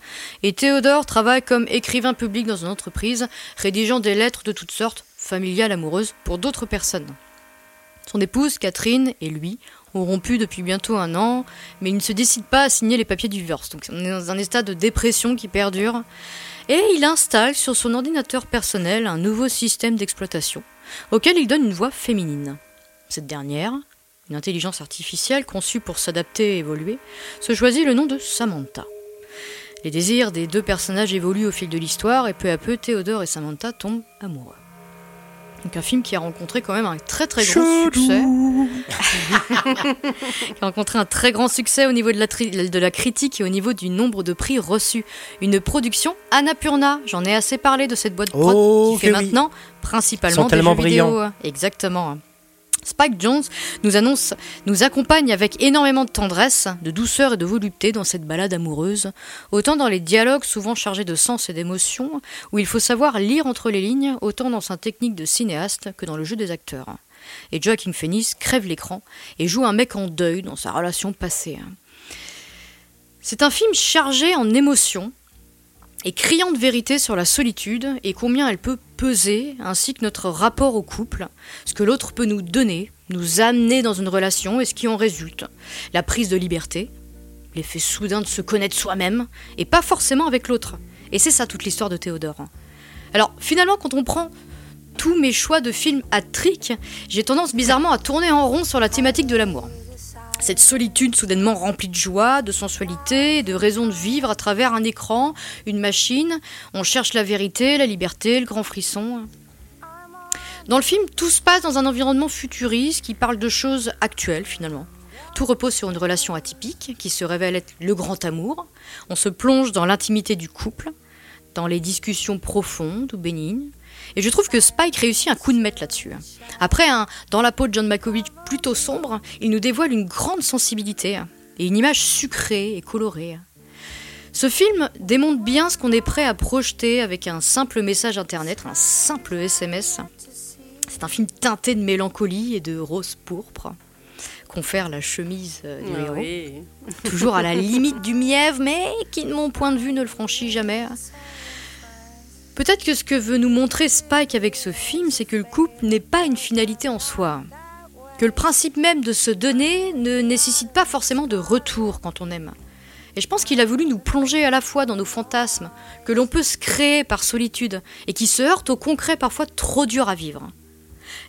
et Théodore travaille comme écrivain public dans une entreprise, rédigeant des lettres de toutes sortes, familiales, amoureuses, pour d'autres personnes. Son épouse, Catherine, et lui ont rompu depuis bientôt un an, mais il ne se décide pas à signer les papiers du divorce. Donc on est dans un état de dépression qui perdure. Et il installe sur son ordinateur personnel un nouveau système d'exploitation, auquel il donne une voix féminine. Cette dernière, une intelligence artificielle conçue pour s'adapter et évoluer, se choisit le nom de Samantha. Les désirs des deux personnages évoluent au fil de l'histoire et peu à peu Théodore et Samantha tombent amoureux. Donc un film qui a rencontré quand même un très très grand succès. qui a rencontré un très grand succès au niveau de la, de la critique et au niveau du nombre de prix reçus. Une production Annapurna. J'en ai assez parlé de cette boîte de prod oh, qui fait maintenant principalement des jeux vidéo. Exactement. Spike Jones nous accompagne avec énormément de tendresse, de douceur et de volupté dans cette balade amoureuse, autant dans les dialogues souvent chargés de sens et d'émotion, où il faut savoir lire entre les lignes, autant dans sa technique de cinéaste que dans le jeu des acteurs. Et Joaquin Phoenix crève l'écran et joue un mec en deuil dans sa relation passée. C'est un film chargé en émotions, et criant de vérité sur la solitude et combien elle peut peser, ainsi que notre rapport au couple, ce que l'autre peut nous donner, nous amener dans une relation et ce qui en résulte. La prise de liberté, l'effet soudain de se connaître soi-même, et pas forcément avec l'autre. Et c'est ça toute l'histoire de Théodore. Alors finalement, quand on prend tous mes choix de films à trick, j'ai tendance bizarrement à tourner en rond sur la thématique de l'amour. Cette solitude soudainement remplie de joie, de sensualité, de raison de vivre à travers un écran, une machine, on cherche la vérité, la liberté, le grand frisson. Dans le film, tout se passe dans un environnement futuriste qui parle de choses actuelles finalement. Tout repose sur une relation atypique qui se révèle être le grand amour. On se plonge dans l'intimité du couple, dans les discussions profondes ou bénignes. Et je trouve que Spike réussit un coup de maître là-dessus. Après, un dans la peau de John Malkovich plutôt sombre, il nous dévoile une grande sensibilité et une image sucrée et colorée. Ce film démontre bien ce qu'on est prêt à projeter avec un simple message internet, un simple SMS. C'est un film teinté de mélancolie et de rose pourpre confère la chemise euh, du ah héros. Toujours à la limite du mièvre, mais qui, de mon point de vue, ne le franchit jamais. Peut-être que ce que veut nous montrer Spike avec ce film, c'est que le couple n'est pas une finalité en soi. Que le principe même de se donner ne nécessite pas forcément de retour quand on aime. Et je pense qu'il a voulu nous plonger à la fois dans nos fantasmes, que l'on peut se créer par solitude, et qui se heurte au concret parfois trop dur à vivre.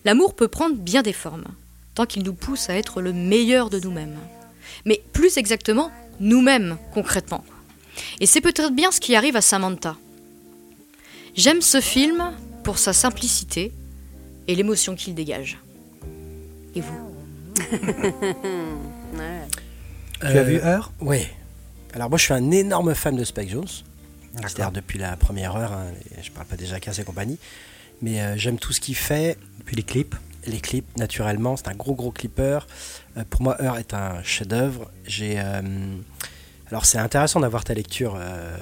L'amour peut prendre bien des formes tant qu'il nous pousse à être le meilleur de nous-mêmes. Mais plus exactement, nous-mêmes, concrètement. Et c'est peut-être bien ce qui arrive à Samantha. J'aime ce film pour sa simplicité et l'émotion qu'il dégage. Et vous Tu as vu Heure Oui. Alors moi je suis un énorme fan de Spike Jones. C'est-à-dire depuis la première heure, hein, je parle pas déjà qu'à et compagnie, mais euh, j'aime tout ce qu'il fait. Depuis les clips les clips, naturellement, c'est un gros gros clipper. Euh, pour moi, Heure est un chef-d'œuvre. J'ai, euh, alors c'est intéressant d'avoir ta lecture euh,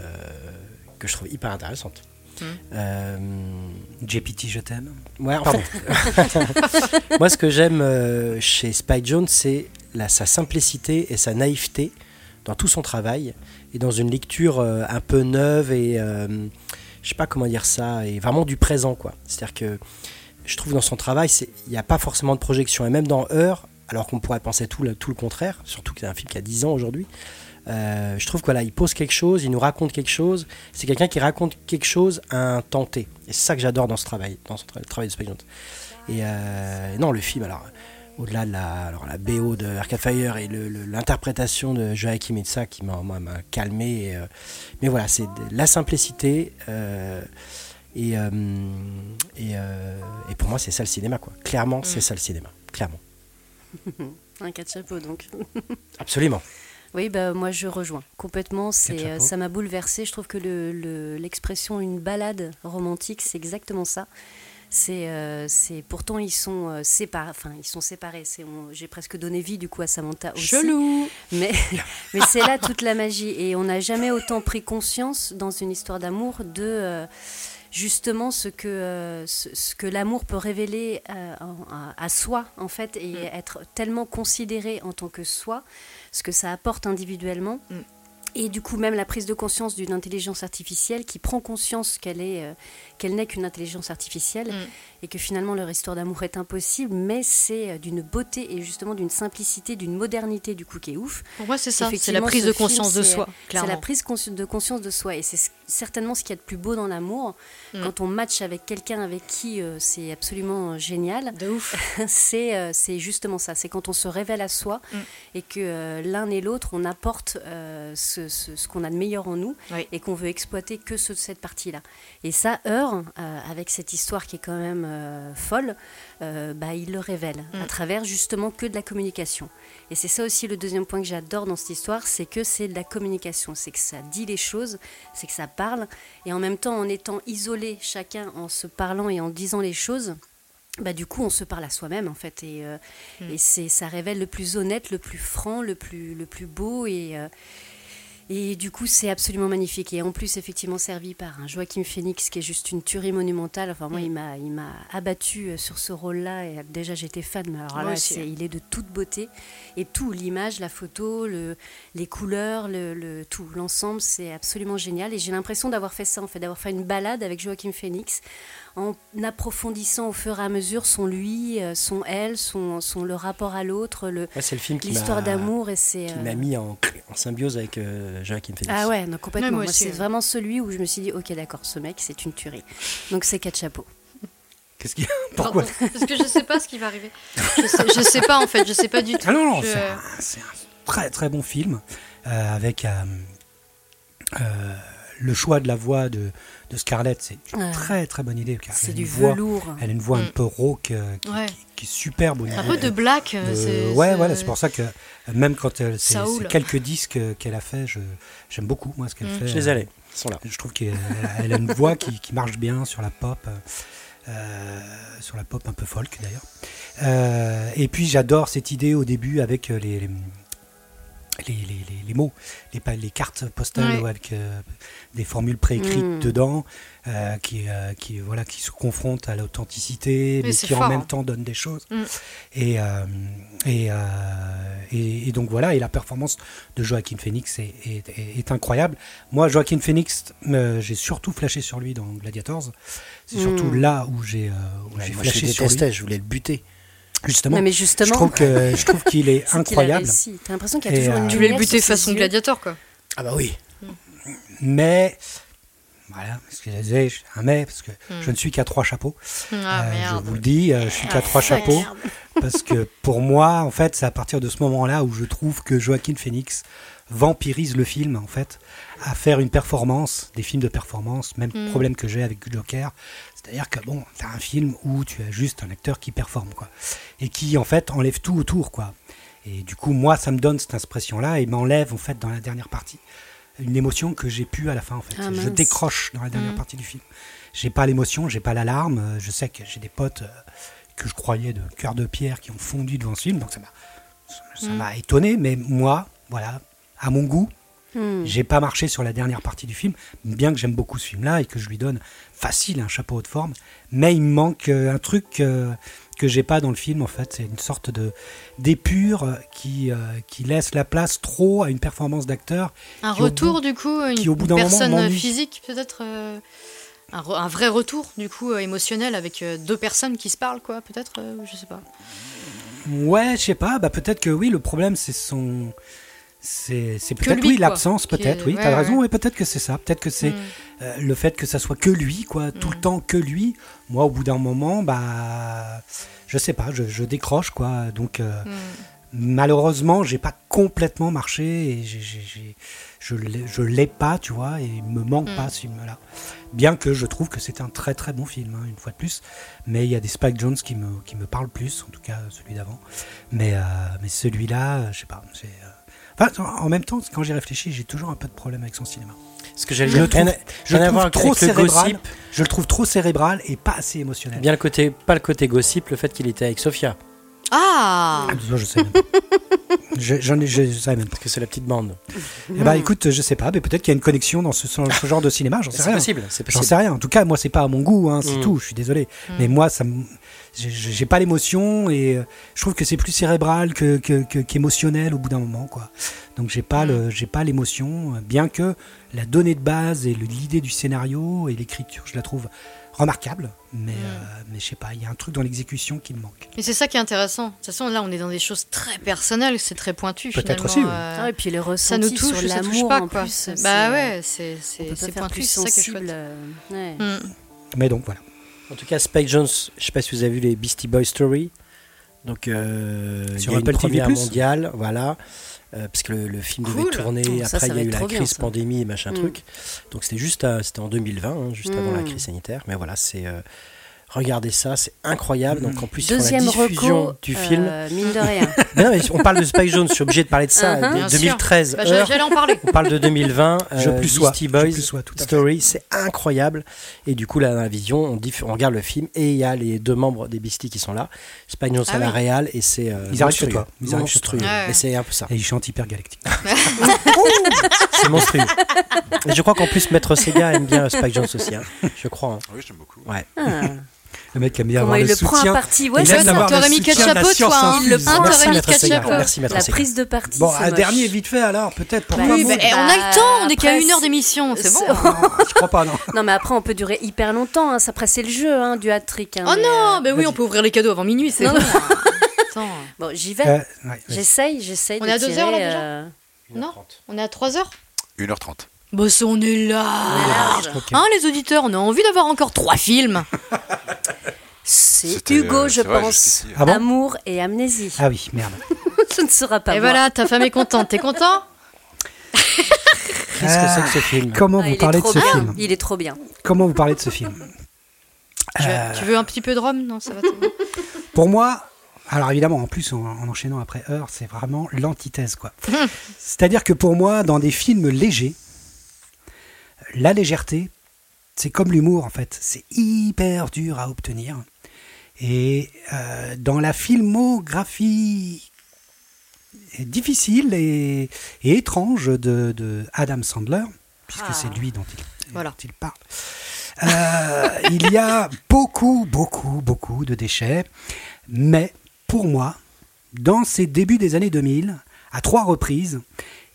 que je trouve hyper intéressante. Mmh. JPT, je t'aime. Ouais, en fait, moi ce que j'aime chez Spike Jones, c'est sa simplicité et sa naïveté dans tout son travail et dans une lecture un peu neuve et je sais pas comment dire ça et vraiment du présent quoi. C'est-à-dire que je trouve dans son travail, il n'y a pas forcément de projection. Et même dans Heure, alors qu'on pourrait penser tout le, tout le contraire, surtout que c'est un film qui a 10 ans aujourd'hui, euh, je trouve qu'il il pose quelque chose, il nous raconte quelque chose. C'est quelqu'un qui raconte quelque chose à un tenté. Et c'est ça que j'adore dans ce travail, dans le travail de Spike Jones. Et euh, non, le film, alors, au-delà de la, alors, la BO de Arcade Fire et l'interprétation de Joachim Itza qui m'a calmé. Euh, mais voilà, c'est la simplicité. Et, euh, euh, et, pour moi, c'est ça le cinéma, quoi. Clairement, c'est mm. ça le cinéma. Clairement. Un cas de chapeau, donc. Absolument. Oui, bah, moi je rejoins complètement. C'est, euh, ça m'a bouleversé. Je trouve que le, l'expression une balade romantique, c'est exactement ça. C'est, c'est pourtant ils sont séparés. Enfin, ils sont séparés. C'est, j'ai presque donné vie du coup à Samantha aussi. Chelou. Mais, mais c'est là toute la magie. Et on n'a jamais autant pris conscience dans une histoire d'amour de justement ce que, euh, ce, que l'amour peut révéler euh, à, soi, en fait, et mm. être tellement considéré en tant que soi, ce que ça apporte individuellement. Mm. Et du coup, même la prise de conscience d'une intelligence artificielle qui prend conscience qu'elle est, euh, qu'elle n'est qu'une intelligence artificielle mm. et que finalement leur histoire d'amour est impossible, mais c'est euh, d'une beauté et justement d'une simplicité, d'une modernité du coup qui est ouf. Pour moi, c'est ça, c'est la prise de conscience de soi. C'est la prise de conscience de soi et c'est certainement ce qu'il y a de plus beau dans l'amour. Mm. Quand on match avec quelqu'un avec qui euh, c'est absolument génial, de ouf. c'est c'est justement ça, c'est quand on se révèle à soi mm. et que l'un et l'autre on apporte ce, ce, qu'on a de meilleur en nous et qu'on veut exploiter que cette partie-là. Et ça, Heure, euh, avec cette histoire qui est quand même euh, folle, euh, bah, il le révèle à mm. travers justement que de la communication. Et c'est ça aussi le deuxième point que j'adore dans cette histoire, c'est que c'est de la communication, c'est que ça dit les choses, c'est que ça parle, et en même temps en étant isolé chacun en se parlant et en disant les choses, bah, du coup, on se parle à soi-même, en fait. Et, mm. et c'est, ça révèle le plus honnête, le plus franc, le plus, le plus beau. Et, et du coup, c'est absolument magnifique. Et en plus, effectivement, servi par un Joachim Phoenix qui est juste une tuerie monumentale. Enfin, moi, mm. il m'a, il m'a abattu euh, sur ce rôle-là. Et déjà, j'étais fan, mais alors là, il est de toute beauté. Et tout, l'image, la photo, le, les couleurs, le, le tout, l'ensemble, c'est absolument génial. Et j'ai l'impression d'avoir fait ça, en fait, d'avoir fait une balade avec Joachim Phoenix en approfondissant au fur et à mesure son lui, euh, son elle, son, son le rapport à l'autre, le, l'histoire d'amour. et c'est Qui m'a euh, mis en, en, symbiose avec euh, Joachim Phoenix. Ah ouais, non, complètement. c'est vraiment celui où je me suis dit, ok, d'accord, ce mec, c'est une tuerie. Donc c'est quatre chapeaux. Qu'est-ce qui Pourquoi Parce que je sais pas ce qui va arriver. Je sais, je sais pas en fait, je sais pas du tout. Ah non, non, Je- c'est un, c'est un très très bon film euh, avec euh, euh, le choix de la voix de, de Scarlett. C'est une Ouais. très très bonne idée. C'est a du voix- velours. Elle a une voix un Mm. peu rauque euh, qui, Ouais. qui- qui est superbe au niveau Un peu de black. de- c'est- ouais, c'est- voilà, c'est pour ça que euh, même quand elle, c'est quelques disques euh, qu'elle a fait, je, j'aime beaucoup moi ce qu'elle Mm. fait. Je les allais. Ils sont là. Je trouve qu'elle elle a une voix qui, qui marche bien sur la pop, euh, euh, sur la pop un peu folk d'ailleurs. Euh, et puis j'adore cette idée au début avec euh, les, les, les, les- les- les mots, les, les cartes postales Ouais. avec euh, des formules préécrites Mm. dedans, euh, qui, euh, qui, voilà, qui se confrontent à l'authenticité, mais qui en même hein. temps donnent des choses. Mm. Et, euh, et, euh, et, et donc voilà, et la performance de Joaquin Phoenix est, est- est- est incroyable. Moi, Joaquin Phoenix, euh, j'ai surtout flashé sur lui dans Gladiators. C'est surtout Mm. là où j'ai euh, Ouais, je flashé sur lui. je voulais le buter. Justement, Non, mais je justement, trouve que je trouve qu'il est a incroyable. T'as l'impression qu'il y a toujours euh, une Tu voulais le buter façon gladiator quoi. Ah bah oui. Mais voilà, ce que je disais, un mais parce que Mm. je ne suis qu'à trois chapeaux. Ah Euh, je vous le dis, euh, je suis qu'à Ah, trois chapeaux. parce que pour moi, en fait, c'est à partir de ce moment-là où je trouve que Joaquin Phoenix vampirise le film, en fait, à faire une performance, des films de performance, même Mm. problème que j'ai avec Joker. C'est-à-dire que bon, t'as un film où tu as juste un acteur qui performe, quoi. Et qui, en fait, enlève tout autour, quoi. Et du coup, moi, ça me donne cette impression-là et m'enlève, en fait, dans la dernière partie, une émotion que j'ai pu à la fin, en fait. Ah, je décroche dans la dernière Mm. partie du film. J'ai pas l'émotion, j'ai pas l'alarme. Je sais que j'ai des potes euh, que je croyais de cœur de pierre qui ont fondu devant ce film, donc ça m'a ça- m'a étonné. Mais moi, voilà, à mon goût, Hmm. j'ai pas marché sur la dernière partie du film, bien que j'aime beaucoup ce film-là et que je lui donne facile un chapeau de forme. Mais il me manque euh, un truc euh, que j'ai pas dans le film en fait. C'est une sorte de d'épure euh, qui euh, qui laisse la place trop à une performance d'acteur. Un retour bout- du coup, une qui, au bout d'un moment, personne physique peut-être. euh, Un, vrai retour du coup euh, émotionnel avec deux personnes qui se parlent quoi peut-être je sais pas. Ouais, je sais pas. Bah peut-être que oui. Le problème c'est son c'est peut-être oui l'absence peut-être oui ouais, t'as ouais. raison et peut-être que c'est ça peut-être que c'est Mm. euh, le fait que ça soit que lui quoi tout le Mm. temps que lui moi au bout d'un moment bah je sais pas je, je décroche quoi donc euh, Mm. malheureusement j'ai pas complètement marché et je l'ai- je l'ai pas tu vois et il me manque pas ce film là bien que je trouve que c'est un très très bon film hein, une fois de plus mais il y a des Spike Jones qui me, qui me parlent plus en tout cas celui d'avant mais, euh, mais celui-là je sais pas c'est Enfin, en même temps, quand j'y réfléchis, j'ai toujours un peu de problème avec son cinéma. Ce que j'allais Je le dire, trouve, je le trouve trop cérébral. gossip. Je le trouve trop cérébral et pas assez émotionnel. Bien le côté, pas le côté gossip, le fait qu'il était avec Sofia, Ah Ah, je sais même pas. Je- J'en ai, je, je savais même pas. parce que c'est la petite bande. Eh ben, écoute, je sais pas, mais peut-être qu'il y a une connexion dans ce, ce genre de cinéma, j'en sais C'est rien. possible, c'est J'en possible. sais rien. En tout cas, moi, c'est pas à mon goût, hein, c'est Mm. tout. Je suis désolé. Mais moi, ça, me- j'ai- pas l'émotion et euh, je trouve que c'est plus cérébral que que- que- qu'émotionnel au bout d'un moment, quoi. Donc j'ai pas Mm. le, j'ai pas l'émotion, bien que la donnée de base et le- l'idée du scénario et l'écriture, je la trouve remarquable. Mais Mm. euh, mais je sais pas, il y a un truc dans l'exécution qui me manque. Et c'est ça qui est intéressant. De toute façon, là, on est dans des choses très personnelles, c'est très pointu. Peut-être finalement, aussi, oui. euh, Ah, et puis les ça ressentis nous touche, sur ça touche l'amour pas, en quoi. plus. bah ouais, c'est pointu, c'est ça qui est sensible. chouette. euh, ouais. Mm. Mais donc voilà. En tout cas, Spike Jones, je sais pas si vous avez vu les Beastie Boys Story. Donc, euh, il Sur y a Apple une TV+. première mondiale, voilà. Euh, parce que le, le film Cool. devait tourner, après ça il y a eu la bien, crise pandémie et machin Mm. truc. Donc c'était juste, à- c'était en 2020, hein, juste avant la Mm. crise sanitaire. Mais voilà, c'est euh, regardez ça, c'est incroyable. Donc en plus ils font la Deuxième diffusion reco, du euh, film. mine de rien. Mais non, mais on parle de Spike Jones, je suis obligé de parler de ça. De- Bien sûr. 2013, Bah, j'allais en parler. On parle de 2020, Je euh, plus sois, Beastie je Boys plus sois, tout à fait. Story, c'est incroyable. Et du coup, là, dans la vision, on, on regarde le film et il y a les deux membres des Beastie qui sont là. Spike Jones Ah à la oui. réal et c'est euh, Ils arrivent chez toi. Ils arrivent chez monstrueux. toi. Mais c'est un peu ça. Et ils chantent hyper galactique. C'est monstrueux. et je crois qu'en plus, Maître Sega aime bien Spike Jones aussi. hein. Je crois. hein. Oui, j'aime beaucoup. Ouais. Ah. Le mec aime bien Comment avoir il le prend à soutien. partie ouais, Il ça. avoir T'aurais le mis Ketchup, science toi, hein. infuse. Le Merci, t'aurais mis Maître Sega. Ketchup. Merci, Maître La prise de partie. Bon, un moche. dernier vite fait alors, peut-être pour Bah, Oui, Bah, on a le temps, on est qu'à une heure d'émission, c'est bon. Non, je crois pas, non. Non, mais après, on peut durer hyper longtemps. Hein. Ça, après, c'est le jeu hein, du hat-trick. hein, Oh mais, non, euh, mais oui, on peut ouvrir les cadeaux avant minuit, c'est bon. Attends, Bon, j'y vais. Euh, ouais, vas-y. J'essaye, j'essaye. On est à deux tirer, heures, là, déjà euh, non On est à 3 heures 1h30. Bah, ça, on est là large. Hein, les auditeurs, on a envie d'avoir encore trois films C'est Hugo, je pense. Ah Amour et amnésie. Ah oui, merde. Ce ne sera pas Et voilà, ta femme est contente. T'es content Qu'est-ce que c'est que ce film Comment Ah, vous il parlez est de trop ce bien. film Il est trop bien. Comment vous parlez de ce film Tu- Euh, Tu veux un petit peu de rhum Non, ça va. Pour moi, alors évidemment, en plus, en, en enchaînant après Heure, c'est vraiment l'antithèse, quoi. C'est-à-dire que pour moi, dans des films légers, la légèreté, c'est comme l'humour, en fait. C'est hyper dur à obtenir. Et euh, dans la filmographie difficile et, et étrange de, de Adam Sandler, puisque Ah. c'est lui dont il, Voilà. dont il parle, euh, il y a beaucoup, beaucoup, beaucoup de déchets. Mais pour moi, dans ces débuts des années 2000, à trois reprises,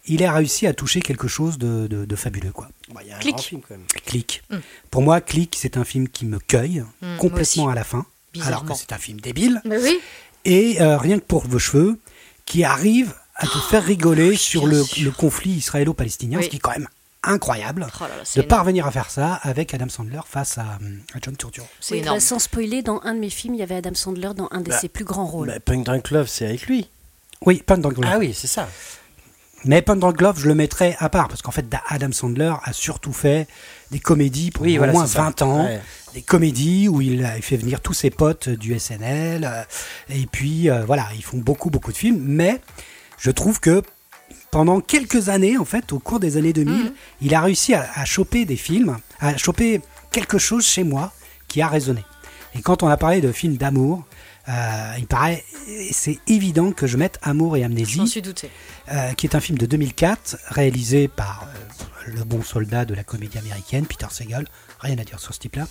il a réussi à toucher quelque chose de, de- de fabuleux. Quoi. Bah, Il y a un Click. grand film quand même. Click. Mm. Pour moi, Click, c'est un film qui me cueille Mm, complètement à la fin. Alors que c'est un film débile. Mais oui. Et euh, rien que pour vos cheveux, qui arrive à te faire rigoler sur bien le, conflit israélo-palestinien, Oui. ce qui est quand même incroyable. Oh là là, De énorme. parvenir à faire ça avec Adam Sandler face à, à John Turturro. C'est Oui, énorme. sans spoiler, dans un de mes films, il y avait Adam Sandler dans un de Bah, ses plus grands rôles. Bah, Punk Drunk Love, c'est avec lui. Oui, Punk Drunk Love. Ah oui, c'est ça. Mais Punk Drunk Love, je le mettrais à part, parce qu'en fait, Adam Sandler a surtout fait des comédies pour Oui, au voilà, moins c'est ça. 20 ans. Ouais. Des comédies où il a fait venir tous ses potes du SNL. euh, et puis, euh, voilà, ils font beaucoup, beaucoup de films. Mais je trouve que pendant quelques années, en fait, au cours des années 2000, Mhm. il a réussi à, à choper des films, à choper quelque chose chez moi qui a résonné. Et quand on a parlé de films d'amour, euh, il paraît, c'est évident que je mette Amour et Je Amnésie m'en suis douté. euh, qui est un film de 2004, réalisé par euh, le bon soldat de la comédie américaine, Peter Segal. Rien à dire sur ce type-là.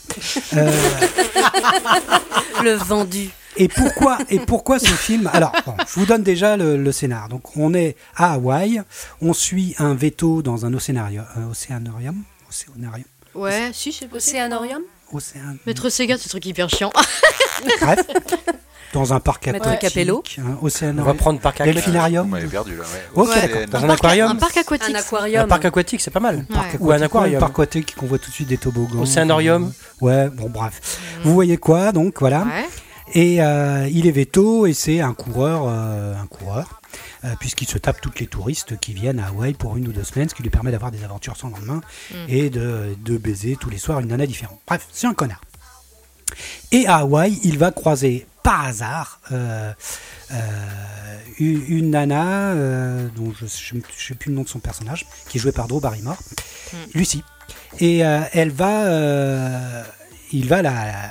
Euh, Le vendu. et pourquoi et pourquoi ce film? Alors, bon, je vous donne déjà le, le scénar. Donc, on est à Hawaï, on suit un veto dans un océanarium, océanarium, océanarium, Ouais, si, c'est possible. Océanorium? Océan, Maître Sega, ce truc hyper chiant. bref, dans un parc Maître aquatique, Capello. un On va prendre parc aquatique. Vous delphinarium. m'avez perdu là. Ouais. Ok, Ouais. d'accord. Dans un parc- aquarium Un parc aquatique. Un Un aquarium. parc aquatique, c'est pas mal. Ouais. Parc Ou un aquarium. parc aquatique qu'on voit tout de suite des toboggans. Océanarium. Ouais, bon, bref. Vous voyez quoi, donc, voilà. Ouais. Et euh, il est veto et c'est un coureur, euh, un coureur, euh, puisqu'il se tape toutes les touristes qui viennent à Hawaï pour une ou deux semaines, ce qui lui permet d'avoir des aventures sans lendemain Mm. et de, de baiser tous les soirs une nana différente. Bref, c'est un connard. Et à Hawaï, il va croiser par hasard euh, euh, une, nana euh, dont je ne sais plus le nom de son personnage, qui est joué par Drew Barrymore, Lucie. Et elle va, il va la, la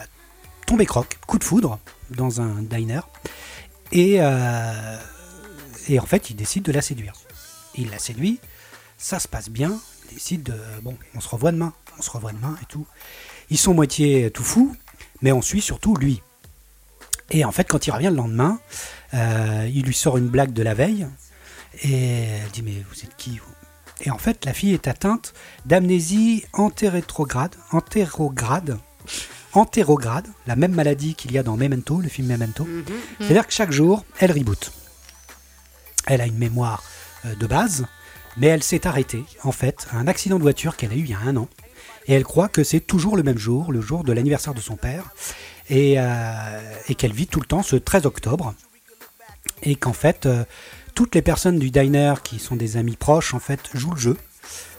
tomber croque, coup de foudre, dans un diner. Et, et en fait, il décide de la séduire. Il la séduit, ça se passe bien. Il décide de, bon, on se revoit demain, on se revoit demain et tout. Ils sont moitié tout fous, mais on suit surtout lui. Et en fait, quand il revient le lendemain, euh, il lui sort une blague de la veille. Et elle dit, mais vous êtes qui vous? Et en fait, la fille est atteinte d'amnésie antérétrograde, antérograde, antérograde, la même maladie qu'il y a dans Memento, le film Memento. Mhm. C'est-à-dire que chaque jour, elle reboot. Elle a une mémoire euh, de base, mais elle s'est arrêtée, en fait, à un accident de voiture qu'elle a eu il y a un an. Et elle croit que c'est toujours le même jour, le jour de l'anniversaire de son père, et, euh, qu'elle vit tout le temps ce 13 octobre. Et qu'en fait, euh, toutes les personnes du diner qui sont des amis proches, en fait, jouent le jeu.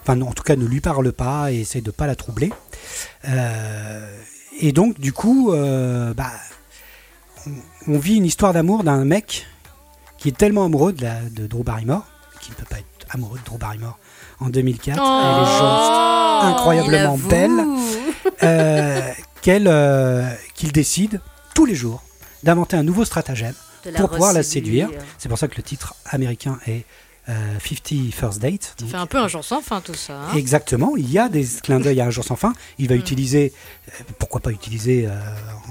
Enfin, en tout cas, ne lui parlent pas et essayent de pas la troubler. Euh, et donc, du coup, bah, on, vit une histoire d'amour d'un mec qui est tellement amoureux de Drew Barrymore, qui ne peut pas être amoureux de Drew Barrymore en 2004. Elle est juste incroyablement belle. euh, euh, qu'il décide tous les jours d'inventer un nouveau stratagème pour pouvoir la séduire. C'est pour ça que le titre américain est euh, 50 First Date. Ça fait un peu un jour sans fin tout ça. hein. Exactement, il y a des clins d'œil à un jour sans fin. Il va Mm. utiliser, euh, pourquoi pas utiliser, euh,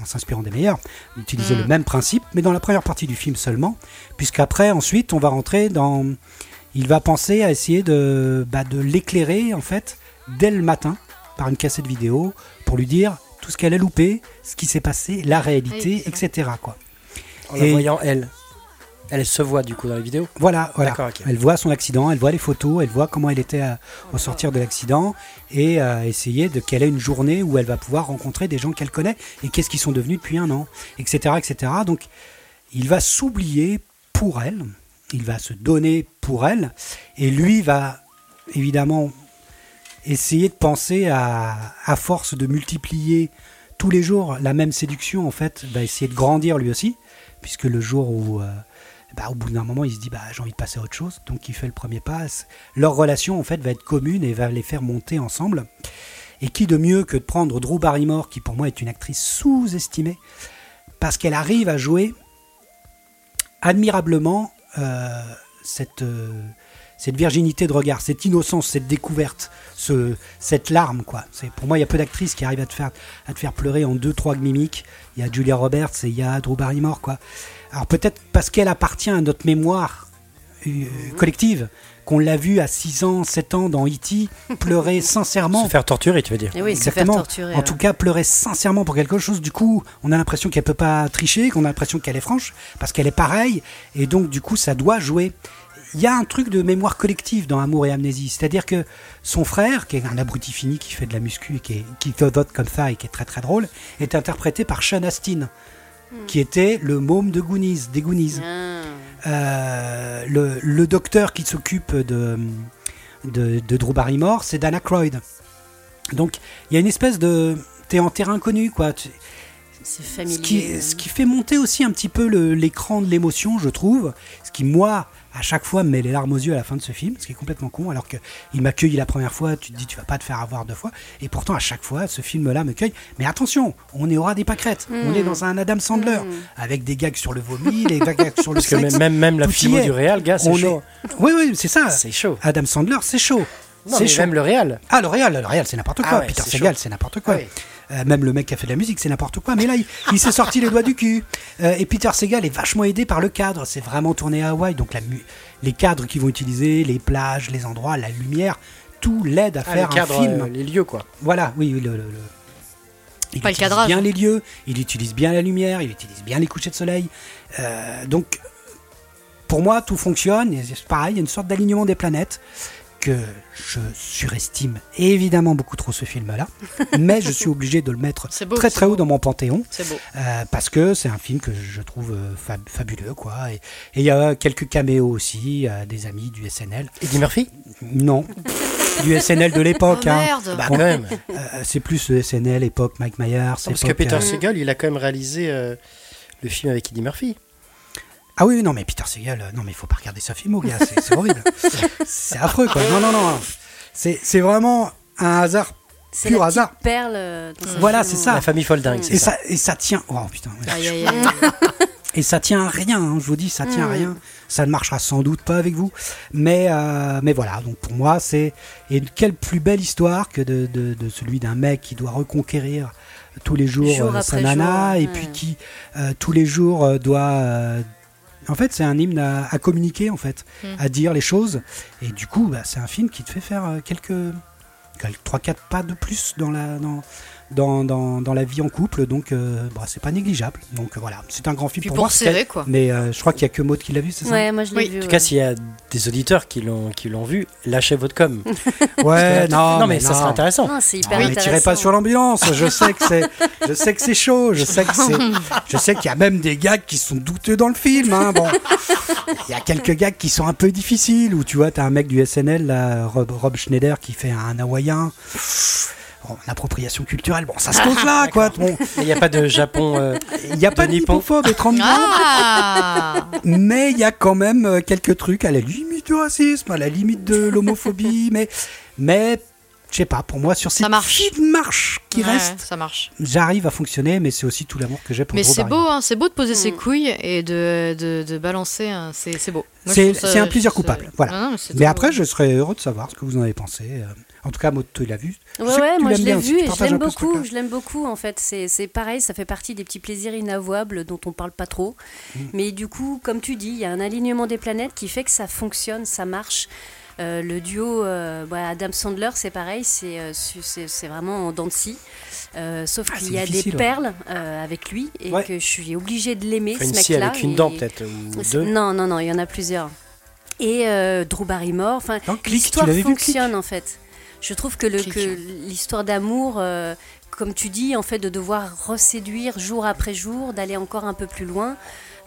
en s'inspirant des meilleurs, utiliser Mm. le même principe, mais dans la première partie du film seulement, puisqu'après, ensuite, on va rentrer dans. Il va penser à essayer de, bah, de l'éclairer, en fait, dès le matin, par une cassette vidéo, pour lui dire tout ce qu'elle a loupé, ce qui s'est passé, la réalité, Oui, etc. Quoi. En la Et- voyant elle. Elle se voit du coup dans la vidéo Voilà, voilà. Elle voit son accident, elle voit les photos, elle voit comment elle était au sortir de l'accident et essayer de quelle est une journée où elle va pouvoir rencontrer des gens qu'elle connaît et qu'est-ce qu'ils sont devenus depuis un an, etc. etc. Donc il va s'oublier pour elle, il va se donner pour elle et lui va évidemment essayer de penser à, force de multiplier tous les jours la même séduction en fait, va essayer de grandir lui aussi, puisque le jour où euh, bah, au bout d'un moment, il se dit bah, j'ai envie de passer à autre chose, donc il fait le premier pas. Leur relation en fait va être commune et va les faire monter ensemble. Et qui de mieux que de prendre Drew Barrymore, qui pour moi est une actrice sous-estimée, parce qu'elle arrive à jouer admirablement euh, cette, euh, cette virginité de regard, cette innocence, cette découverte, ce, cette larme, quoi. C'est, pour moi, il y a peu d'actrices qui arrivent à te faire, à te faire pleurer en deux, trois mimiques. Il y a Julia Roberts et il y a Drew Barrymore, quoi. Alors peut-être parce qu'elle appartient à notre mémoire euh, collective, qu'on l'a vu à 6 ans, 7 ans dans E.T. pleurer sincèrement. Se faire torturer, tu veux dire. Eh oui, Exactement. Se faire torturer, en tout cas, pleurer sincèrement pour quelque chose. Du coup, on a l'impression qu'elle peut pas tricher, qu'on a l'impression qu'elle est franche, parce qu'elle est pareille. Et donc, du coup, ça doit jouer il y a un truc de mémoire collective dans Amour et Amnésie. C'est-à-dire que son frère, qui est un abruti fini, qui fait de la muscu et qui, qui vote comme ça et qui est très très drôle, est interprété par Sean Astin, hmm. qui était le môme de Goonies, des Goonies. Ah. Euh, le, docteur qui s'occupe de, de, Drew Barrymore, c'est Dana Croyd. Donc il y a une espèce de... T'es en terrain connu, quoi. C'est familier. Ce qui, ce qui, fait monter aussi un petit peu l'écran de l'émotion, je trouve. Ce qui, moi, à chaque fois me met les larmes aux yeux à la fin de ce film, ce qui est complètement con, alors qu'il m'accueille la première fois, tu te dis tu vas pas te faire avoir deux fois, et pourtant à chaque fois ce film-là me cueille. Mais attention, on est aura des pâquerettes, on est dans un Adam Sandler, hmm. avec des gags sur le vomi, des gags sur le Parce sexe, que même, même la filmo du réel, gars, c'est chaud. Oui, oui, c'est ça. C'est chaud. Adam Sandler, c'est chaud. C'est même le réel. Ah, le réel, le réel, c'est n'importe quoi. Ah Peter Segal, c'est n'importe quoi. Euh, même le mec qui a fait de la musique, c'est n'importe quoi. Mais là, il, s'est sorti les doigts du cul. Euh, et Peter Segal est vachement aidé par le cadre. C'est vraiment tourné à Hawaï. Donc la, les cadres qu'ils vont utiliser, les plages, les endroits, la lumière, tout l'aide à ah, faire un film. Euh, les lieux, quoi. Voilà, oui, le, il utilise bien les lieux, il utilise bien la lumière, il utilise bien les couchers de soleil. donc, pour moi, tout fonctionne. C'est pareil, il y a une sorte d'alignement des planètes que je surestime évidemment beaucoup trop ce film-là, mais je suis obligé de le mettre très très haut dans mon panthéon, euh, parce que c'est un film que je trouve euh, fabuleux, quoi. Et il y a quelques caméos aussi, euh, des amis du SNL. Eddie Murphy? Non. du SNL de l'époque. Oh, hein. Bah, quand même. c'est plus le SNL époque Mike Myers. parce que Peter Segal, il a quand même réalisé le film avec Eddie Murphy. Ah oui, non, mais Peter Segal, non, mais il faut pas regarder sa film, gars, c'est horrible. c'est affreux, quoi. Non, non, non. C'est vraiment un hasard pur hasard. perle. Euh, voilà, c'est ça. La famille Folding, et ça. Et ça tient. Oh putain. et ça tient à rien, hein, je vous dis, ça tient à mm. rien. Ça ne marchera sans doute pas avec vous. Mais, euh, mais voilà, donc pour moi, c'est. Et quelle plus belle histoire que de, de, de celui d'un mec qui doit reconquérir tous les jours euh, sa nana, et puis qui tous les jours doit en fait, c'est un hymne à, communiquer, en fait, hmm. à dire les choses. Et du coup, bah, c'est un film qui te fait faire euh, quelques, 3-4 pas de plus dans la, dans, dans, dans, dans, la vie en couple, donc euh, bah, c'est pas négligeable. Donc euh, voilà, c'est un grand film pour, moi. quoi. Mais euh, je crois qu'il y a que Maud qui l'a vu, c'est ça? Ouais, moi je l'ai vu. En tout cas, s'il y a des auditeurs qui l'ont qui l'ont vu, lâchez votre com. ouais, non, non, mais, ça serait intéressant. Non, c'est hyper non, mais tirez pas sur l'ambiance. Je sais que c'est, je sais que c'est chaud. Je sais que c'est, je sais qu'il y a même des gags qui sont douteux dans le film. Hein, bon, il y a quelques gags qui sont un peu difficiles où tu vois, t'as un mec du SNL, là, Rob, Rob Schneider, qui fait un hawaïen l'appropriation culturelle, bon, ça se pose là, quoi. Il n'y a pas de Japon. Euh, il n'y a pas de nippophobe étrangement. Ah mais il y a quand même euh, quelques trucs à la limite du racisme, à la limite de l'homophobie, mais, mais je sais pas, pour moi, sur cette petite marche qui reste, ça marche. J'arrive à fonctionner, mais c'est aussi tout l'amour que j'ai pour Mais c'est beau, hein, c'est beau de poser ses mm. couilles et de, de, de balancer, hein, c'est beau. C'est un plaisir coupable, voilà. mais après, je serais heureux de savoir ce que vous en avez pensé. Euh. En tout cas, Moto, il l'a vu. Ouais, ouais moi je l'ai vu et je l'aime beaucoup. Je l'aime beaucoup en fait. C'est pareil, ça fait partie des petits plaisirs inavouables dont on parle pas trop. Mm. Mais du coup, comme tu dis, il y a un alignement des planètes qui fait que ça fonctionne, ça marche. Le duo bah, Adam Sandler, c'est pareil, c'est vraiment en dents de scie. sauf ah, qu'il y a des perles avec lui et que je suis obligée de l'aimer ce mec-là. avec une dent peut-être Non, non, non, il y en a plusieurs. Et Drew Barrymore, enfin, l'histoire fonctionne en fait. Je trouve que l'histoire d'amour, comme tu dis, en fait, de devoir reséduire jour après jour, d'aller encore un peu plus loin.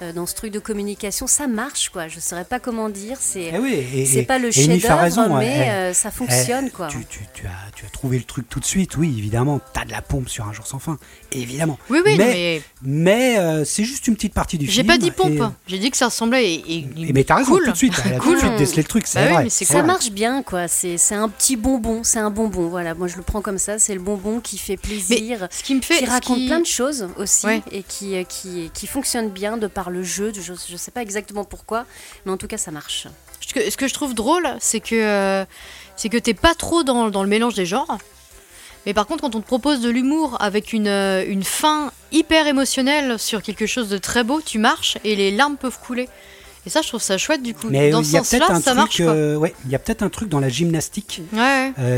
Euh, dans ce truc de communication, ça marche quoi. Je ne saurais pas comment dire. C'est eh c'est pas le chef-d'œuvre, mais euh, ça fonctionne quoi. Tu, tu, as, tu as trouvé le truc tout de suite, oui, évidemment. Tu as de la pompe sur un jour sans fin, évidemment. Oui, oui, mais, mais, euh, c'est juste une petite partie du film. J'ai pas dit pompe, j'ai dit que ça ressemblait. Et, et, mais t'as raison, tout de suite. T'as tout de suite décelé le truc, c'est bah vrai. ça marche bien quoi. C'est un petit bonbon, c'est un bonbon. Voilà, moi je le prends comme ça. C'est le bonbon qui fait plaisir, ce qui me fait, qui raconte plein de choses aussi et qui, qui, qui fonctionne bien de par le jeu. Je ne sais pas exactement pourquoi, mais en tout cas, ça marche. Ce que, je trouve drôle, c'est que, euh, c'est que t'es pas trop dans, dans, le mélange des genres. Mais par contre, quand on te propose de l'humour avec une, euh, une fin hyper émotionnelle sur quelque chose de très beau, tu marches et les larmes peuvent couler. Et ça, je trouve ça chouette du coup. Mais dans ce sens-là, ça marche. Euh, ouais, il y a peut-être un truc dans la gymnastique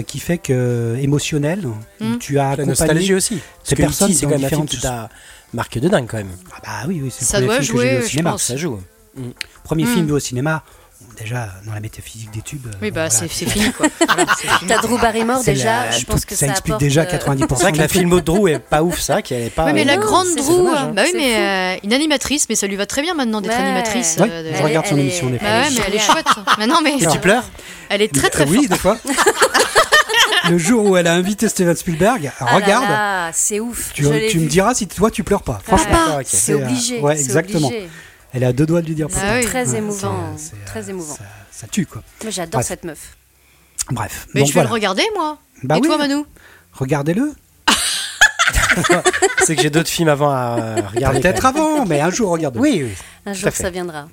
qui fait que émotionnel, hmm. tu as la nostalgie aussi. Ces personnes, c'est quand même film marque de dingue quand même. Ah bah oui, oui c'est ça doit jouer, au cinéma. Ça joue. Mm. Premier film mm. vu au cinéma. Déjà, dans la métaphysique des tubes. Oui, bah c'est fini quoi. T'as Drew Barrymore déjà, je pense que ça, ça explique déjà 90%. C'est vrai que la film de Drew est pas ouf, ça, qu'elle est pas. Oui, mais la grande Drew, hein. bah oui, mais euh, une animatrice, mais ça lui va très bien maintenant d'être animatrice. Euh, je regarde son émission des. Bah ouais, mais elle est chouette. Mais. tu pleures Elle est très très forte. Oui, des fois. le jour où elle a invité Steven Spielberg, ah regarde. C'est ouf. Tu, me diras si toi tu pleures pas. Franchement, c'est obligé. Ouais, exactement. Elle a deux doigts de lui dire. Ah très émouvant. très émouvant. Ça, tue quoi. Moi j'adore cette meuf. Bref. Mais je vais le regarder moi. Bah Et toi Manu Regardez-le. c'est que j'ai d'autres films avant à regarder. Peut-être avant, mais un jour regarde. Oui, oui. Un jour ça viendra.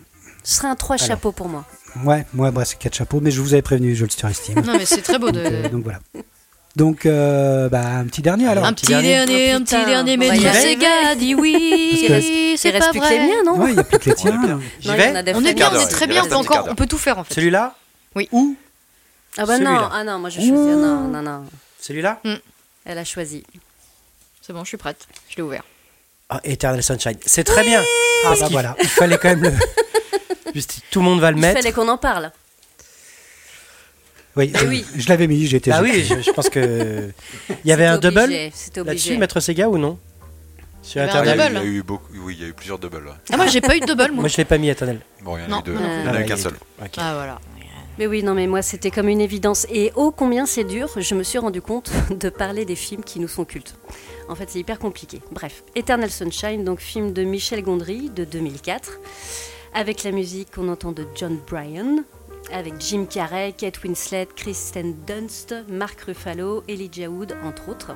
Ce serait un trois chapeaux pour moi. Ouais, moi, c'est quatre chapeaux, mais je vous avais prévenu, je le surestime. Non, mais c'est très beau de. donc, euh, donc voilà. Donc, euh, bah, un petit dernier alors. Un, petit, dernier, un petit dernier, mais c'est gars dit oui. C'est reste plus que les miens, non Ouais, il n'y a plus que les tiens. J'y vais On est bien, on est très bien, on peut, encore, on peut tout faire en fait. Celui-là Oui. Où Ah bah non, ah non, moi je choisis. Non, non, non. Celui-là mm. Elle a choisi. C'est bon, je suis prête. Je l'ai ouvert. Ah, Eternal Sunshine. C'est très bien. Ah bah voilà, il fallait quand même le. tout le monde va le mettre. Il fallait qu'on en parle. Oui, oui. je l'avais mis, j'étais. Ah oui, je, pense que il y avait un double là-dessus, Maître Sega ou non? Sur Eternal. Il y a eu beaucoup, oui, il y a eu plusieurs doubles. Ah moi j'ai pas eu de double. Moi, moi je l'ai pas mis Eternal. Bon, il y en a eu deux. Il n'y en a qu'un seul. Ah voilà. Mais oui, non, mais moi c'était comme une évidence. Et oh combien c'est dur, je me suis rendu compte de parler des films qui nous sont cultes. En fait, c'est hyper compliqué. Bref, Eternal Sunshine, donc film de Michel Gondry de 2004 avec la musique qu'on entend de John Bryan, avec Jim Carrey, Kate Winslet, Kristen Dunst, Mark Ruffalo, Elijah Wood, entre autres.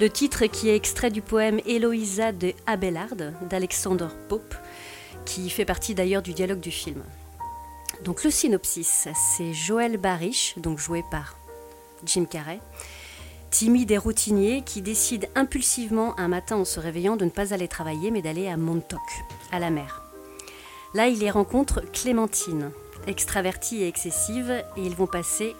Le titre qui est extrait du poème Eloïsa de Abelard d'Alexander Pope, qui fait partie d'ailleurs du dialogue du film. Donc le synopsis, c'est Joël Barish, donc joué par Jim Carrey, timide et routinier qui décide impulsivement un matin en se réveillant de ne pas aller travailler mais d'aller à Montauk, à la mer. Là, il les rencontre Clémentine, extravertie et excessive, et ils vont passer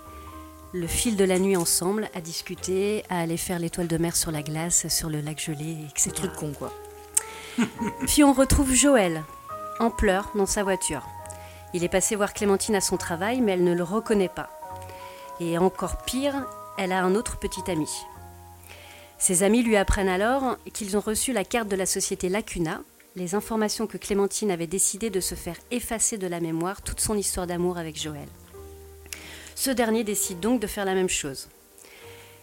le fil de la nuit ensemble à discuter, à aller faire l'étoile de mer sur la glace, sur le lac gelé, etc. Truc con quoi. Puis on retrouve Joël, en pleurs, dans sa voiture. Il est passé voir Clémentine à son travail, mais elle ne le reconnaît pas. Et encore pire, elle a un autre petit ami. Ses amis lui apprennent alors qu'ils ont reçu la carte de la société Lacuna, les informations que Clémentine avait décidé de se faire effacer de la mémoire toute son histoire d'amour avec Joël. Ce dernier décide donc de faire la même chose.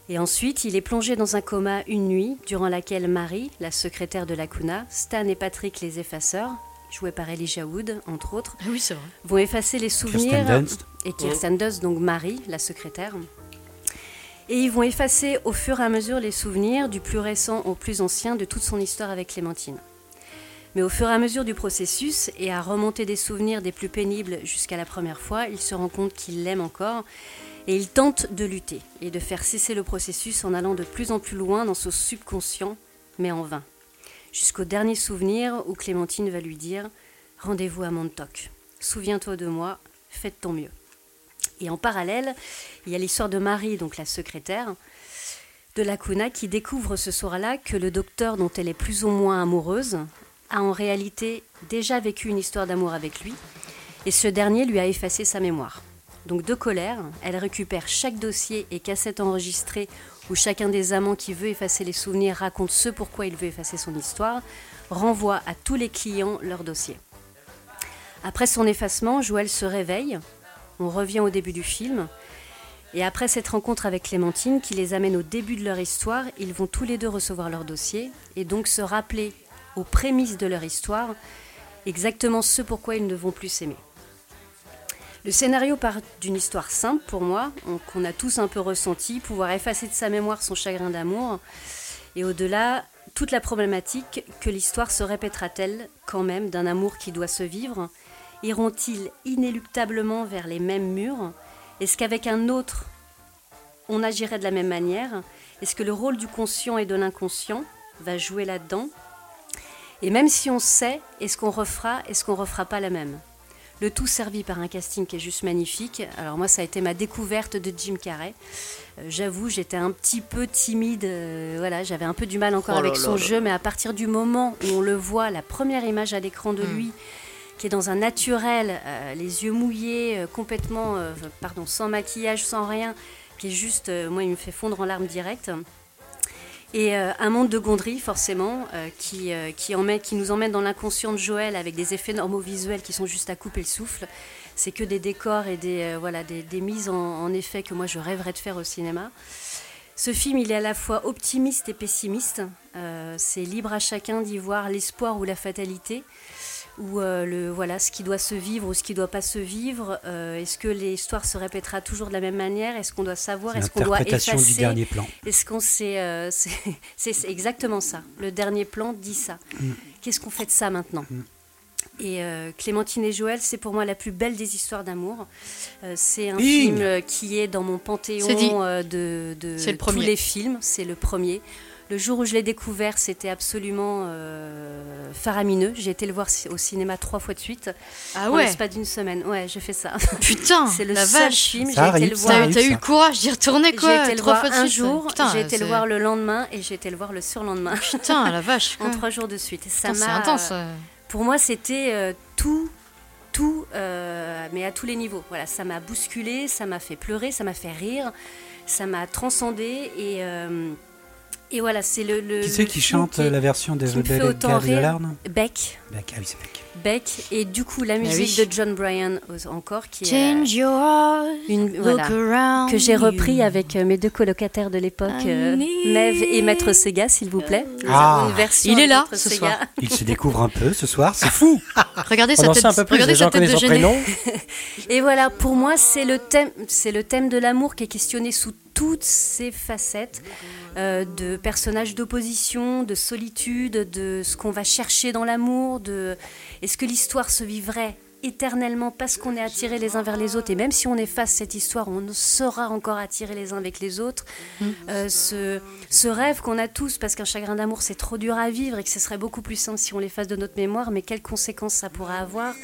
Et ensuite, il est plongé dans un coma une nuit, durant laquelle Marie, la secrétaire de Lacuna, Stan et Patrick les effaceurs, joués par Elijah Wood, entre autres, ah vont effacer les souvenirs. Et Kirsten Dunst, donc Marie, la secrétaire. Et ils vont effacer au fur et à mesure les souvenirs, du plus récent au plus ancien, de toute son histoire avec Clémentine. Mais au fur et à mesure du processus et à remonter des souvenirs des plus pénibles jusqu'à la première fois, il se rend compte qu'il l'aime encore et il tente de lutter et de faire cesser le processus en allant de plus en plus loin dans son subconscient, mais en vain. Jusqu'au dernier souvenir où Clémentine va lui dire Rendez-vous à Montauk. Souviens-toi de moi, fais ton mieux. Et en parallèle, il y a l'histoire de Marie, donc la secrétaire de Lacuna, qui découvre ce soir-là que le docteur dont elle est plus ou moins amoureuse a en réalité déjà vécu une histoire d'amour avec lui, et ce dernier lui a effacé sa mémoire. Donc de colère, elle récupère chaque dossier et cassette enregistrée où chacun des amants qui veut effacer les souvenirs raconte ce pourquoi il veut effacer son histoire, renvoie à tous les clients leur dossier. Après son effacement, Joël se réveille, on revient au début du film, et après cette rencontre avec Clémentine qui les amène au début de leur histoire, ils vont tous les deux recevoir leur dossier et donc se rappeler aux prémices de leur histoire exactement ce pourquoi ils ne vont plus s'aimer. Le scénario part d'une histoire simple pour moi, qu'on a tous un peu ressenti, pouvoir effacer de sa mémoire son chagrin d'amour, et au-delà, toute la problématique que l'histoire se répétera-t-elle quand même d'un amour qui doit se vivre? Iront-ils inéluctablement vers les mêmes murs? Est-ce qu'avec un autre, on agirait de la même manière? Est-ce que le rôle du conscient et de l'inconscient va jouer là-dedans? Et même si on sait, est-ce qu'on refera, est-ce qu'on refera pas la même? Le tout servi par un casting qui est juste magnifique. Alors moi, ça a été ma découverte de Jim Carrey. Euh, j'avoue, j'étais un petit peu timide. Euh, voilà, j'avais un peu du mal encore oh avec son jeu, mais à partir du moment où on le voit, la première image à l'écran de hmm. lui, qui est dans un naturel, euh, les yeux mouillés, complètement, pardon, sans maquillage, sans rien, qui est juste, moi, il me fait fondre en larmes directes. Et euh, un monde de gonderie, forcément, euh, qui, euh, qui, nous emmène dans l'inconscient de Joël avec des effets normaux visuels qui sont juste à couper le souffle. C'est que des décors et des, voilà, des, des mises en, en, effet que moi je rêverais de faire au cinéma. Ce film, il est à la fois optimiste et pessimiste. c'est libre à chacun d'y voir l'espoir ou la fatalité ou euh, le, voilà, ce qui doit se vivre ou ce qui ne doit pas se vivre. Euh, est-ce que l'histoire se répétera toujours de la même manière? Est-ce qu'on doit savoir? Est-ce qu'on doit effacer du dernier plan. Est-ce qu'on sait euh, C'est exactement ça. Le dernier plan dit ça. Mm. Qu'est-ce qu'on fait de ça maintenant? Mm. Et Clémentine et Joël, c'est pour moi la plus belle des histoires d'amour. c'est un film qui est dans mon panthéon de, de tous les films. C'est le premier. Le jour où je l'ai découvert, c'était absolument euh, faramineux. J'ai été le voir au cinéma trois fois de suite. Ah ouais pas d'une semaine. Ouais, j'ai fait ça. Putain C'est le la seul vache. film. J'ai été le voir. T'as eu le courage d'y retourner quoi J'ai été le voir un jour, j'ai été le voir le lendemain et j'ai été le voir le surlendemain. Putain, la vache. en trois jours de suite. Ça C'est intense. Pour moi, c'était euh, tout tout, euh, mais à tous les niveaux. Voilà, ça m'a bousculé, ça m'a fait pleurer, ça m'a fait rire, ça m'a transcendé et et voilà, c'est le, le, Qui c'est qui chante la version des Beck. Beck, ah oui, c'est Beck. Beck et du coup la ah musique de John Bryan encore qui Change est your heart, une voilà, que j'ai repris avec euh, mes deux colocataires de l'époque, euh, Neve et Maître Sega, s'il vous plaît. Ah. il est là ce soir. Il se découvre un peu ce soir, c'est fou. regardez sa tête, un peu plus, regardez sa tête de gêné. et voilà, pour moi, c'est le thème, c'est le thème de l'amour qui est questionné sous toutes ses facettes. Euh, de personnages d'opposition, de solitude, de ce qu'on va chercher dans l'amour, de est-ce que l'histoire se vivrait éternellement parce qu'on est attirés les uns vers les autres? Et même si on efface cette histoire, on sera encore attirés les uns avec les autres. Mm. Euh, ce, ce, rêve qu'on a tous parce qu'un chagrin d'amour c'est trop dur à vivre et que ce serait beaucoup plus simple si on l'efface de notre mémoire, mais quelles conséquences ça pourrait avoir?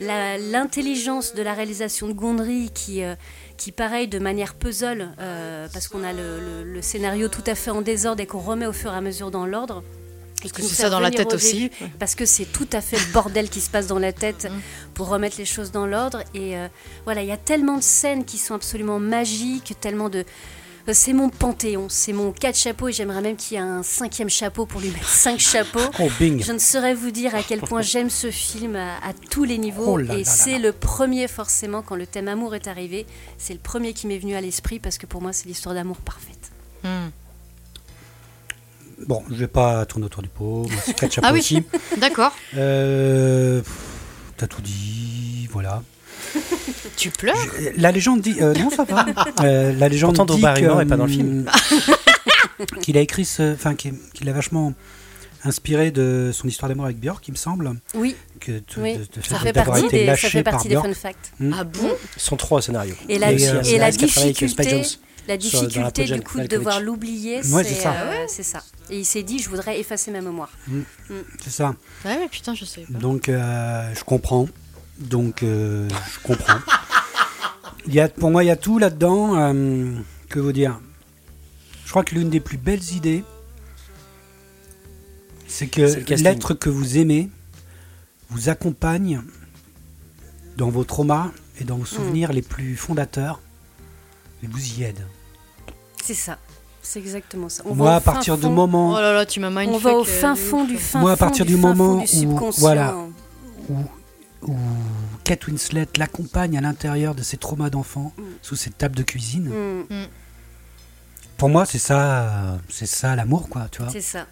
L'intelligence de la réalisation de Gondry qui euh, qui, pareil, de manière puzzle, euh, parce qu'on a le, scénario tout à fait en désordre et qu'on remet au fur et à mesure dans l'ordre. Parce que c'est ça dans la tête aussi. Parce que c'est tout à fait le bordel qui se passe dans la tête mm. pour remettre les choses dans l'ordre. Et euh, voilà, il y a tellement de scènes qui sont absolument magiques, tellement de, c'est mon panthéon, c'est mon quatre chapeaux et j'aimerais même qu'il y ait un cinquième chapeau pour lui mettre cinq chapeaux. Oh, Je ne saurais vous dire à quel point j'aime ce film à, tous les niveaux. Oh et c'est le premier forcément, quand le thème amour est arrivé, c'est le premier qui m'est venu à l'esprit parce que pour moi c'est l'histoire d'amour parfaite. Hmm. Bon, je vais pas tourner autour du pot, c'est quatre chapeaux ah oui. aussi. D'accord. Euh, T'as tout dit, voilà. Tu pleures La légende dit. Euh, non, ça va. Euh, la légende Pourtant, dit n'est pas dans le film. qu'il a écrit ce. Enfin, qu'il a vachement inspiré de son histoire d'amour avec Björk, il me semble. Oui. Que oui. ça, fait partie des, ça fait partie des fun facts. Hmm. Ah bon Ce sont trois scénarios. Et la, et, euh, et la difficulté, la difficulté du coup de devoir l'oublier, c'est ça. Euh, ça. Et il s'est dit, je voudrais effacer ma mémoire. Hmm. Hmm. C'est ça. Ouais, mais putain, je sais pas. Donc, euh, je comprends. Donc, euh, je comprends. Il y a, pour moi, il y a tout là-dedans. Euh, que vous dire Je crois que l'une des plus belles idées, c'est que l'être que vous aimez vous accompagne dans vos traumas et dans vos souvenirs mm. les plus fondateurs et vous y aide. C'est ça. C'est exactement ça. Moi, à partir du moment. Oh là là, tu m'as On va au fin fond du fin Moi, à partir du, moment où. Voilà. Où, où Kate Winslet l'accompagne à l'intérieur de ses traumas d'enfant, mm. sous cette table de cuisine. Mm. Pour moi, c'est ça, c'est ça l'amour, quoi, tu vois. C'est ça.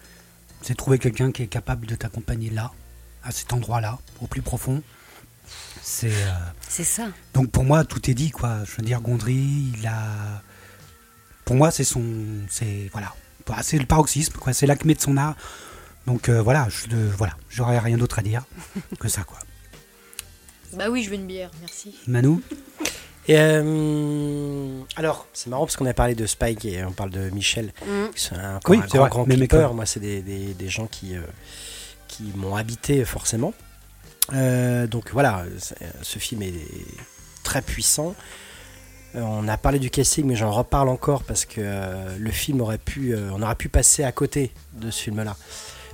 C'est trouver quelqu'un qui est capable de t'accompagner là, à cet endroit-là, au plus profond. C'est. Euh, c'est ça. Donc pour moi, tout est dit, quoi. Je veux dire, Gondry, il a. Pour moi, c'est son. C'est. Voilà. C'est le paroxysme, quoi. C'est l'acmé de son art. Donc euh, voilà, je, voilà, j'aurais rien d'autre à dire que ça, quoi. Bah oui, je veux une bière, merci. Manu et euh, alors, c'est marrant parce qu'on a parlé de Spike et on parle de Michel. Mm. C'est un, oui, un grand, grand clipper. Moi, c'est des, des, des, gens qui, euh, qui m'ont habité forcément. Euh, donc voilà, ce film est très puissant. on a parlé du casting, mais j'en reparle encore parce que le film aurait pu, on aurait pu passer à côté de ce film-là.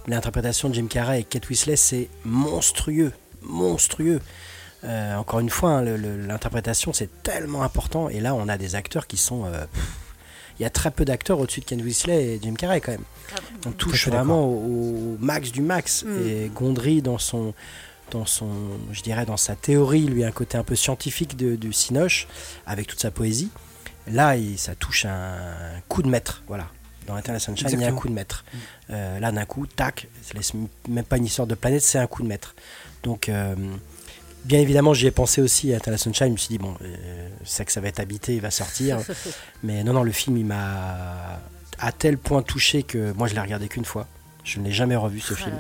L'interprétation de Jim Carrey et Kate Winslet, c'est monstrueux, monstrueux. Euh, encore une fois, hein, l'interprétation c'est tellement important. Et là, on a des acteurs qui sont. Euh, il y a très peu d'acteurs au-dessus de Ken Weasley et Jim Carrey quand même. Ah on touche vraiment au, max du max. Mm. Et Gondry dans son, dans son, je dirais dans sa théorie, lui un côté un peu scientifique de, du Cinoche, avec toute sa poésie. Là, il, ça touche un coup de maître, voilà. Dans Eternal Sunshine, il y a un coup de maître. Mm. Euh, là, d'un coup, tac, c'est même pas une histoire de planète, c'est un coup de maître. Donc, bien évidemment, j'y ai pensé aussi à Tala Sunshine. Je me suis dit, bon, euh, c'est que ça va être habité, il va sortir. Mais non, non, le film, il m'a à tel point touché que moi, je l'ai regardé qu'une fois. Je ne l'ai jamais revu, ce film.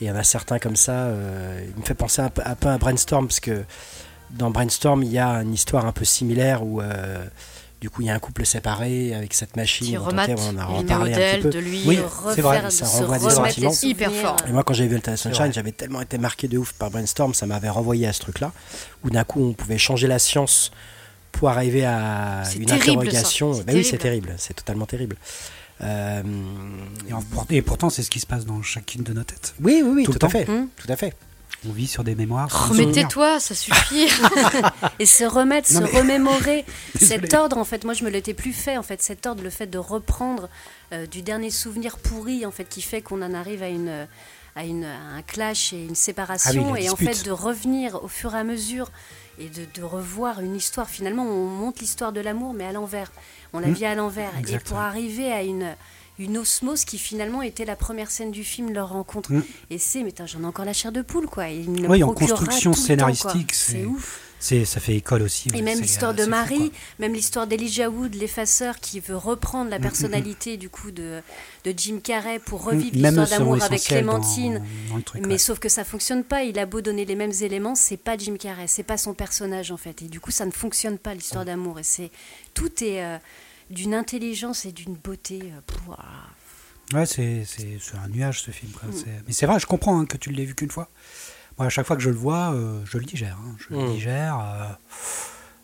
Et il y en a certains comme ça. Euh, il me fait penser un peu, un peu à Brainstorm, parce que dans Brainstorm, il y a une histoire un peu similaire où. Euh, du coup, il y a un couple séparé avec cette machine. on a reparlé un petit peu. De lui oui, c'est vrai, ça renvoie des sentiments. Hyper fort. Et moi, quand j'ai vu le Sunshine, j'avais tellement été marqué de ouf par Brainstorm, ça m'avait renvoyé à ce truc-là, où d'un coup, on pouvait changer la science pour arriver à une interrogation. Ben oui, c'est terrible, c'est totalement terrible. Euh, et, pourtant, c'est ce qui se passe dans chacune de nos têtes. Oui, oui, oui, tout, à fait, hum. tout à fait. On vit sur des mémoires. Remettez-toi, ça suffit. et se remettre, se remémorer cet ordre. En fait, moi, je me l'étais plus fait. En fait, cet ordre, le fait de reprendre euh, du dernier souvenir pourri, en fait, qui fait qu'on en arrive à une à, une, un clash et une séparation, ah et en fait de revenir au fur et à mesure et de, de revoir une histoire. Finalement, on monte l'histoire de l'amour, mais à l'envers. On la mmh. vit à l'envers. Et pour arriver à une une osmose qui finalement était la première scène du film, leur rencontre. Mm. Et c'est, mais j'en ai encore la chair de poule, quoi. oui, en construction scénaristique, c'est ouf. Ça fait école aussi. Et même l'histoire de Marie, même l'histoire d'Elijah Wood, l'effaceur, qui veut reprendre la mm, mm, personnalité du coup de, de Jim Carrey pour revivre l'histoire d'amour avec Clémentine. mais sauf que ça fonctionne pas. Il a beau donner les mêmes éléments, c'est pas Jim Carrey, c'est pas son personnage en fait. Et du coup, ça ne fonctionne pas l'histoire d'amour. Et c'est tout est euh, d'une intelligence et d'une beauté. Euh, ouais, c'est, un nuage ce film. Mm. Mais c'est vrai, je comprends hein, que tu ne l'aies vu qu'une fois. Moi, à chaque fois que je le vois, euh, je le digère. Hein. Je le mm. digère.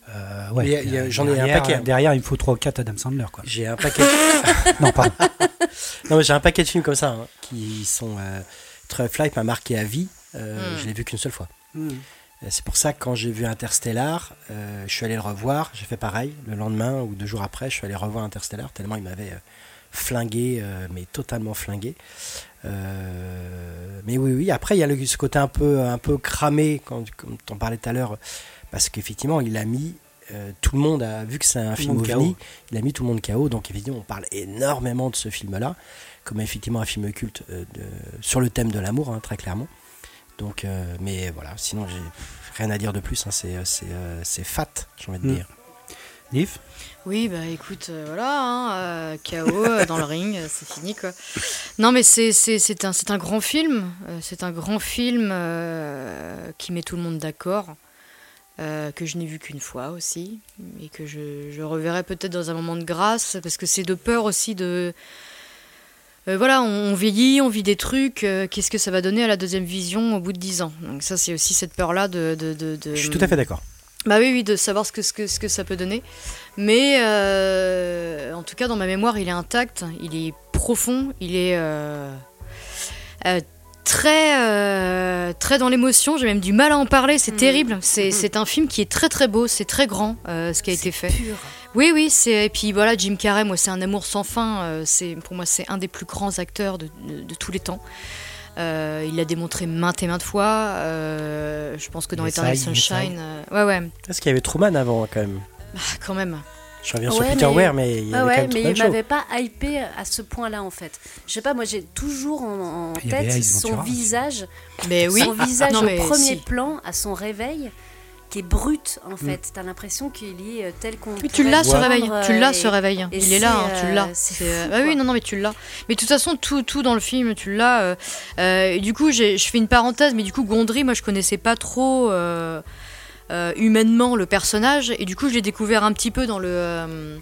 Euh, ouais, j'en ai un paquet. Derrière, il me faut 3 ou 4 Adam Sandler. Quoi. J'ai un paquet. non, pardon. non, mais j'ai un paquet de films comme ça hein, qui sont. Euh, Flight m'a marqué à vie. Mm. Je l'ai vu qu'une seule fois. C'est pour ça que quand j'ai vu Interstellar, euh, je suis allé le revoir. J'ai fait pareil. Le lendemain ou deux jours après, je suis allé revoir Interstellar tellement il m'avait euh, flingué, euh, mais totalement flingué. mais oui, oui. Après, il y a ce côté un peu, un peu cramé, quand, comme tu en parlais tout à l'heure, parce qu'effectivement, il a mis tout le monde, a, vu que c'est un film ovni, il a mis tout le monde KO. Donc évidemment, on parle énormément de ce film-là, comme effectivement un film culte de, sur le thème de l'amour, hein, très clairement. Donc, euh, mais voilà, sinon j'ai rien à dire de plus. Hein, c'est, euh, euh, c'est, fat, j'ai envie de hmm. dire. Nif? Oui, bah écoute, voilà, hein, KO dans le ring, c'est fini quoi. Non, mais c'est, c'est, un, c'est un grand film. c'est un grand film qui met tout le monde d'accord. que je n'ai vu qu'une fois aussi, et que je, je reverrai peut-être dans un moment de grâce, parce que c'est de peur aussi de, euh, voilà, on, vieillit, on vit des trucs. Euh, qu'est-ce que ça va donner à la deuxième vision au bout de dix ans? Donc ça, c'est aussi cette peur-là de, Je suis tout à fait d'accord. Bah oui, oui, de savoir ce que, ce que, ce que ça peut donner. Mais euh, en tout cas, dans ma mémoire, il est intact, il est profond, il est euh, euh, très, très dans l'émotion. J'ai même du mal à en parler, c'est mm. terrible. Mm. C'est un film qui est très très beau, c'est très grand ce qui a été fait. Pur. Oui, oui, c'est et puis voilà, Jim Carrey, moi, c'est un amour sans fin. c'est pour moi, c'est un des plus grands acteurs de, de tous les temps. Euh, il l'a démontré maintes et maintes fois. Euh, je pense que dans Eternal Sunshine. Euh, ouais, ouais. Parce qu'il y avait Truman avant, quand même. Bah, quand même. Je reviens sur Peter Weir, mais il y avait mais il m'avait pas hypé à ce point-là en fait. Je sais pas, moi j'ai toujours en, tête son visage, mais oui. son visage au premier plan à son réveil qui est brute en mm. fait. T'as l'impression qu'il est euh, tel qu'on. tu l'as ce réveil, tu l'as ce réveil. Il est là, hein, tu l'as. Euh, ah oui, non, non, mais tu l'as. Mais de toute façon, tout, tout dans le film, tu l'as. Euh, et du coup, je fais une parenthèse, mais du coup, Gondry, moi, je connaissais pas trop. Humainement le personnage et du coup je l'ai découvert un petit peu dans le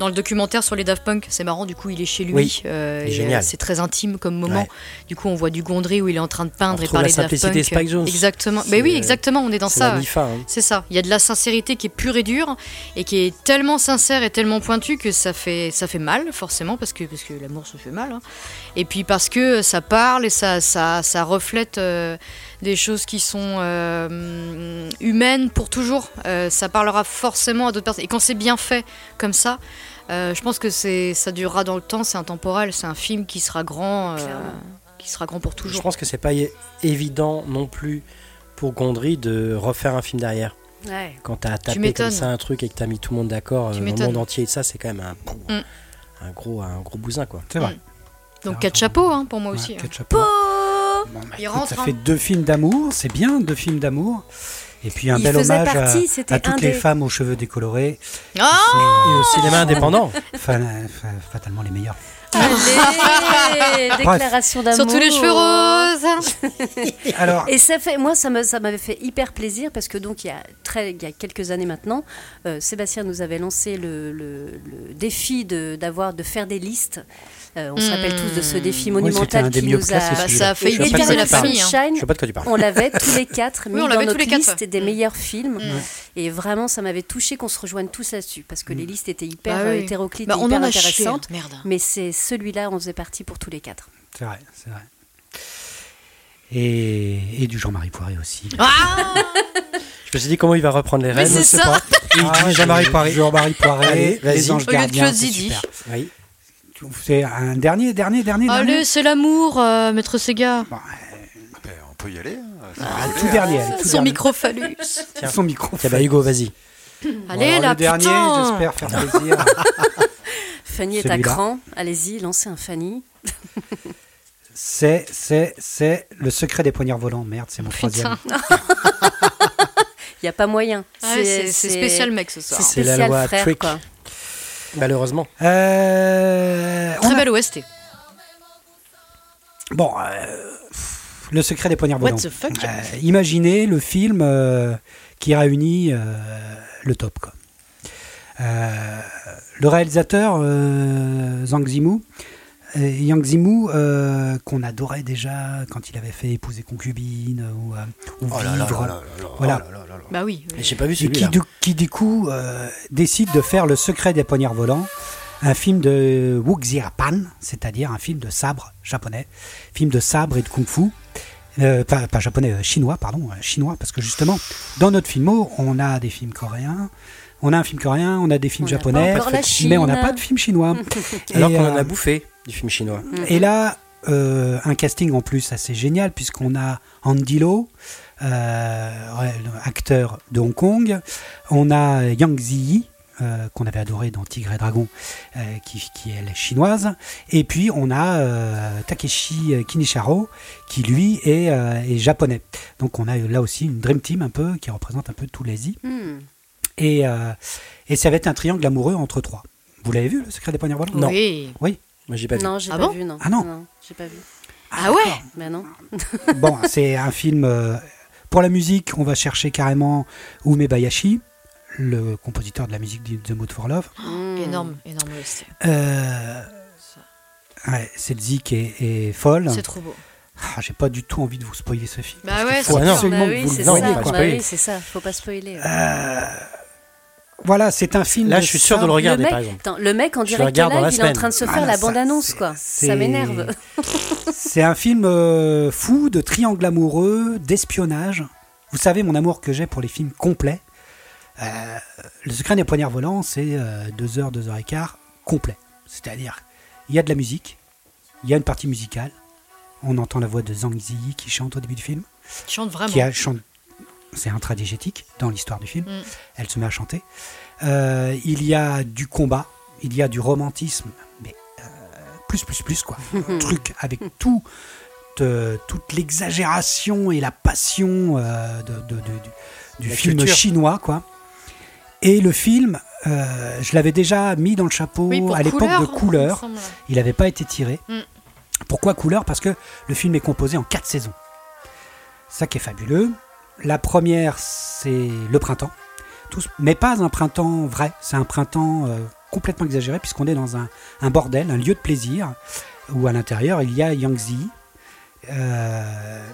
dans le documentaire sur les Daft Punk. C'est marrant, du coup, il est chez lui. Euh, euh, c'est très intime comme moment. Du coup, on voit du Gondry où il est en train de peindre et parler de Daft Punk. Spike Jones. Exactement. Mais oui, exactement, on est dans ça. Hein. C'est ça. Il y a de la sincérité qui est pure et dure et qui est tellement sincère et tellement pointue que ça fait, ça fait mal, forcément, parce que, parce que l'amour se fait mal. Hein. Et puis parce que ça parle et ça, ça, ça reflète. Euh, des choses qui sont humaines pour toujours. ça parlera forcément à d'autres personnes. Et quand c'est bien fait comme ça, euh, je pense que c'est, ça durera dans le temps, c'est intemporel, c'est un film qui sera grand, euh, qui sera grand pour toujours. Je pense que c'est pas évident non plus pour Gondry de refaire un film derrière. Ouais. Quand t'as tapé comme ça un truc et que t'as mis tout le monde d'accord, euh, le monde entier et ça, c'est quand même un, mm. un, gros, un gros bousin quoi. C'est vrai. Mm. Donc quatre chapeaux hein, pour moi aussi. Quatre chapeaux. Bon, bah, ça fait deux films d'amour, c'est bien deux films d'amour. Et puis un bel hommage à, toutes les femmes aux cheveux décolorés. Oh et au cinéma indépendant. fatalement les meilleurs. Allez, déclaration d'amour. Surtout les cheveux roses. Alors, et ça fait, moi, ça m'avait fait hyper plaisir parce que donc il y a très, il y a quelques années maintenant, euh, Sébastien nous avait lancé le, le, le défi de d'avoir de faire des listes euh, on se rappelle tous de ce défi monumental qui nous a. Bah, ça a fait épuiser la famille. Hein. Je sais pas de quoi tu parles. On l'avait tous les quatre mis dans notre liste des meilleurs films. Et vraiment, ça m'avait touché qu'on se rejoigne tous là-dessus parce que les listes étaient hyper bah hétéroclites bah, et hyper intéressantes. Mais c'est celui-là, on faisait partie pour tous les quatre. C'est vrai, c'est vrai. Et, et, du Jean-Marie Poiré aussi. Ah je me suis dit comment il va reprendre les rênes? C'est ça. Ah, Jean-Marie Poiré. Jean-Marie Poiré. les anges gardiens. Oui. C'est un dernier, dernier, dernier. Allez, c'est l'amour, euh, maître Sega. Bon, ben, on peut y aller. Hein. Ah, tout dernier. Son micro phallus. Son micro. Tiens, bah Hugo, vas-y. Allez, bon, là, le dernier, j'espère faire plaisir. Fanny est à cran. Allez-y, lancez un Fanny. c'est, c'est, c'est le secret des poignards volants. Merde, c'est mon troisième. Il n'y a pas moyen. c'est, spécial mec ce soir. C'est la loi frère, Trick. Quoi. Malheureusement. Euh, Très belle OST. Bon, euh, le secret des poignards volants. What the fuck euh, imaginez le film qui réunit le top. Quoi. le réalisateur Zhang Yang Zimu, euh, qu'on adorait déjà quand il avait fait Épouser concubine ou, ou Vivre. voilà. Bah oui. J'ai pas vu celui qui, du, qui du coup euh, décide de faire Le secret des poignards volants, un film de Wuxiapan, c'est-à-dire un film de sabre japonais, film de sabre et de kung-fu. Euh, pas, pas, japonais, chinois, pardon, chinois, parce que justement, dans notre filmo, on a des films coréens, on a un film coréen, on a des films japonais, mais on n'a pas de film chinois. Alors qu'on en a bouffé du film chinois. Et là, euh, un casting en plus assez génial, puisqu'on a Andy Lau, euh, acteur de Hong Kong, on a Yang Ziyi, euh, qu'on avait adoré dans Tigre et Dragon, qui, qui, est chinoise. Et puis on a Takeshi Kinisharo, qui lui est, est, japonais. Donc on a là aussi une Dream Team un peu, qui représente un peu tous les I. Hmm. Et, et ça va être un triangle amoureux entre trois. Vous l'avez vu, le secret des poignards volants Non. Oui. oui. Moi, j'ai pas vu. Non, j'ai ah pas vu, non. Ah non, j'ai pas vu. Ah, ouais Mais non. bon, c'est un film. Euh, pour la musique, on va chercher carrément Ume Bayashi, le compositeur de la musique de The Mood for Love. Oh, énorme, énorme aussi. Euh, ouais, cette zik est, est folle. C'est trop beau. Ah, J'ai pas du tout envie de vous spoiler ce film. Bah ouais, c'est absolument Bah oui, bah spoiler. oui, c'est ça, faut pas spoiler. Euh, voilà, c'est un film. Là, de je suis sûr de le regarder, le, par mec, exemple. attends, le mec en direct live, il est en train de se faire Voilà, la bande-annonce, quoi. Ça m'énerve. C'est un film euh, fou de triangle amoureux, d'espionnage. Vous savez mon amour que j'ai pour les films complets. Euh, le secret des poignards volants, c'est euh, deux heures, deux heures et quart complet. C'est-à-dire, il y a de la musique, il y a une partie musicale. On entend la voix de Zhang Ziyi qui chante au début du film. Vraiment. qui a chante- c'est intradigétique dans l'histoire du film. Mm. Elle se met à chanter. Euh, il y a du combat, il y a du romantisme, mais euh, plus, plus, plus, quoi. Un truc avec tout, de- toute l'exagération et la passion euh, de, de- de- du, La film culture. chinois, quoi. Et le film, euh, je l'avais déjà mis dans le chapeau Oui, à l'époque de Couleur. Il n'avait pas été tiré. Mm. Pourquoi couleur? Parce que le film est composé en quatre saisons. Ça qui est fabuleux. La première, c'est le printemps. Mais pas un printemps vrai. C'est un printemps euh, complètement exagéré puisqu'on est dans un, bordel, un lieu de plaisir où à l'intérieur il y a Yangtze, euh,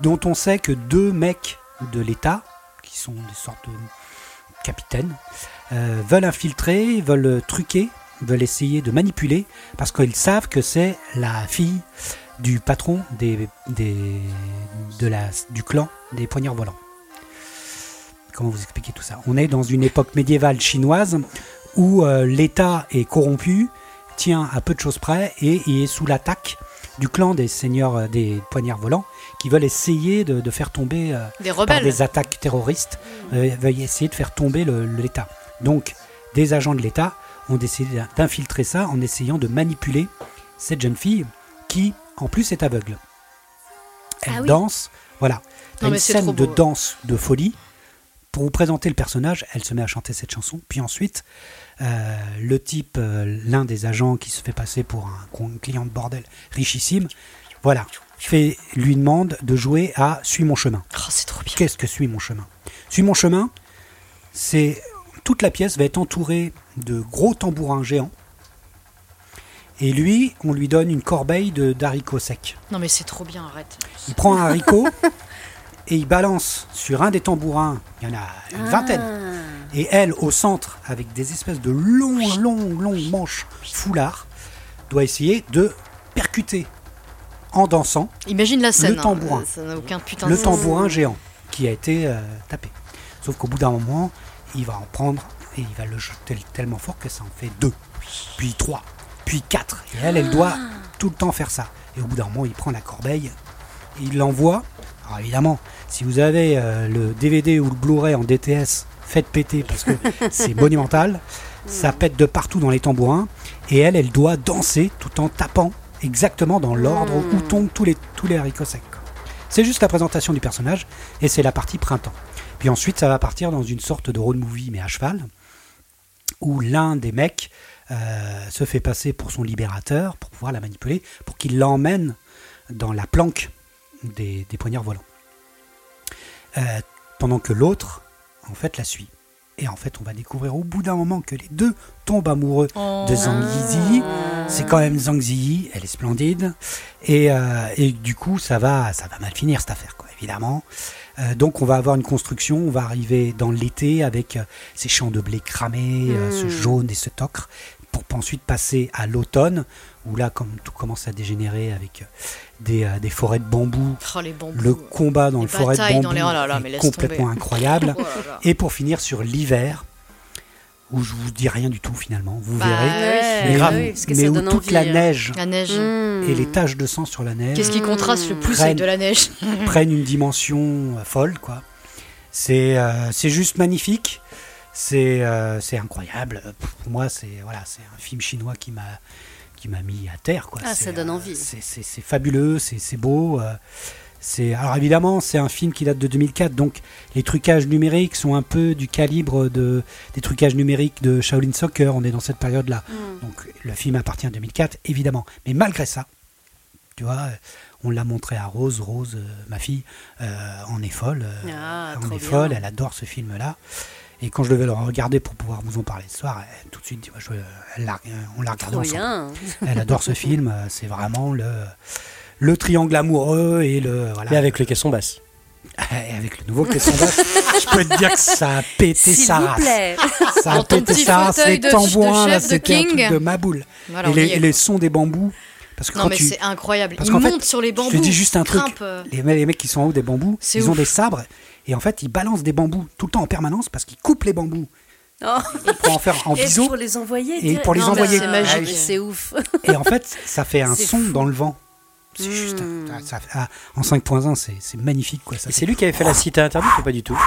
dont on sait que deux mecs de l'État, qui sont des sortes de capitaines, euh, veulent infiltrer, veulent truquer, veulent essayer de manipuler, parce qu'ils savent que c'est la fille du patron des- de la, du clan des poignards volants. Comment vous expliquer tout ça? On est dans une époque médiévale chinoise où euh, l'État est corrompu, tient à peu de choses près et, et est sous l'attaque du clan des seigneurs euh, des poignards volants qui veulent essayer de, de faire tomber euh, Des par des attaques terroristes, euh, veuillent essayer de faire tomber l'État. Donc, des agents de l'État ont décidé d'infiltrer ça en essayant de manipuler cette jeune fille qui, en plus, est aveugle. Elle Ah oui. danse, voilà. Non, une scène de danse, de folie. Pour vous présenter le personnage, elle se met à chanter cette chanson. Puis ensuite, euh, le type, euh, l'un des agents qui se fait passer pour un client de bordel richissime, voilà, fait, lui demande de jouer à Suis mon chemin. Oh, c'est trop bien. Qu'est-ce que Suis mon chemin? Suis mon chemin, c'est toute la pièce va être entourée de gros tambourins géants. Et lui, on lui donne une corbeille de d'haricots secs. Non, mais c'est trop bien, arrête. Il prend un haricot et il balance sur un des tambourins. Il y en a une vingtaine. Ah. Et elle, au centre, avec des espèces de longues, longues, longues manches foulard, doit essayer de percuter en dansant Imagine la scène. Le tambourin. hein. Ça n'a aucun putain le de sens. tambourin géant qui a été euh, tapé. Sauf qu'au bout d'un moment, il va en prendre et il va le jeter tellement fort que ça en fait deux, puis trois, puis quatre. Et elle, elle doit tout le temps faire ça. Et au bout d'un moment, il prend la corbeille et il l'envoie. Alors évidemment, si vous avez euh, le DVD ou le Blu-ray en DTS, faites péter parce que c'est monumental. Ça pète de partout dans les tambourins. Et elle, elle doit danser tout en tapant exactement dans l'ordre où tombent tous les, tous les haricots secs. C'est juste la présentation du personnage et c'est la partie printemps. Puis ensuite, ça va partir dans une sorte de road movie, mais à cheval, où l'un des mecs euh, se fait passer pour son libérateur pour pouvoir la manipuler, pour qu'il l'emmène dans la planque des, des poignards volants. Euh, pendant que l'autre, en fait, la suit. Et en fait, on va découvrir au bout d'un moment que les deux tombent amoureux Oh. de Zhang Yizi. C'est quand même Zhang Ziyi, elle est splendide. Et, euh, et du coup, ça va, ça va mal finir cette affaire, quoi, évidemment. Euh, donc, on va avoir une construction, on va arriver dans l'été avec euh, ces champs de blé cramés, ce jaune et ce ocre, pour ensuite passer à l'automne, où là, comme tout commence à dégénérer avec euh, des, euh, des forêts de bambou, Oh, les bambous. le combat dans Les le forêt de bambou dans les- oh là là, mais est complètement tomber. incroyable. Oh là là. Et pour finir sur l'hiver, où je vous dis rien du tout finalement, vous Bah, verrez. Ouais, Mais, où- oui, parce que mais ça où donne toute envie, la hein. neige La neige. Mmh. et les taches de sang sur la neige Qu'est-ce qui contraste le plus Prenne. avec de la neige? prennent une dimension euh, folle, quoi. C'est euh, c'est juste magnifique. C'est euh, c'est incroyable. Pour moi, c'est voilà, c'est un film chinois qui m'a qui m'a mis à terre, quoi. Ah, ça donne euh, envie. C'est fabuleux, c'est beau. euh, c'est alors évidemment, c'est un film qui date de 2004, donc les trucages numériques sont un peu du calibre de des trucages numériques de Shaolin Soccer. On est dans cette période-là. Mmh. Donc le film appartient à 2004, évidemment. Mais malgré ça, tu vois, on l'a montré à Rose. Rose, euh, ma fille, euh, en est folle. euh, Ah, en est bien. folle, elle adore ce film-là. Et quand je devais le regarder pour pouvoir vous en parler ce soir, elle, tout de suite, je- elle l'a- on l'a regardé ensemble. bien. Elle adore ce film. euh, C'est vraiment le, le triangle amoureux et le. Voilà. Mais avec le caisson basse. Et avec le nouveau caisson basse, je peux te dire que ça a pété S'il sa vous race. plaît. Ça a pété sa race. Les tambouins, là, c'était un truc King. de ma boule. Voilà, et, les, et les sons des bambous. Parce que Non quand mais tu. c'est incroyable. Parce Ils fait, montent sur les bambous. Je te dis juste un truc. euh, Les, les mecs qui sont en haut des bambous, ils ont des sabres. Et en fait, ils balancent des bambous tout le temps en permanence parce qu'ils coupent les bambous Oh. pour en faire en Et biseau. pour les envoyer. Et pour les Non, mais envoyer. c'est Ah magique. oui, C'est ouf. Et en fait, ça fait un son fou. dans le vent. C'est juste. Hmm. un- ça- ah, en 5.1, c'est magnifique. Quoi, c'est lui qui avait fait la cité interdite ou pas du tout?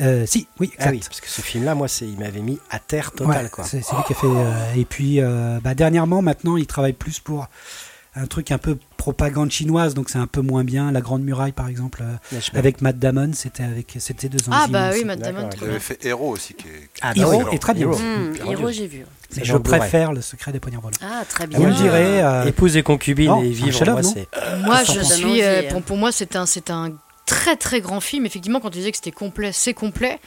Euh, si, oui, exact. Ah oui, parce que ce film-là, moi, c'est, il m'avait mis à terre totale, Ouais, quoi. C'est c'est lui qui a fait. euh, et puis, euh, bah, dernièrement, maintenant, il travaille plus pour un truc un peu propagande chinoise, donc c'est un peu moins bien. La Grande Muraille, par exemple, euh, avec Matt Damon, c'était avec, c'était deux Ah enzymes bah oui. Matt Damon. Il avait fait Héros aussi, qui est. qui Ah, excellent. est très bien. Héros, Dieu. j'ai vu. Mais je le Blu-ray. préfère le secret des poignards volants. Ah, très bien. vous me direz, euh, Épouse et concubine non, et vivre, moi, je suis. pour moi, c'est un, c'est un très très grand film. Effectivement, quand tu disais que c'était complet, c'est complet.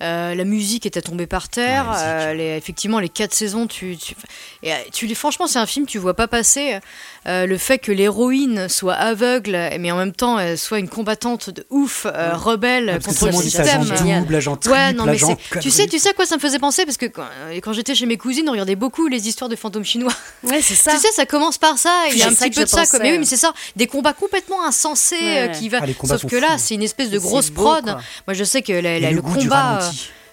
Euh, la musique était tombée par terre. Euh, les, effectivement, les quatre saisons, tu, tu, et, euh, tu les- franchement, c'est un film tu vois pas passer. Euh, le fait que l'héroïne soit aveugle, mais en même temps elle soit une combattante de ouf, euh, rebelle que contre le système. double, agent triple, Ouais, non, mais tu sais, tu sais à quoi ça me faisait penser? Parce que quand, euh, quand j'étais chez mes cousines, on regardait beaucoup les histoires de fantômes chinois. Ouais, c'est ça. Tu sais, ça commence par ça. Il y a un petit peu de ça. Pensais. Mais oui, mais c'est ça. Des combats complètement insensés Ouais. qui va. Ah, Sauf que là, c'est une espèce de grosse beau, prod. quoi. Moi, je sais que la- la- le le goût du combat.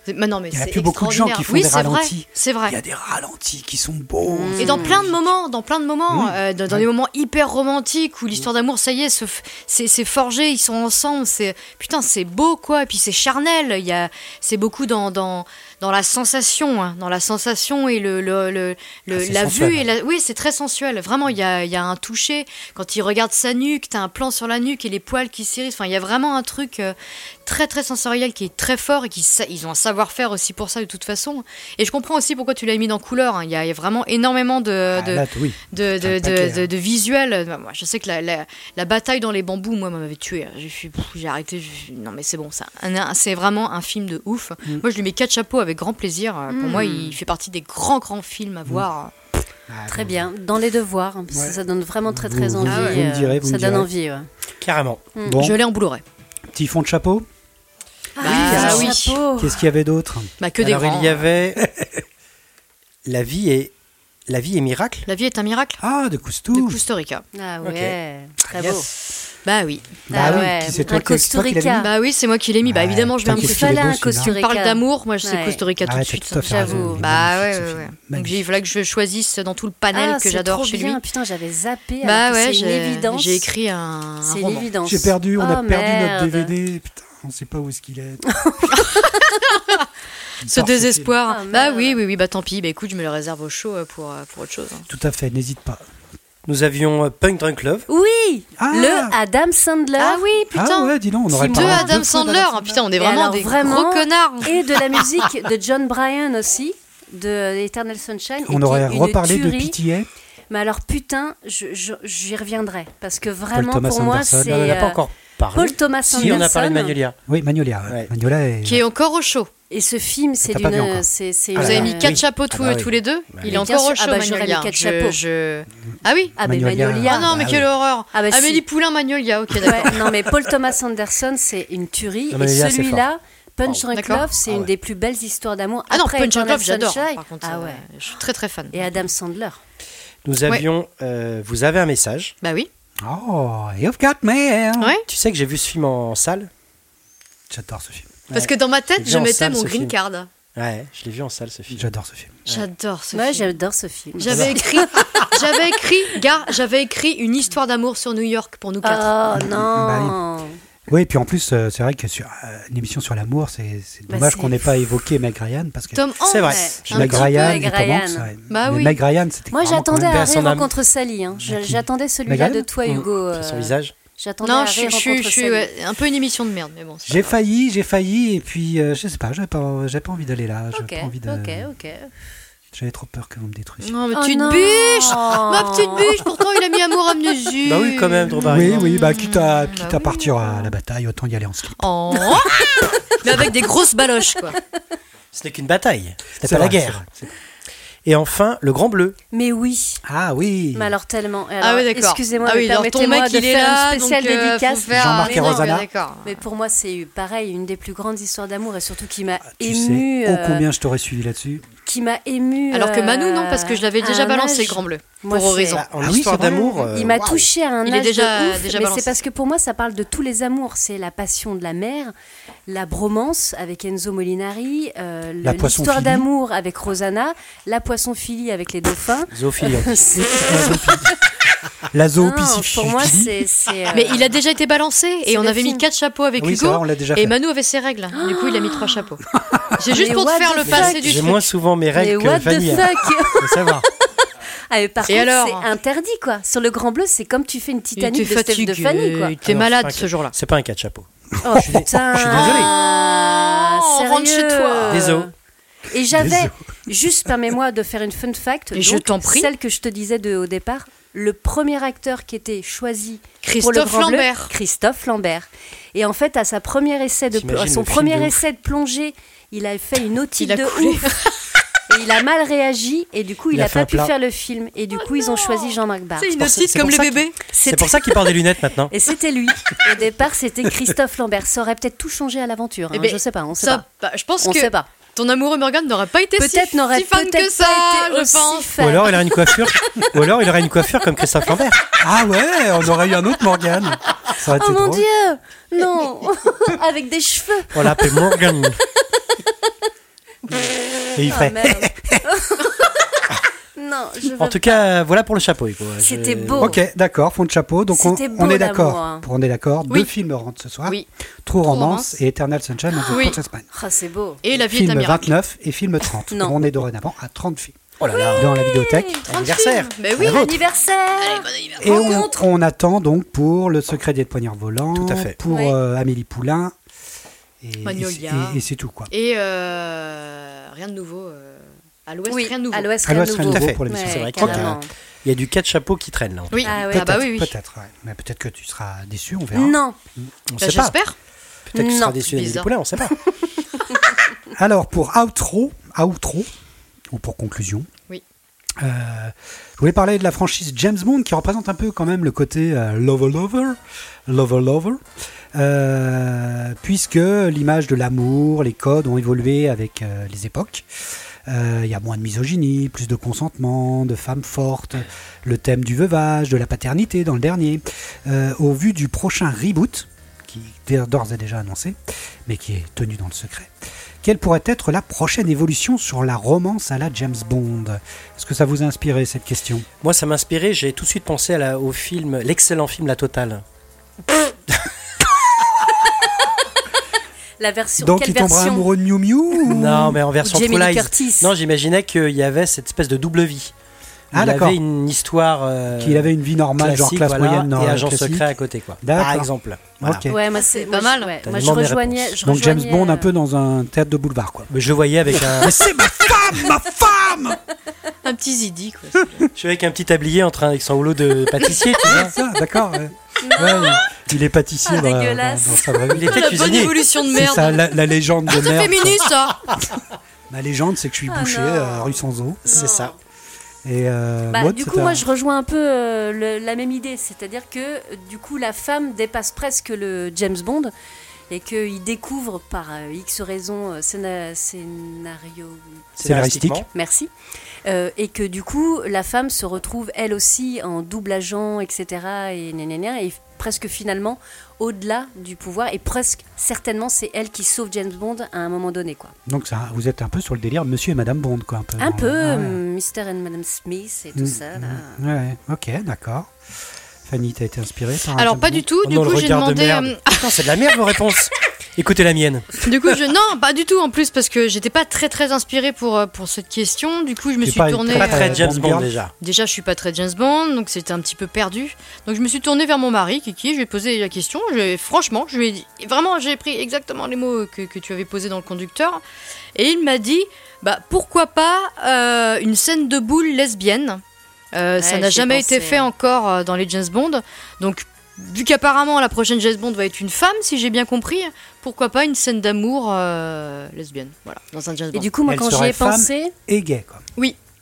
Ralenti. Mais non, mais Il y a plus beaucoup de gens qui font oui, des ralentis. C'est vrai. Il y a des ralentis qui sont beaux. Mm. Et dans plein de moments, dans plein de moments, Mmh. euh, dans, dans des moments hyper romantiques où l'histoire d'amour, ça y est, c'est forgé, ils sont ensemble, c'est putain, c'est beau quoi. Et puis c'est charnel. Il y a, c'est beaucoup dans dans dans la sensation, hein, dans la sensation et le le, le, le- Ah, la sensuel. vue et la, oui, c'est très sensuel. Vraiment, il y a y a un toucher quand il regarde sa nuque, t'as un plan sur la nuque et les poils qui s'irrissent. Enfin, il y a vraiment un truc euh, très très sensoriel qui est très fort et qui ils ont un savoir-faire aussi pour ça de toute façon. Et je comprends aussi pourquoi tu l'as mis dans couleur. hein. Il y, a il y a vraiment énormément de, Ah, de, là, oui. de, de, paquet, de, hein. de visuels. Bah, Moi, je sais que la, la, la bataille dans les bambous, moi, m'avait tué. J'ai arrêté. non, mais c'est bon, ça. C'est vraiment un film de ouf. Mm. Moi, je lui mets quatre chapeaux avec grand plaisir. Euh, Pour Mm. moi, il fait partie des grands, grands films à voir. Ah, Très bon. bien. Dans les devoirs, hein, Ouais. ça donne vraiment très très vous- envie. vous me direz, vous ça me donne envie. ouais. Carrément. Bon, Je l'ai en Blu-ray. petit fond de chapeau. Bah, Ah oui. chapeau. Qu'est-ce qu'il y avait d'autre Bah, que des Alors, grands. il y avait. la vie est. La vie est miracle La vie est un miracle. Ah, de De Cousteau. Costa Rica. Ah ouais, très Yes. beau. Bah oui. Bah Ah oui, ouais, c'est un toi qui- c'est toi qui Costa mis. Bah oui, c'est moi qui l'ai mis. Bah Ouais, évidemment, je putain, vais un Il qu'est-ce qu'il est beau, un celui-là. Tu me parles d'amour, moi je sais Ouais. Costa Rica tout Ah, de suite. tout à fait J'avoue. raison, il est Bah magnifique, ouais, ce ouais, film. ouais. Donc Magnifique. il fallait que je choisisse dans tout le panel Ah, que c'est j'adore trop chez lui. bien. Putain, j'avais zappé. Bah alors que ouais, c'est une j'ai évidence. j'ai écrit un, un C'est une roman. évidence. J'ai perdu, on a Oh, perdu merde. notre DVD. Putain, on sait pas où est-ce qu'il est. Ce désespoir. Ah, bah oui, oui, oui, bah tant pis. Bah écoute, je me le réserve au show euh, pour, euh, pour autre chose. hein. Tout à fait, n'hésite pas. Nous avions euh, Punk Drunk Love. Oui, Ah le Adam Sandler. Ah oui, Ah putain. ouais, dis donc, on aurait parlé Adam deux Sandler. Ah, putain, on est vraiment alors, des vraiment, gros connards. Et de la musique de John Bryan aussi, de Eternal Sunshine. On aurait reparlé de. PTA. Mais alors, putain, je- je- j'y reviendrai. Parce que vraiment, pour moi, Anderson. c'est. on n'en a pas encore parlé. Paul Thomas Si, Anderson. on a parlé de Magnolia. Oui, Magnolia. ouais. Magnolia est... Qui est encore au show. Et ce film, c'est d'une. encore. c'est- c'est Ah Vous avez mis quatre Oui. chapeaux Ah tous, bah oui. tous les deux. Bah Il est encore au show, Ah bah, mis Magnolia. quatre Je- chapeaux. je- Ah oui Ah, mais Magnolia. Magnolia. Ah non, mais bah quelle oui. horreur Ah bah si. Amélie Poulain, Magnolia, ok, d'accord. Ouais, non, mais Paul Thomas Anderson, c'est une tuerie. Non, et celui-là, Punch Oh, d'accord. Love, c'est Ah une ouais. des plus belles histoires d'amour. Ah non, Après Punch and Love, j'adore. Sunshine. Par contre, Ah ouais. je suis très très fan. Et Adam Sandler. Nous avions. euh, vous avez un message. Bah oui. Oh, you've got me. Ouais. Tu sais que j'ai vu ce film en salle? J'adore ce film. Parce Ouais. que dans ma tête, je mettais salle, mon green film. card. Ouais, je l'ai vu en salle ce film. J'adore ce film. J'adore ce Ouais, film. j'adore ce film. J'avais écrit, j'avais écrit, gars, j'avais écrit une histoire d'amour sur New York pour nous quatre. Oh Bah non Oui, et puis en plus, euh, c'est vrai que sur euh, une émission sur l'amour, c'est c'est Bah, dommage qu'on n'ait pas évoqué Meg Ryan parce que Tom Hanks. C'est vrai. Meg. Ryan, Meg et Tom Ryan. Hanks, ouais. Bah oui. Meg Ryan, c'était Moi, j'attendais à son rire âme. contre Sally. hein. Qui J'attendais celui-là Meg de toi, Ryan Hugo. Sur son euh, visage. J'attendais Non, à je, rire je, suis ouais, un peu une émission de merde, mais bon. J'ai failli, j'ai failli, et puis euh, je sais pas, j'avais pas, pas envie d'aller là. J'avais Ok, pas envie de. ok, ok. J'avais trop peur que vous me détruisiez. Non, mais Oh tu non. te bûches Ma petite bûche, pourtant il a mis amour amnésie. Bah oui, quand même, Drew Oui, oui, bah quitte à, Bah quitte oui. à partir à la bataille, autant y aller en slip. Oh. mais avec des grosses baloches, quoi. Ce n'est qu'une bataille. Ce n'est C'est pas la guerre. Et enfin, le Grand Bleu. Mais oui. Ah oui. Mais alors tellement. ah oui, d'accord. Excusez-moi, ah oui, permettez-moi de faire là, une spéciale donc, dédicace. Jean-Marc et Rosanna. Mais pour moi, c'est pareil, une des plus grandes histoires d'amour et surtout qui m'a Ah, tu ému. sais, oh euh, combien je t'aurais suivi là-dessus. Qui m'a ému. Alors que Manu, non, euh, parce que je l'avais à déjà balancé, âge- Grand Bleu. Moi, pour c'est- Horizon. En Ah oui, histoire d'amour. euh, Il m'a touché à un Il est âge déjà- de ouf, déjà mais balancé. c'est parce que pour moi ça parle de tous les amours. C'est la passion de la mer, la bromance avec Enzo Molinari, euh, l'histoire d'amour avec Rosanna, la poissonphilie avec les dauphins. Zoophilie. La zoo pour moi c'est. euh, Mais il a déjà été balancé et on avait mis quatre chapeaux avec Oui, Hugo. vrai, on Et. Manu avait ses règles. Du coup, il a mis trois chapeaux. J'ai juste Mais pour te what faire the le fuck passé du J'ai truc. moins souvent mes Mais règles que what Fanny. the hein. fuck Faut savoir. Ah, mais Par Et contre, alors c'est interdit quoi. Sur le Grand Bleu, c'est comme tu fais une Titanic de Steph de. Fanny quoi. Ah non, malade c'est pas ce jour-là. C'est pas un cas de chapeau. Oh putain. je suis désolé. Ah, Oh, rentre sérieux chez toi. Désolé. Et j'avais, juste permets-moi de faire une fun fact. Et je donc, t'en prie. Celle que je te disais de, au départ, le premier acteur qui était choisi pour le Christophe Grand Bleu, Lambert. Christophe Lambert. Et en fait, à sa première essai de, T'imagines à son le film premier de ouf. essai de plongée, il a fait une otite de coulé. ouf. Et il a mal réagi et du coup il, Il a pas pu plat. faire le film et du coup ils ont choisi Jean-Marc Barr. C'est une otite comme ça bébés. C'est pour ça qu'il porte des lunettes maintenant. Et c'était lui. Au départ, c'était Christophe Lambert. Ça aurait peut-être tout changé à l'aventure. Eh hein, ben, je sais pas, on sait Ça, pas. bah, je pense On que sait pas. ton amoureux Morgan n'aurait pas été si, Peut-être n'aurait si fan que ça, été je pense. fan. Ou alors il aurait une coiffure. Ou alors il aurait une coiffure comme Christophe Lambert. Ah ouais, on aurait eu un autre Morgan. Ça aurait été Oh mon drôle. dieu Non Avec des cheveux On l'appelle Morgan. Et il Ah, ferait. Non, je veux En tout cas, voilà pour le chapeau. Hugo. Je- C'était beau. Ok, d'accord, fond de chapeau. Donc on, C'était on beau, est d'accord. l'amour, hein. Pour on est d'accord. Oui. Deux films rentrent ce soir. Oui. True Romance, Romance. et Eternal Sunshine of the Oui. Spotless Mind. Ah, c'est beau. Et la vie est Film un miracle. 29 et film 30. Non. On est dorénavant à 30 films. Oh là là. Dans la vidéothèque. Anniversaire. Mais oui. La vôtre. Anniversaire Et on, on attend donc pour Le secret des poignards volants. Tout à fait. Pour Oui. euh, Amélie Poulain. Et, Magnolia. et- et c'est tout quoi. Et euh, rien de nouveau. euh, à l'ouest, Oui, rien de nouveau. à l'ouest, À rien de l'ouest, rien de nouveau. Tout à fait. pour l'émission. C'est vrai Ouais, qu'il y a- carrément. Il y a du quatre chapeaux qui traîne là. Oui, Ah ouais. ah bah Peut-être, oui, oui. peut-être, ouais. Mais peut-être que tu seras déçu, on verra. Non, On Bah, sait pas. J'espère. Peut-être que tu seras déçu d'Amélie Bizarre. Poulain, on sait pas. Alors pour outro, outro ou pour conclusion. Oui. euh, je voulais parler de la franchise James Bond qui représente un peu quand même le côté euh, lover lover, lover euh, puisque l'image de l'amour, les codes ont évolué avec euh, les époques. Euh, Il y a moins de misogynie, plus de consentement, de femmes fortes, le thème du veuvage, de la paternité dans le dernier. Euh, au vu du prochain reboot, qui d'ores et déjà annoncé, mais qui est tenu dans le secret, quelle pourrait être la prochaine évolution sur la romance à la James Bond? Est-ce que ça vous a inspiré cette question? Moi, ça m'a inspiré. J'ai tout de suite pensé à au film, l'excellent film La Totale. la version. Donc quelle il tombera version amoureux de Miu Miu ou- Non, mais en version Jamie True Lies. Non, j'imaginais qu'il y avait cette espèce de double vie. Ah, Il d'accord. avait une histoire. euh, Qu'il avait une vie normale, genre classe voilà, moyenne, non, et agent classique. secret à côté, quoi. D'accord. Par exemple. Voilà. Ouais, moi c'est pas mal. je- ouais, moi je rejoignais. Donc James Bond un euh, peu dans un théâtre de boulevard quoi. Mais je le voyais avec un. c'est ma femme, ma femme Un petit zidi, quoi. je suis avec un petit tablier en train avec son rouleau de pâtissier, tu vois. Ça, d'accord. ouais. Ouais, il, il est pâtissier Ah, dans, la- dégueulasse. dans- dans sa vraie vie. Il était la bonne cuisinier. évolution de C'est merde. ça, la, la légende de C'est merde. féministe, ça Ma légende, c'est que je suis Ah, boucher non. euh, rue sans eau. C'est ça. Et euh, Bah, Maud, du coup, un- moi, je rejoins un peu euh, le- la même idée, c'est-à-dire que du coup, la femme dépasse presque le James Bond et qu'il découvre par euh, X raisons scéna- scénario, Scénaristique. merci, et que du coup, la femme se retrouve elle aussi en double agent, etc. Et presque finalement au-delà du pouvoir et presque certainement c'est elle qui sauve James Bond à un moment donné quoi. Donc ça, vous êtes un peu sur le délire Monsieur et Madame Bond quoi. Un peu. Un dans- peu ouais. Mr and Madame Smith et tout Mm, ça là. mm, Ouais, ok, d'accord. Fanny, t'as été inspirée par un Alors, pas du tout. Oh Du non, coup, j'ai demandé. merde. euh, Putain, c'est de la merde vos réponses. Écoutez la mienne. Du coup, je non, pas du tout en plus parce que j'étais pas très très inspirée pour euh, pour cette question. Du coup, je me suis pas tournée. Pas Euh, très James Bond déjà. Déjà, je suis pas très James Bond, donc c'était un petit peu perdu. Donc je me suis tournée vers mon mari, Kiki. Je lui ai posé la question. Je, franchement, je lui ai dit, vraiment, j'ai pris exactement les mots que, que tu avais posés dans le conducteur, et il m'a dit, bah pourquoi pas euh, une scène de boule lesbienne. Euh, ça n'a jamais pensé. été fait encore euh, dans les James Bond, donc. Vu qu'apparemment la prochaine James Bond va être une femme, si j'ai bien compris, pourquoi pas une scène d'amour euh, lesbienne, voilà, dans un James Bond. Et du coup moi Elle quand j'y ai femme pensé, Et gay quoi.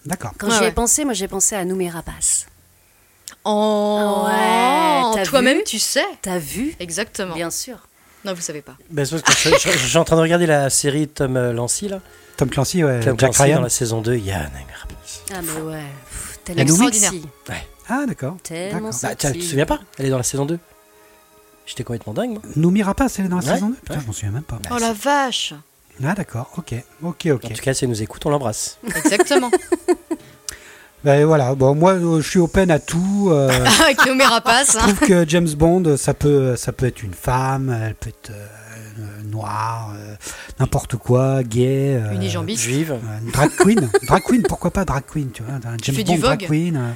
D'accord. Quand j'y ai pensé, moi j'ai pensé à Noumé Rapace. Oh, ouais, toi-même tu sais. T'as vu Exactement. Bien sûr. Non, vous savez pas. Ben, je, je, suis en train de regarder la série Tom euh, Lancy là. Tom Clancy, ouais. Tom Jack Clancy Ryan. dans la saison 2, il y a Noumé Rapace. Ah mais ouais, Pff, La sexy. Ouais. Ah, d'accord. Tellement. Bah, tu te souviens pas? Elle est dans la saison 2. J'étais complètement dingue, moi. Noumi Rapace, elle est dans la Ouais. saison 2 Putain, Ouais. je m'en souviens même pas. Oh la vache. Ah, d'accord. Ok, ok, En ok. tout cas, si elle nous écoute, on l'embrasse. Exactement. Ben voilà, bon, moi, euh, je suis open à tout. euh, Avec nos rapaces. Je Hein. trouve que James Bond, ça peut, ça peut être une femme, elle peut être euh, noire, euh, n'importe quoi, gay. euh, Unijambiste. Juive. euh, drag queen, drag queen, pourquoi pas drag queen, tu vois, un James Bond drag vogue. queen, euh,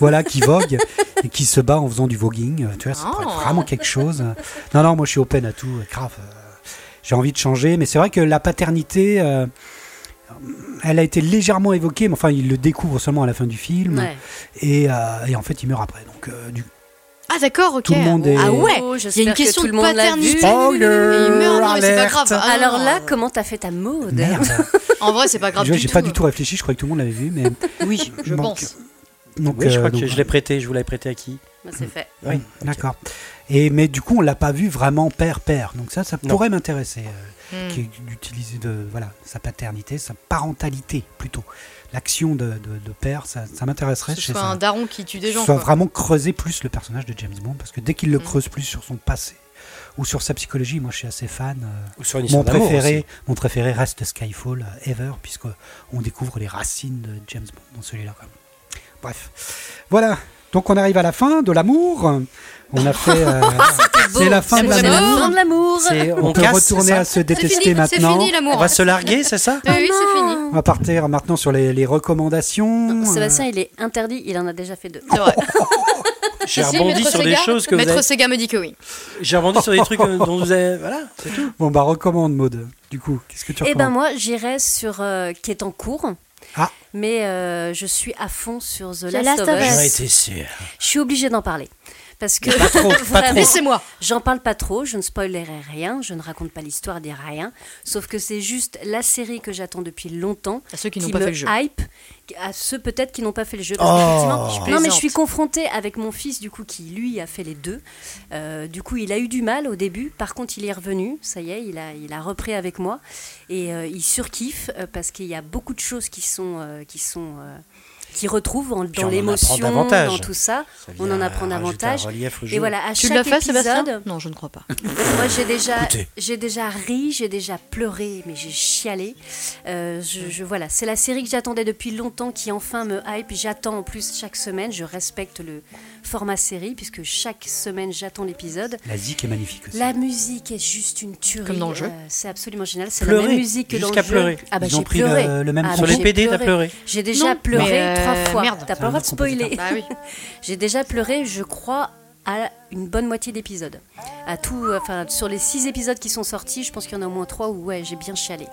voilà, qui vogue et qui se bat en faisant du voguing, euh, tu vois, ça pourrait être Oh. vraiment quelque chose. Non, non, moi je suis open à tout, grave. euh, J'ai envie de changer, mais c'est vrai que la paternité, euh, elle a été légèrement évoquée, mais enfin, il le découvre seulement à la fin du film, Ouais. et, euh, et en fait, il meurt après. Donc, euh, du, Ah d'accord, ok. Tout le monde est- Ah ouais. Oh, Il y a une que question tout de paternité. Spoiler il meurt, non mais c'est pas grave. Ah, Alors là, comment t'as fait ta mode Merde. En vrai, c'est pas grave J'ai pas du tout réfléchi, je croyais que tout le monde l'avait vu, mais Oui, je Donc, pense. donc Oui, je euh, crois donc, que je l'ai prêté. Je vous l'avais prêté à qui Bah, C'est fait. Oui. D'accord. Et mais du coup, on l'a pas vu vraiment père père. Donc ça, ça Non. pourrait m'intéresser euh, Hmm. d'utiliser de voilà sa paternité, sa parentalité plutôt. L'action de, de, de père, ça, ça m'intéresserait. Que ce chez soit ça. un daron qui tue des gens. soit quoi. vraiment creuser plus le personnage de James Bond parce que dès qu'il le Mm. creuse plus sur son passé ou sur sa psychologie, moi je suis assez fan. euh, Ou sur une mon préféré, aussi. mon préféré reste Skyfall euh, ever puisque on découvre les racines de James Bond dans celui-là. Bref, voilà. Donc on arrive à la fin de l'amour. On a fait. euh, c'est la fin de l'amour. la l'amour. fin de l'amour. C'est- On, peut casse, retourner à se détester fini, c'est maintenant. fini l'amour. On va se larguer, c'est ça Oui, oui, c'est fini. On va partir maintenant sur les, les recommandations. Sébastien, il est interdit, il en a déjà fait deux. C'est vrai. J'ai rebondi Maître sur des Sega- choses que vous Maître avez... Sega me dit que oui. J'ai rebondi sur des trucs euh, dont vous avez... Voilà, c'est tout. Bon bah recommande mode. Du coup, qu'est-ce que tu Eh recommandes? ben moi, j'irai sur euh, qui est en cours. Ah. Mais euh, je suis à fond sur The The Last, Last of Us. Us. J'aurais été sûr. Je suis obligée d'en parler. Parce que Pas pas Laissez-moi. J'en parle pas trop, je ne spoilerai rien, je ne raconte pas l'histoire des rien. Sauf que c'est juste la série que j'attends depuis longtemps. À ceux qui n'ont qui pas me fait le jeu. hype, à ceux peut-être qui n'ont pas fait le jeu. Parce Oh. Je non, mais je suis confrontée avec mon fils, du coup, qui lui a fait les deux. Euh, du coup, il a eu du mal au début. Par contre, il est revenu. Ça y est, il a, il a repris avec moi. Et euh, il surkiffe euh, parce qu'il y a beaucoup de choses qui sont. euh, qui sont euh, qui retrouvent en- Puis dans l'émotion, dans tout ça. Ça On en apprend davantage. Et voilà, à Tu chaque l'as fait, épisode, Sébastien Non, je ne crois pas. moi, j'ai déjà, j'ai déjà ri, j'ai déjà pleuré, mais j'ai chialé. Euh, je, je- voilà, c'est la série que j'attendais depuis longtemps, qui enfin me hype. J'attends en plus chaque semaine. Je respecte le format série puisque chaque semaine j'attends l'épisode. La zik est magnifique aussi. La musique est juste une tuerie. Comme dans le jeu. Euh, c'est absolument génial. C'est la même musique que dans le jusqu'à jeu. pleurer. Ah bah Ils ont j'ai pris pleuré. le- le même Ah Sur les j'ai PD, t'as pleuré. J'ai déjà Non, pleuré mais, euh, trois fois. merde. T'as pas le droit de compositeur. spoiler. Bah oui. J'ai déjà pleuré, je crois, à une bonne moitié d'épisodes. À tout, enfin, sur les six épisodes qui sont sortis, je pense qu'il y en a au moins trois où ouais, j'ai bien chialé.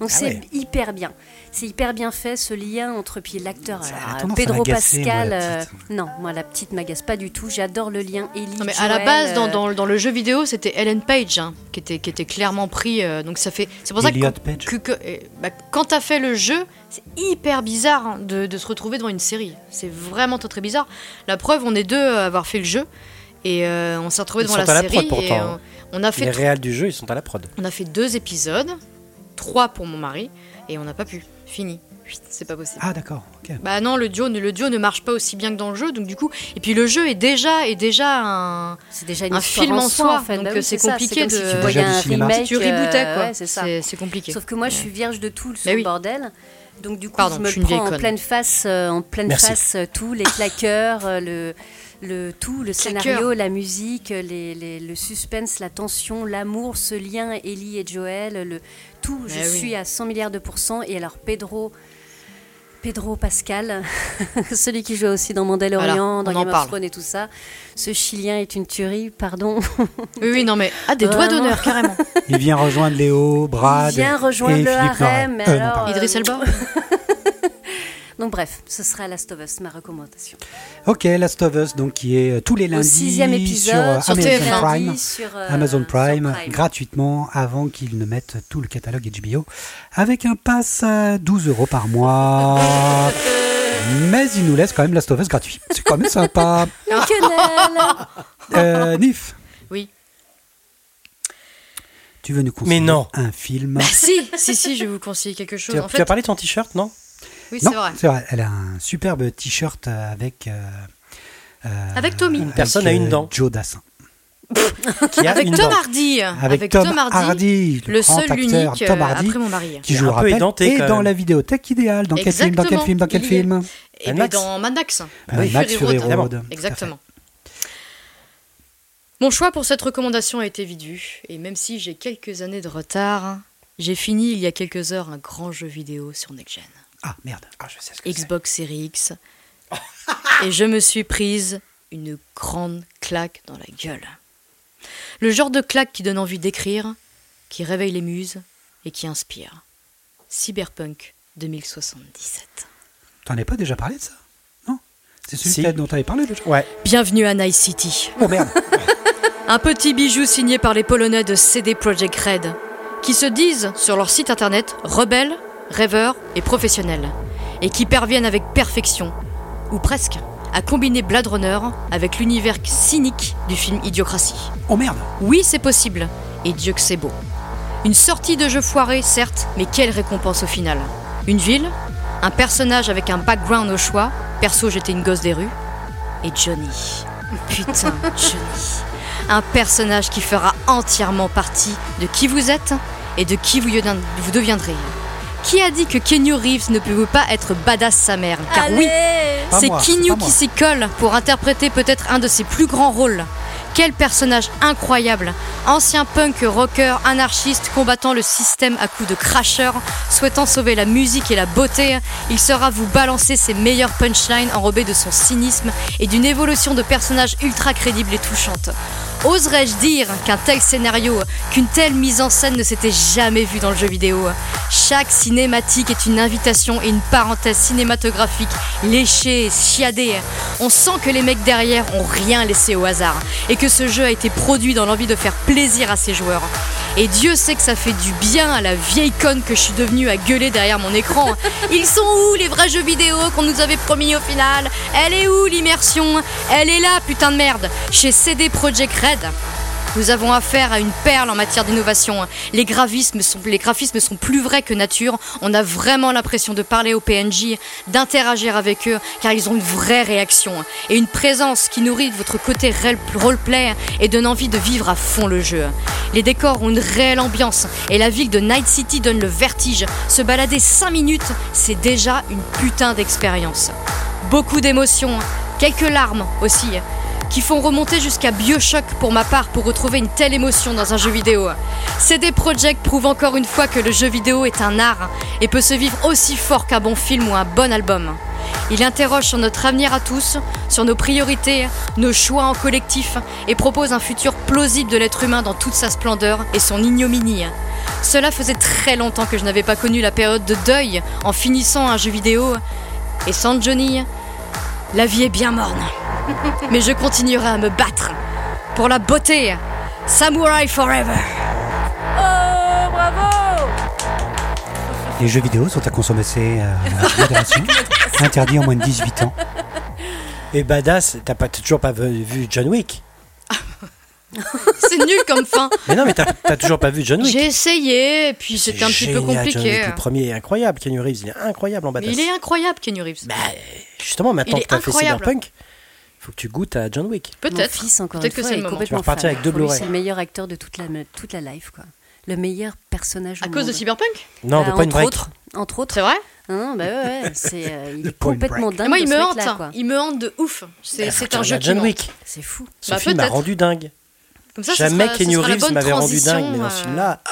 Donc Ah c'est ouais. hyper bien. C'est hyper bien fait ce lien entre puis l'acteur à Pedro moi, Pascal. euh, non, moi la petite m'agace pas du tout. J'adore le lien Ellie. Non, mais à la base, dans, euh, dans, dans le jeu vidéo, c'était Ellen Page hein, qui, était, qui était clairement pris. euh, donc ça fait. C'est pour ça que, Page. que- que- euh, bah, quand t'as fait le jeu, c'est hyper bizarre hein, de, de se retrouver devant une série. C'est vraiment très très bizarre. La preuve, on est deux à avoir fait le jeu et euh, on s'est retrouvés Ils devant sont la à la série. prod, et, pourtant, hein. on a fait Les réals du jeu, ils sont à la prod. on a fait deux épisodes, trois pour mon mari et on n'a pas pu. Fini. C'est pas possible. Ah d'accord. Bah non, le duo, ne- le duo ne marche pas aussi bien que dans le jeu, donc du coup, et puis le jeu est déjà, est déjà un, c'est déjà une un film en soi, en fait. donc, oui, c'est ça, compliqué comme si de- tu voyais un remake. tu rebootais euh, quoi. ouais, c'est ça. c'est c'est compliqué. Sauf que moi, je suis vierge de tout ce Bah oui. bordel. Donc du coup, Pardon, je je me une prends en pleine face, euh, en pleine Merci. face, euh, tout, les claqueurs, euh, le, le tout, le scénario, la musique, les, les- le suspense, la tension, l'amour, ce lien Ellie et Joel, le tout. Je Bah oui. suis à 100 milliards de pourcents. Et alors Pedro. Pedro Pascal, celui qui joue aussi dans Mandalorian, Voilà, dans Game of. Thrones et tout ça. Ce Chilien est une tuerie, pardon. Oui, oui, non mais ah des doigts d'honneur carrément. Il vient rejoindre Léo, Brad. Il vient rejoindre et le harem, Euh. Idriss Elba. Donc bref, ce sera Last of Us, ma recommandation. Ok, Last of Us, donc qui est euh, tous les Au lundis sixième sur épisode, euh, sur Amazon TF1. Prime. lundi sur, euh, Amazon sur Prime, gratuitement avant qu'ils ne mettent tout le catalogue HBO avec un pass à 12 euros par mois. Mais il nous laisse quand même Last of Us gratuit. C'est quand même sympa. euh, Nif. Oui. Tu veux nous conseiller Mais non. un film? Bah si, si, si, je vais vous conseiller quelque chose. Tu as, en tu as parlé de ton t-shirt, non? Oui, Non, c'est vrai. c'est vrai. Elle a un superbe t-shirt avec. euh, euh, Avec Tommy. Une personne avec, a une dent. Joe Dassin. Qui a Avec une Tom. Hardy. Avec, Tom, Hardy, le seul, acteur l'unique, Tom euh, Hardy, après mon mari. qui Qui est joue un le peu rappel, édenté, et quand dans même. la vidéothèque idéale. Dans quel film Dans quel film Dans quel film Et Mad ben, Max. dans Mad Max. Euh, Max Fury Road. Road. Exactement. Mon choix pour cette recommandation a été vite vu, et même si j'ai quelques années de retard, j'ai fini il y a quelques heures un grand jeu vidéo sur Next Gen, Ah merde. Ah, je sais ce que c'est. Xbox Series X, et je me suis prise une grande claque dans la gueule. Le genre de claque qui donne envie d'écrire, qui réveille les muses et qui inspire. Cyberpunk 2077. T'en as pas déjà parlé de ça? Non? C'est celui Si. dont t'avais parlé déjà Ouais. Bienvenue à Night City. Oh merde Un petit bijou signé par les Polonais de CD Projekt Red, qui se disent sur leur site internet rebelles, rêveurs et professionnels, et qui parviennent avec perfection, ou presque, à combiner Blade Runner avec l'univers cynique du film Idiocratie. Oh merde Oui, c'est possible, et Dieu que c'est beau. Une sortie de jeu foiré, certes, mais quelle récompense au final Une ville, un personnage avec un background au choix, perso j'étais une gosse des rues, et Johnny. Putain, Johnny. Un personnage qui fera entièrement partie de qui vous êtes et de qui vous deviendrez. Qui a dit que Kenny Reeves ne pouvait pas être badass sa mère? Car oui, c'est pas qui s'y colle pour interpréter peut-être un de ses plus grands rôles. Quel personnage incroyable Ancien punk rocker, anarchiste, combattant le système à coups de crasher, souhaitant sauver la musique et la beauté, il saura vous balancer ses meilleurs punchlines enrobés de son cynisme et d'une évolution de personnage ultra crédible et touchante. Oserais-je dire qu'un tel scénario, qu'une telle mise en scène ne s'était jamais vue dans le jeu vidéo? Chaque cinématique est une invitation et une parenthèse cinématographique léchée chiadée. On sent que les mecs derrière ont rien laissé au hasard et que ce jeu a été produit dans l'envie de faire plaisir à ses joueurs. Et Dieu sait que ça fait du bien à la vieille conne que je suis devenue à gueuler derrière mon écran. Ils sont où les vrais jeux vidéo qu'on nous avait promis au final? Elle est où l'immersion? Elle est là, putain de merde Chez CD Projekt Nous avons affaire à une perle en matière d'innovation. Les graphismes, sont, plus vrais que nature. On a vraiment l'impression de parler aux PNJ, d'interagir avec eux, car ils ont une vraie réaction et une présence qui nourrit votre côté roleplay et donne envie de vivre à fond le jeu. Les décors ont une réelle ambiance et la ville de Night City donne le vertige. Se balader 5 minutes, c'est déjà une putain d'expérience. Beaucoup d'émotions, quelques larmes aussi, qui font remonter jusqu'à Bioshock pour ma part pour retrouver une telle émotion dans un jeu vidéo. CD Projekt prouve encore une fois que le jeu vidéo est un art et peut se vivre aussi fort qu'un bon film ou un bon album. Il interroge sur notre avenir à tous, sur nos priorités, nos choix en collectif et propose un futur plausible de l'être humain dans toute sa splendeur et son ignominie. Cela faisait très longtemps que je n'avais pas connu la période de deuil en finissant un jeu vidéo. Et sans Johnny, la vie est bien morne. Mais je continuerai à me battre pour la beauté. Samurai Forever. Oh, bravo Les jeux vidéo sont à consommer euh, avec modération, interdits en moins de 18 ans. Et badass, t'as pas, toujours pas vu John Wick? C'est nul comme fin. Mais non, mais t'as toujours pas vu John Wick J'ai essayé, et puis c'était un petit peu John compliqué. Wick. Le premier est incroyable, Keanu Reeves, il est incroyable en Mais badass. il est incroyable, Kenny Reeves. Bah, justement, maintenant Il que est t'as fait incroyable. Cyberpunk, faut que tu goûtes à John Wick. Mon Peut-être. fils, encore Peut-être une que fois, c'est est le moment. Tu vas repartir fan. avec deux Pour lui, Blu-ray. C'est le meilleur acteur de toute la, toute la life, quoi. Le meilleur personnage À au cause de monde. Cyberpunk? Non, Bah, de pas une entre break. autres, entre autres. C'est vrai? Non, bah ouais, ouais, c'est, euh, il Le est point complètement break. dingue. Moi, il de me ce hante. quoi. Il me hante de ouf. C'est Bah, c'est un jeu qui John me hante. Wick. C'est fou. Ce Bah, film m'a peut-être. rendu dingue. Comme ça, ce Jamais sera- ce sera la Reeves bonne m'avait rendu dingue, mais dans transition, ce euh, film-là,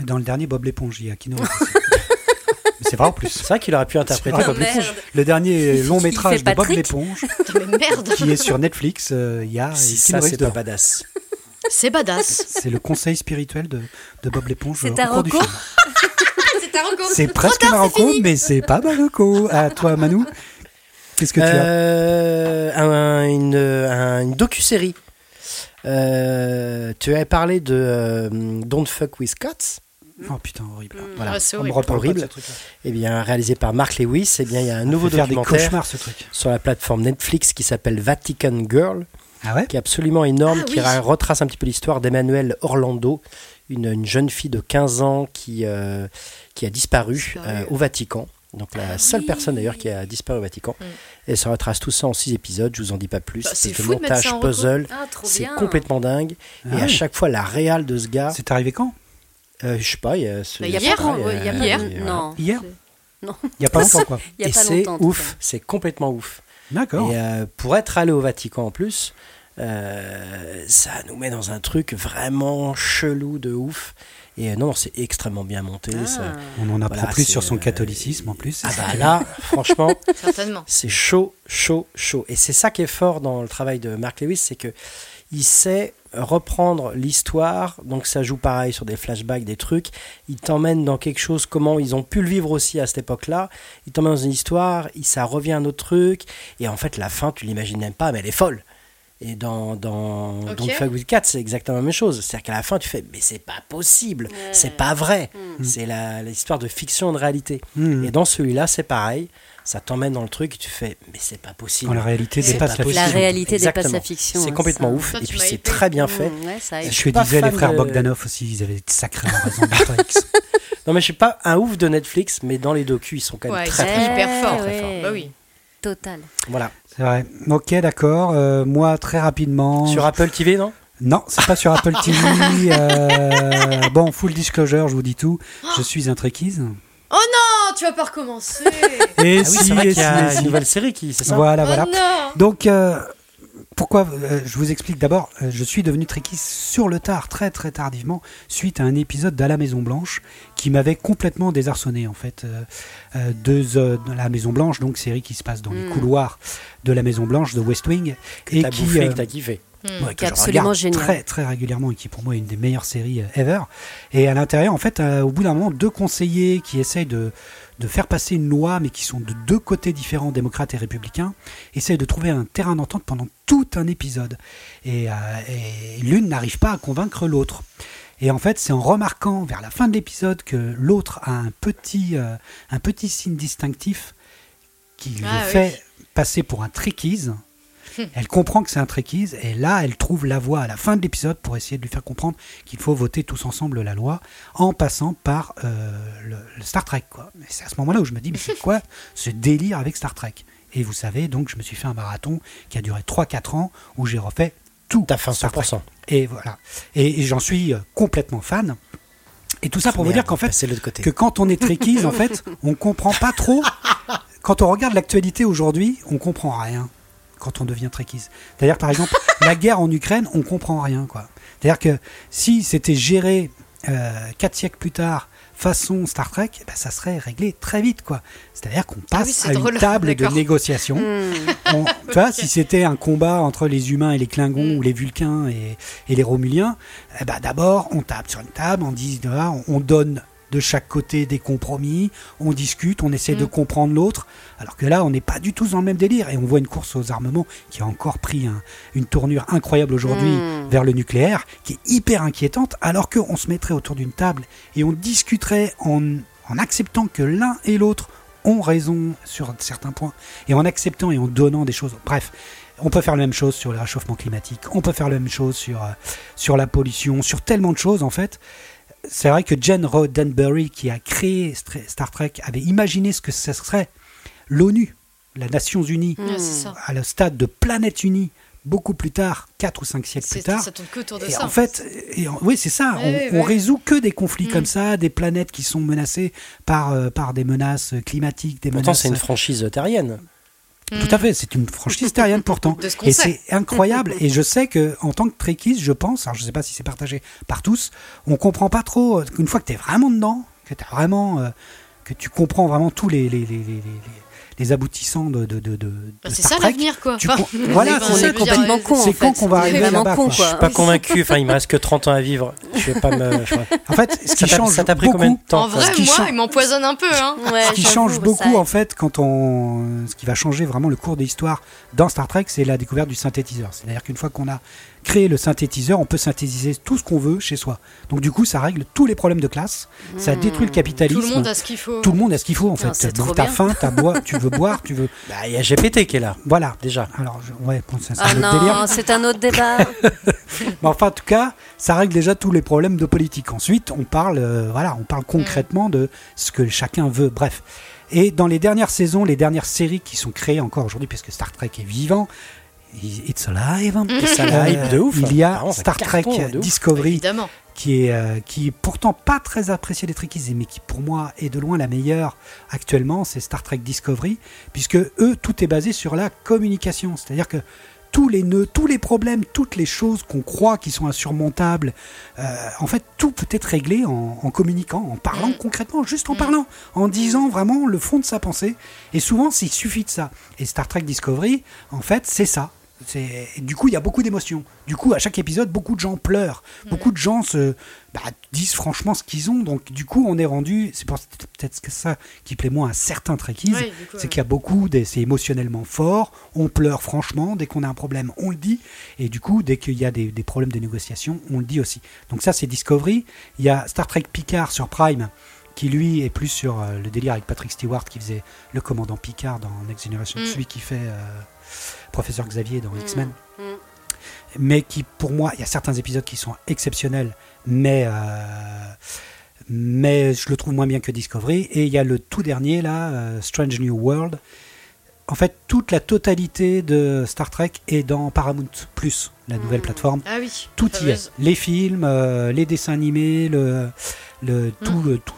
Dans le dernier Bob l'éponge, il y a Keanu Reeves c'est vrai en plus. c'est vrai qu'il aurait pu interpréter. Bob l'éponge. merde. Le dernier long métrage de Bob l'éponge, qui est sur Netflix, euh, il y a Si ça, c'est pas badass. C'est badass. C'est le conseil spirituel de, de Bob l'éponge C'est au ta cours du reco film. C'est un record. C'est presque Marocco, mais c'est pas Marocco. À toi, Manu. Qu'est-ce que tu as Euh, un- une, un- une docu-série. Euh, tu avais parlé de euh, Don't Fuck With Cats. Oh putain, horrible. Mm. Voilà. Ah, c'est On me horrible. de Horrible. ce truc-là. Eh bien, réalisé par Mark Lewis, eh bien, il y a un nouveau documentaire ce truc. sur la plateforme Netflix qui s'appelle Vatican Girl, Ah ouais? qui est absolument énorme, Ah qui oui. retrace un petit peu l'histoire d'Emmanuel Orlando, une, une jeune fille de 15 ans qui, euh, qui a disparu, euh, au Vatican. Donc la Ah seule oui. personne d'ailleurs qui a disparu au Vatican. Mm. Et ça retrace tout ça en 6 épisodes, je vous en dis pas plus. Bah, c'est montage puzzle, Ah, c'est complètement dingue. Ah et à chaque fois, la réal de ce gars, C'est arrivé quand? Euh, je sais pas, il y a ce- il y a Hier, pas, il y a pas Hier. voilà. Non. Hier Non. Il y a pas longtemps quoi. Il y a et pas c'est ouf, c'est complètement ouf. D'accord. Et euh, pour être allé au Vatican en plus, euh, ça nous met dans un truc vraiment chelou de ouf. Et euh, non, c'est extrêmement bien monté. ça- Ah. On en apprend Voilà, plus sur son catholicisme en plus. Ah bah là, franchement, Certainement. c'est chaud, chaud, chaud. Et c'est ça qui est fort dans le travail de Mark Lewis, c'est que il sait reprendre l'histoire. Donc ça joue pareil sur des flashbacks, des trucs. Il t'emmène dans quelque chose, comment ils ont pu le vivre aussi à cette époque-là. Il t'emmène dans une histoire, il- ça revient à un autre truc. Et en fait, la fin, tu l'imagines même pas, mais elle est folle. Et dans, dans Ok. Don't Fuck with Cats, c'est exactement la même chose. C'est-à-dire qu'à la fin, tu fais, mais c'est pas possible, c'est pas vrai. Mm. C'est la- l'histoire de fiction et de réalité. Hmm. Et dans celui-là, c'est pareil. Ça t'emmène dans le truc et tu fais, mais c'est pas possible. Quand la réalité dépasse pas la possible. La fiction. réalité dépasse la fiction. C'est hein, complètement ça. ouf. Toi, et puis c'est très bien fait. Ouais, ça Je suis disaient les frères de- Bogdanov aussi, ils avaient sacrément raison. Non, mais je suis pas un ouf de Netflix, mais dans les docus, ils sont quand même Ouais, très, très, hyper Ouais, fort. ouais. très fort. Bah oui. Total. Voilà. C'est vrai. Ok, d'accord. Euh, moi, très rapidement. Sur Apple TV, non? Non, c'est pas sur Apple TV. euh, Bon, full disclosure, je vous dis tout. Je suis un trekkies. Oh non, tu vas pas recommencer. Et Ah oui, c'est vrai et qu'il y a et une nouvelle série qui, c'est ça Voilà, oh voilà. non. Donc, euh, pourquoi euh, Je vous explique d'abord. euh, je suis devenu trekkie sur le tard, très très tardivement, suite à un épisode d'À la Maison Blanche qui m'avait complètement désarçonné en fait. Euh, euh, deux, euh, de la Maison Blanche, donc série qui se passe dans les Mm. couloirs de la Maison Blanche de West Wing Que et t'as qui bouffé, euh, que t'as kiffé. Hmm. ouais, que Qui est absolument génial. très très régulièrement et qui pour moi est une des meilleures séries euh, ever. Et à l'intérieur, en fait, euh, au bout d'un moment, deux conseillers qui essayent de, de faire passer une loi, mais qui sont de deux côtés différents, démocrates et républicains, essayent de trouver un terrain d'entente pendant tout un épisode. Et, euh, et l'une n'arrive pas à convaincre l'autre. Et en fait, c'est en remarquant vers la fin de l'épisode que l'autre a un petit, euh, un petit signe distinctif qui le Ah oui. fait passer pour un trickies. Elle comprend que c'est un trekkies et là elle trouve la voie à la fin de l'épisode pour essayer de lui faire comprendre qu'il faut voter tous ensemble la loi en passant par euh, le, le Star Trek. Quoi. Mais c'est à ce moment-là où je me dis mais c'est quoi ce délire avec Star Trek? Et vous savez donc je me suis fait un marathon qui a duré 3-4 ans où j'ai refait tout. T'as fait Star Trek. 100%. Et voilà. Et, et j'en suis euh, complètement fan. Et tout ça pour vous dire qu'en fait côté. que quand on est trekkies, en fait, on comprend pas trop. Quand on regarde l'actualité aujourd'hui, on comprend rien quand on devient trekkies. C'est-à-dire, par exemple, la guerre en Ukraine, on comprend rien, quoi. C'est-à-dire que si c'était géré euh, quatre siècles plus tard façon Star Trek, eh ben, ça serait réglé très vite, quoi. C'est-à-dire qu'on passe oui, c'est à une table de négociation. Mm. On- tu vois, si c'était un combat entre les humains et les Klingons Mm. ou les Vulcains et, et les Romuliens, eh ben d'abord on tape sur une table, on dit on donne de chaque côté des compromis, on discute, on essaie de Mm. comprendre l'autre. Alors que là, on n'est pas du tout dans le même délire et on voit une course aux armements qui a encore pris un- une tournure incroyable aujourd'hui Mm. vers le nucléaire, qui est hyper inquiétante, alors qu'on se mettrait autour d'une table et on discuterait en, en acceptant que l'un et l'autre ont raison sur certains points, et en acceptant et en donnant des choses. Bref, on peut faire la même chose sur le réchauffement climatique, on peut faire la même chose sur, euh, sur la pollution, sur tellement de choses en fait. C'est vrai que Jen Roddenberry, qui a créé Star Trek, avait imaginé ce que ce serait l'ONU, la Nations Unies, à le stade de planète unie, beaucoup plus tard, 4 ou 5 siècles plus tard. Ça tourne que autour de Et ça. en fait, et en- oui, c'est ça. On, ouais. résout que des conflits Mm. comme ça, des planètes qui sont menacées par, euh, par des menaces climatiques, des Pourtant, menaces. c'est une franchise terrienne. Tout à fait, c'est une franchise terrienne pourtant. De ce qu'on Et c'est incroyable. Et je sais que en tant que trekkies, je pense, alors je sais pas si c'est partagé par tous, on comprend pas trop. euh, Une fois que tu es vraiment dedans, que tu vraiment, euh, que tu comprends vraiment tous les, les, les, les, les- aboutissants de, de, de, de- Bah, c'est ça l'avenir, quoi. Tu Enfin, con- voilà, c'est ça, complètement con, en C'est quand qu'on va arriver là-bas. con, quoi. Je suis pas convaincu. Enfin, il me reste que 30 ans à vivre. Je vais pas me. je- En fait, ce qui change ça t'a pris beaucoup, combien de temps En vrai, moi, change- il m'empoisonne un peu. Hein. Ouais, ce qui change beaucoup en fait quand on ce qui va changer vraiment le cours de l'histoire dans Star Trek c'est la découverte du synthétiseur c'est à dire qu'une fois qu'on a créer le synthétiseur, on peut synthétiser tout ce qu'on veut chez soi. Donc du coup, ça règle tous les problèmes de classe, ça Mmh. détruit le capitalisme. Tout le monde a ce qu'il faut. Tout le monde a ce qu'il faut en Non, fait. trop T'as faim, t'as bois, tu veux boire, tu veux. Bah, il y a GPT qui est là, Voilà. déjà. Alors, je- ouais, bon, c'est Ah un autre délire. non, c'est un autre débat. Mais enfin, en tout cas, ça règle déjà tous les problèmes de politique. Ensuite, on parle, euh, voilà, on parle concrètement de ce que chacun veut. Bref. Et dans les dernières saisons, les dernières séries qui sont créées encore aujourd'hui, puisque Star Trek est vivant, It's Alive. It's Alive, Euh, de ouf. Il y a Star Trek. Discovery Évidemment. qui est, euh, qui est pourtant pas très apprécié des Trekkies, mais qui pour moi est de loin la meilleure actuellement, c'est Star Trek Discovery, puisque eux, tout est basé sur la communication. C'est-à-dire que tous les nœuds, tous les problèmes, toutes les choses qu'on croit qui sont insurmontables, euh, en fait, tout peut être réglé en, en communiquant, en parlant Mm. concrètement, juste en Mm. parlant, en disant vraiment le fond de sa pensée. Et souvent, il suffit de ça. Et Star Trek Discovery, en fait, c'est ça. Du coup, il y a beaucoup d'émotions. Du coup, à chaque épisode, beaucoup de gens pleurent. Beaucoup de gens se bah, disent franchement ce qu'ils ont. Donc, du coup, on est rendu. C'est peut-être que ça qui plaît moins à certains Trekkies. C'est qu'il y a beaucoup. C'est émotionnellement fort. On pleure franchement. Dès qu'on a un problème, on le dit. Et du coup, dès qu'il y a des, des problèmes de négociation, on le dit aussi. Donc, ça, c'est Discovery. Il y a Star Trek Picard sur Prime qui lui est plus sur euh, le délire avec Patrick Stewart qui faisait le commandant Picard dans Next Generation, Mm. celui qui fait euh, Professeur Xavier dans X-Men Mm. mais qui pour moi, il y a certains épisodes qui sont exceptionnels, mais, euh, mais je le trouve moins bien que Discovery. Et il y a le tout dernier, là, euh, Strange New World. En fait, toute la totalité de Star Trek est dans Paramount Plus, la nouvelle Mm. plateforme. Ah oui. Tout y est. Les films, euh, les dessins animés, le, le, tout, Mm. le- tout-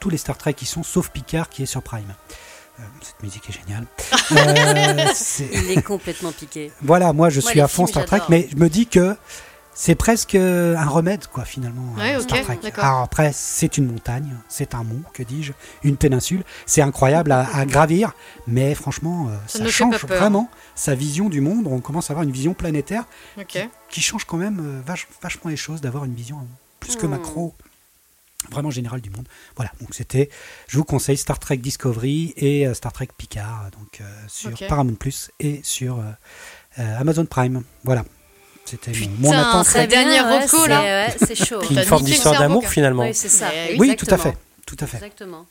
tous les Star Trek qui sont, sauf Picard qui est sur Prime. Euh, cette musique est géniale. Euh, c'est- Il est complètement piqué. voilà, moi je Moi, suis à fond films, Star Trek, mais je me dis que c'est presque un remède, quoi, finalement, Ouais, euh, Star Trek. d'accord. Alors après, c'est une montagne, c'est un mont, que dis-je, une péninsule. C'est incroyable à, à gravir, mais franchement, euh, Ça change vraiment sa vision du monde. On commence à avoir une vision planétaire qui change quand même euh, vach- vachement les choses, d'avoir une vision plus que Hmm. macro, vraiment générale du monde. Voilà, donc c'était, je vous conseille Star Trek Discovery et euh, Star Trek Picard, donc euh, sur. Paramount Plus et sur euh, euh, Amazon Prime. Voilà, c'était mon, mon attente. c'est- bien, dernière ouais, reco, là. ouais, c'est chaud. Une forme d'histoire d'amour, quoi. finalement. Oui, c'est ça. Mais Oui, tout à fait, tout à fait. Exactement.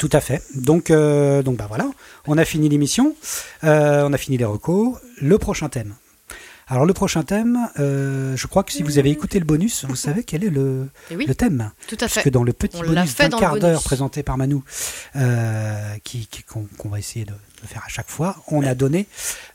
Tout à fait. Donc, euh, donc bah voilà, on a fini l'émission, euh, on a fini les recos. Le prochain thème. Alors le prochain thème, euh, je crois que si vous avez écouté le bonus, vous savez quel est le, oui, le thème. tout à fait. dans le petit On bonus d'un quart d'heure présenté par Manou, euh, qui, qui- qu'on, qu'on va essayer de, de faire à chaque fois, on a donné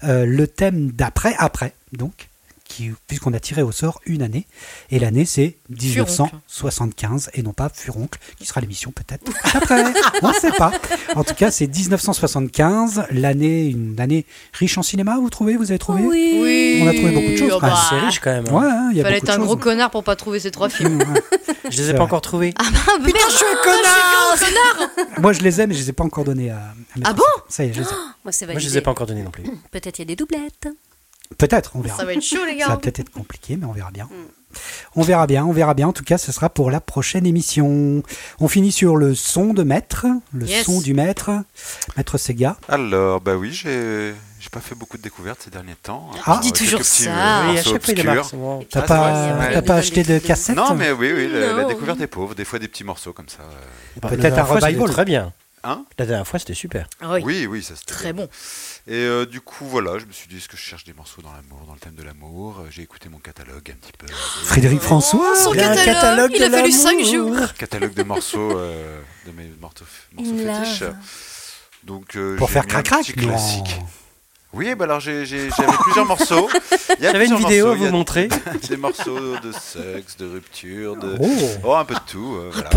euh, le thème d'après, après, donc, qui, puisqu'on a tiré au sort une année, et l'année c'est 1975, et non pas Furoncle, qui sera l'émission peut-être après, on ne sait pas. En tout cas, c'est 1975, l'année, une année riche en cinéma, vous trouvez Vous avez trouvé? Oui. Oui. On a trouvé beaucoup de choses, oh bah, C'est riche quand même. hein. Ouais, hein, il y a Fallait beaucoup être de un choses. gros connard pour pas trouver ces trois films. Mmh, ouais. Je les ai pas vrai. encore trouvés. Ah putain, je suis un connard Moi, je les ai, mais je les ai pas encore donnés à, Ah bon? Ça y est, je les ai. Moi, c'est Moi, je les ai pas encore donnés non plus. Peut-être il y a des doublettes. Peut-être, on verra. Ça va être chaud, les Ça va gars. peut-être être compliqué, mais on verra bien. On verra bien, on verra bien. En tout cas, ce sera pour la prochaine émission. On finit sur le son de maître, le Yes. son du maître, maître Sega. Alors, bah oui, j'ai j'ai pas fait beaucoup de découvertes ces derniers temps. Ah. Tu dis toujours ça. euh, Oui, à chaque fois, il. T'as Ah, pas, ouais. pas acheté de cassette Non, mais oui, oui, la, découverte est pauvre. Des fois, des petits morceaux comme ça. euh. Bah, Peut-être la dernière un revival. Très bien. Hein? La dernière fois, c'était super. Ah oui, Oui, oui, ça c'était très bon. Et euh, du coup, voilà, je me suis dit, est-ce que je cherche des morceaux dans l'amour, dans le thème de l'amour? Euh, J'ai écouté mon catalogue un petit peu. Frédéric François. Son a un catalogue, catalogue il a de fallu 5 l'amour. jours. catalogue de morceaux, euh, de mes morceaux, morceaux fétiches. Donc, euh, Pour faire crac-crac non. Oui, bah alors j'avais plusieurs morceaux. Il y a J'avais une plusieurs vidéo à morceaux, il y vous a montrer. Des morceaux de sexe, de rupture, de. Oh. Oh, un peu de tout. euh, voilà.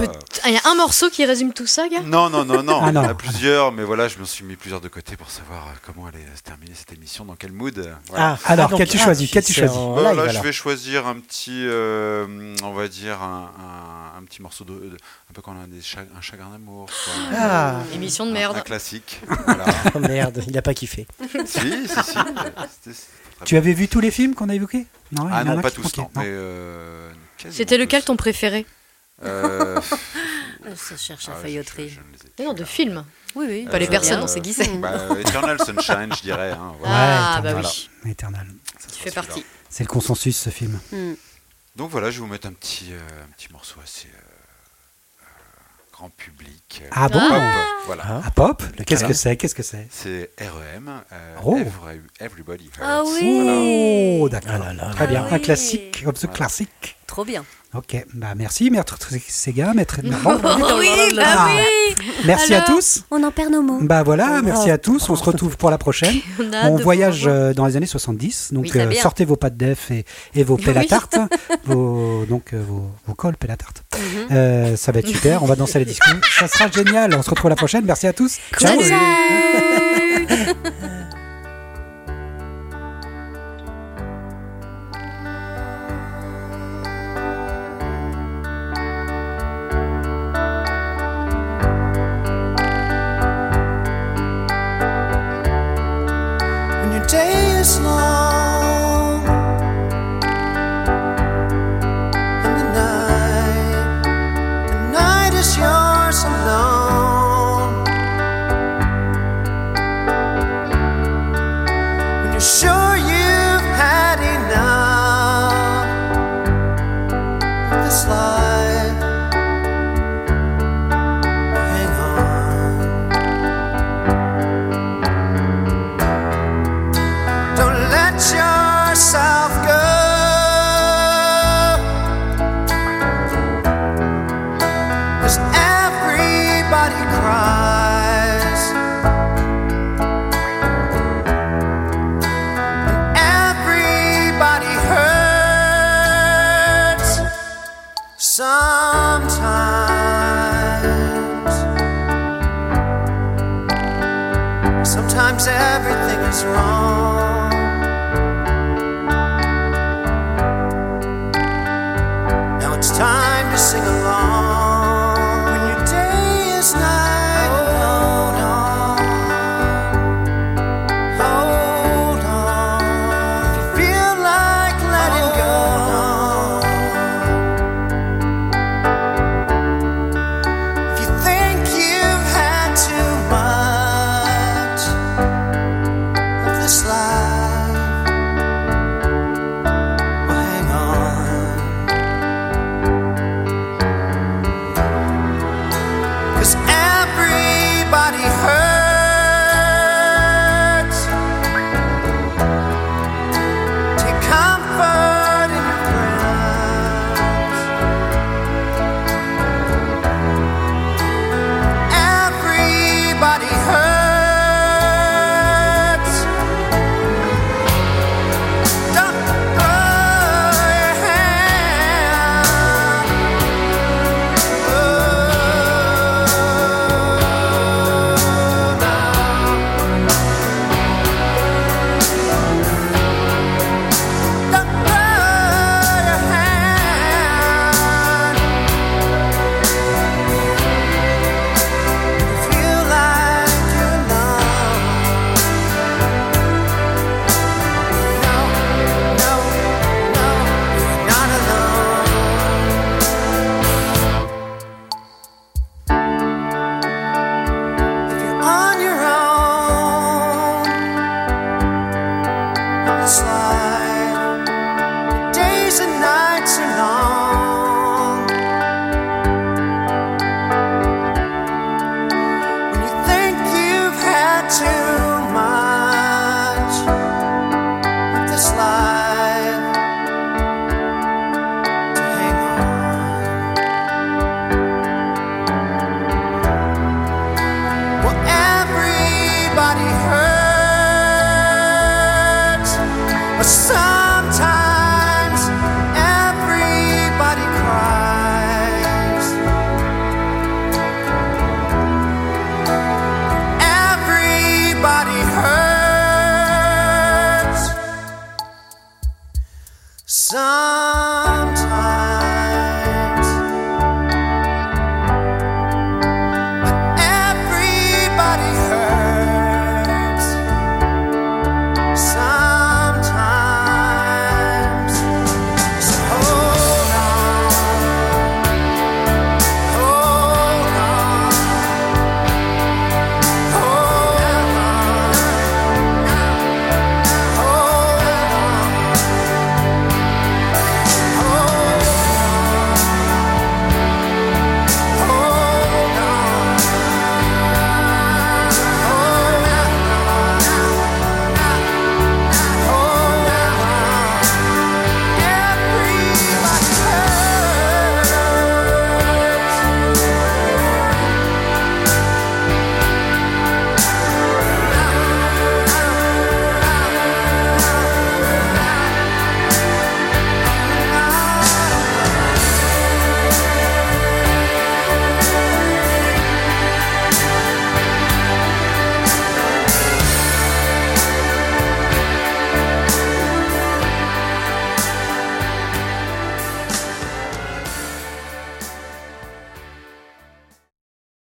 Ah, Il y a un morceau qui résume tout ça, gars? Non, non, non, non. Ah, Il y en non. a plusieurs, mais voilà, je me suis mis plusieurs de côté pour savoir euh, comment allait se terminer cette émission, dans quel mood. voilà. Ah, Alors, qu'as-tu ah, choisi en Bah, là, je vais choisir un petit, euh, on va dire, un, un- un petit morceau de, peu quand on a des un chagrin d'amour. Ah, Émission de Un- Un merde. classique. Voilà. oh, merde, il a pas kiffé. si, si, si. Tu avais vu tous les films qu'on a évoqués Non, Ah non, pas qui tous. Mais euh, C'était lequel tous. ton préféré Euh, Ça cherche la feuilleterie. non, de films. Oui, oui. Pas les personnes, on sait qui c'est. Bah, Eternal Sunshine, je dirais. Hein, voilà. Ah, bah oui. Eternal. Tu fais partie. C'est le consensus, ce film. Hmm. Donc voilà, je vais vous mettre un petit, un petit morceau assez grand public. Ah bon pop, voilà. Ah, pop Qu'est-ce que c'est Qu'est-ce que c'est C'est REM. Euh, oh. Everybody Hurts. Ah oui Oh, d'accord. Très bien. Un classique, of the classique. Trop bien. Ok, bah merci, maître Sega, maître. oui, bah oui. Merci à tous. On en perd nos mots. Bah voilà, merci à tous. On se retrouve pour la prochaine. On, voyage euh, dans les années 70, donc euh, sortez vos pâtes def et, et vos pelles à tarte, vos, donc euh, vos, vos cols pelles à tarte. Mhm. ça va être super. On va danser les discours. Ça sera génial. On se retrouve la prochaine. Merci à tous. Ciao.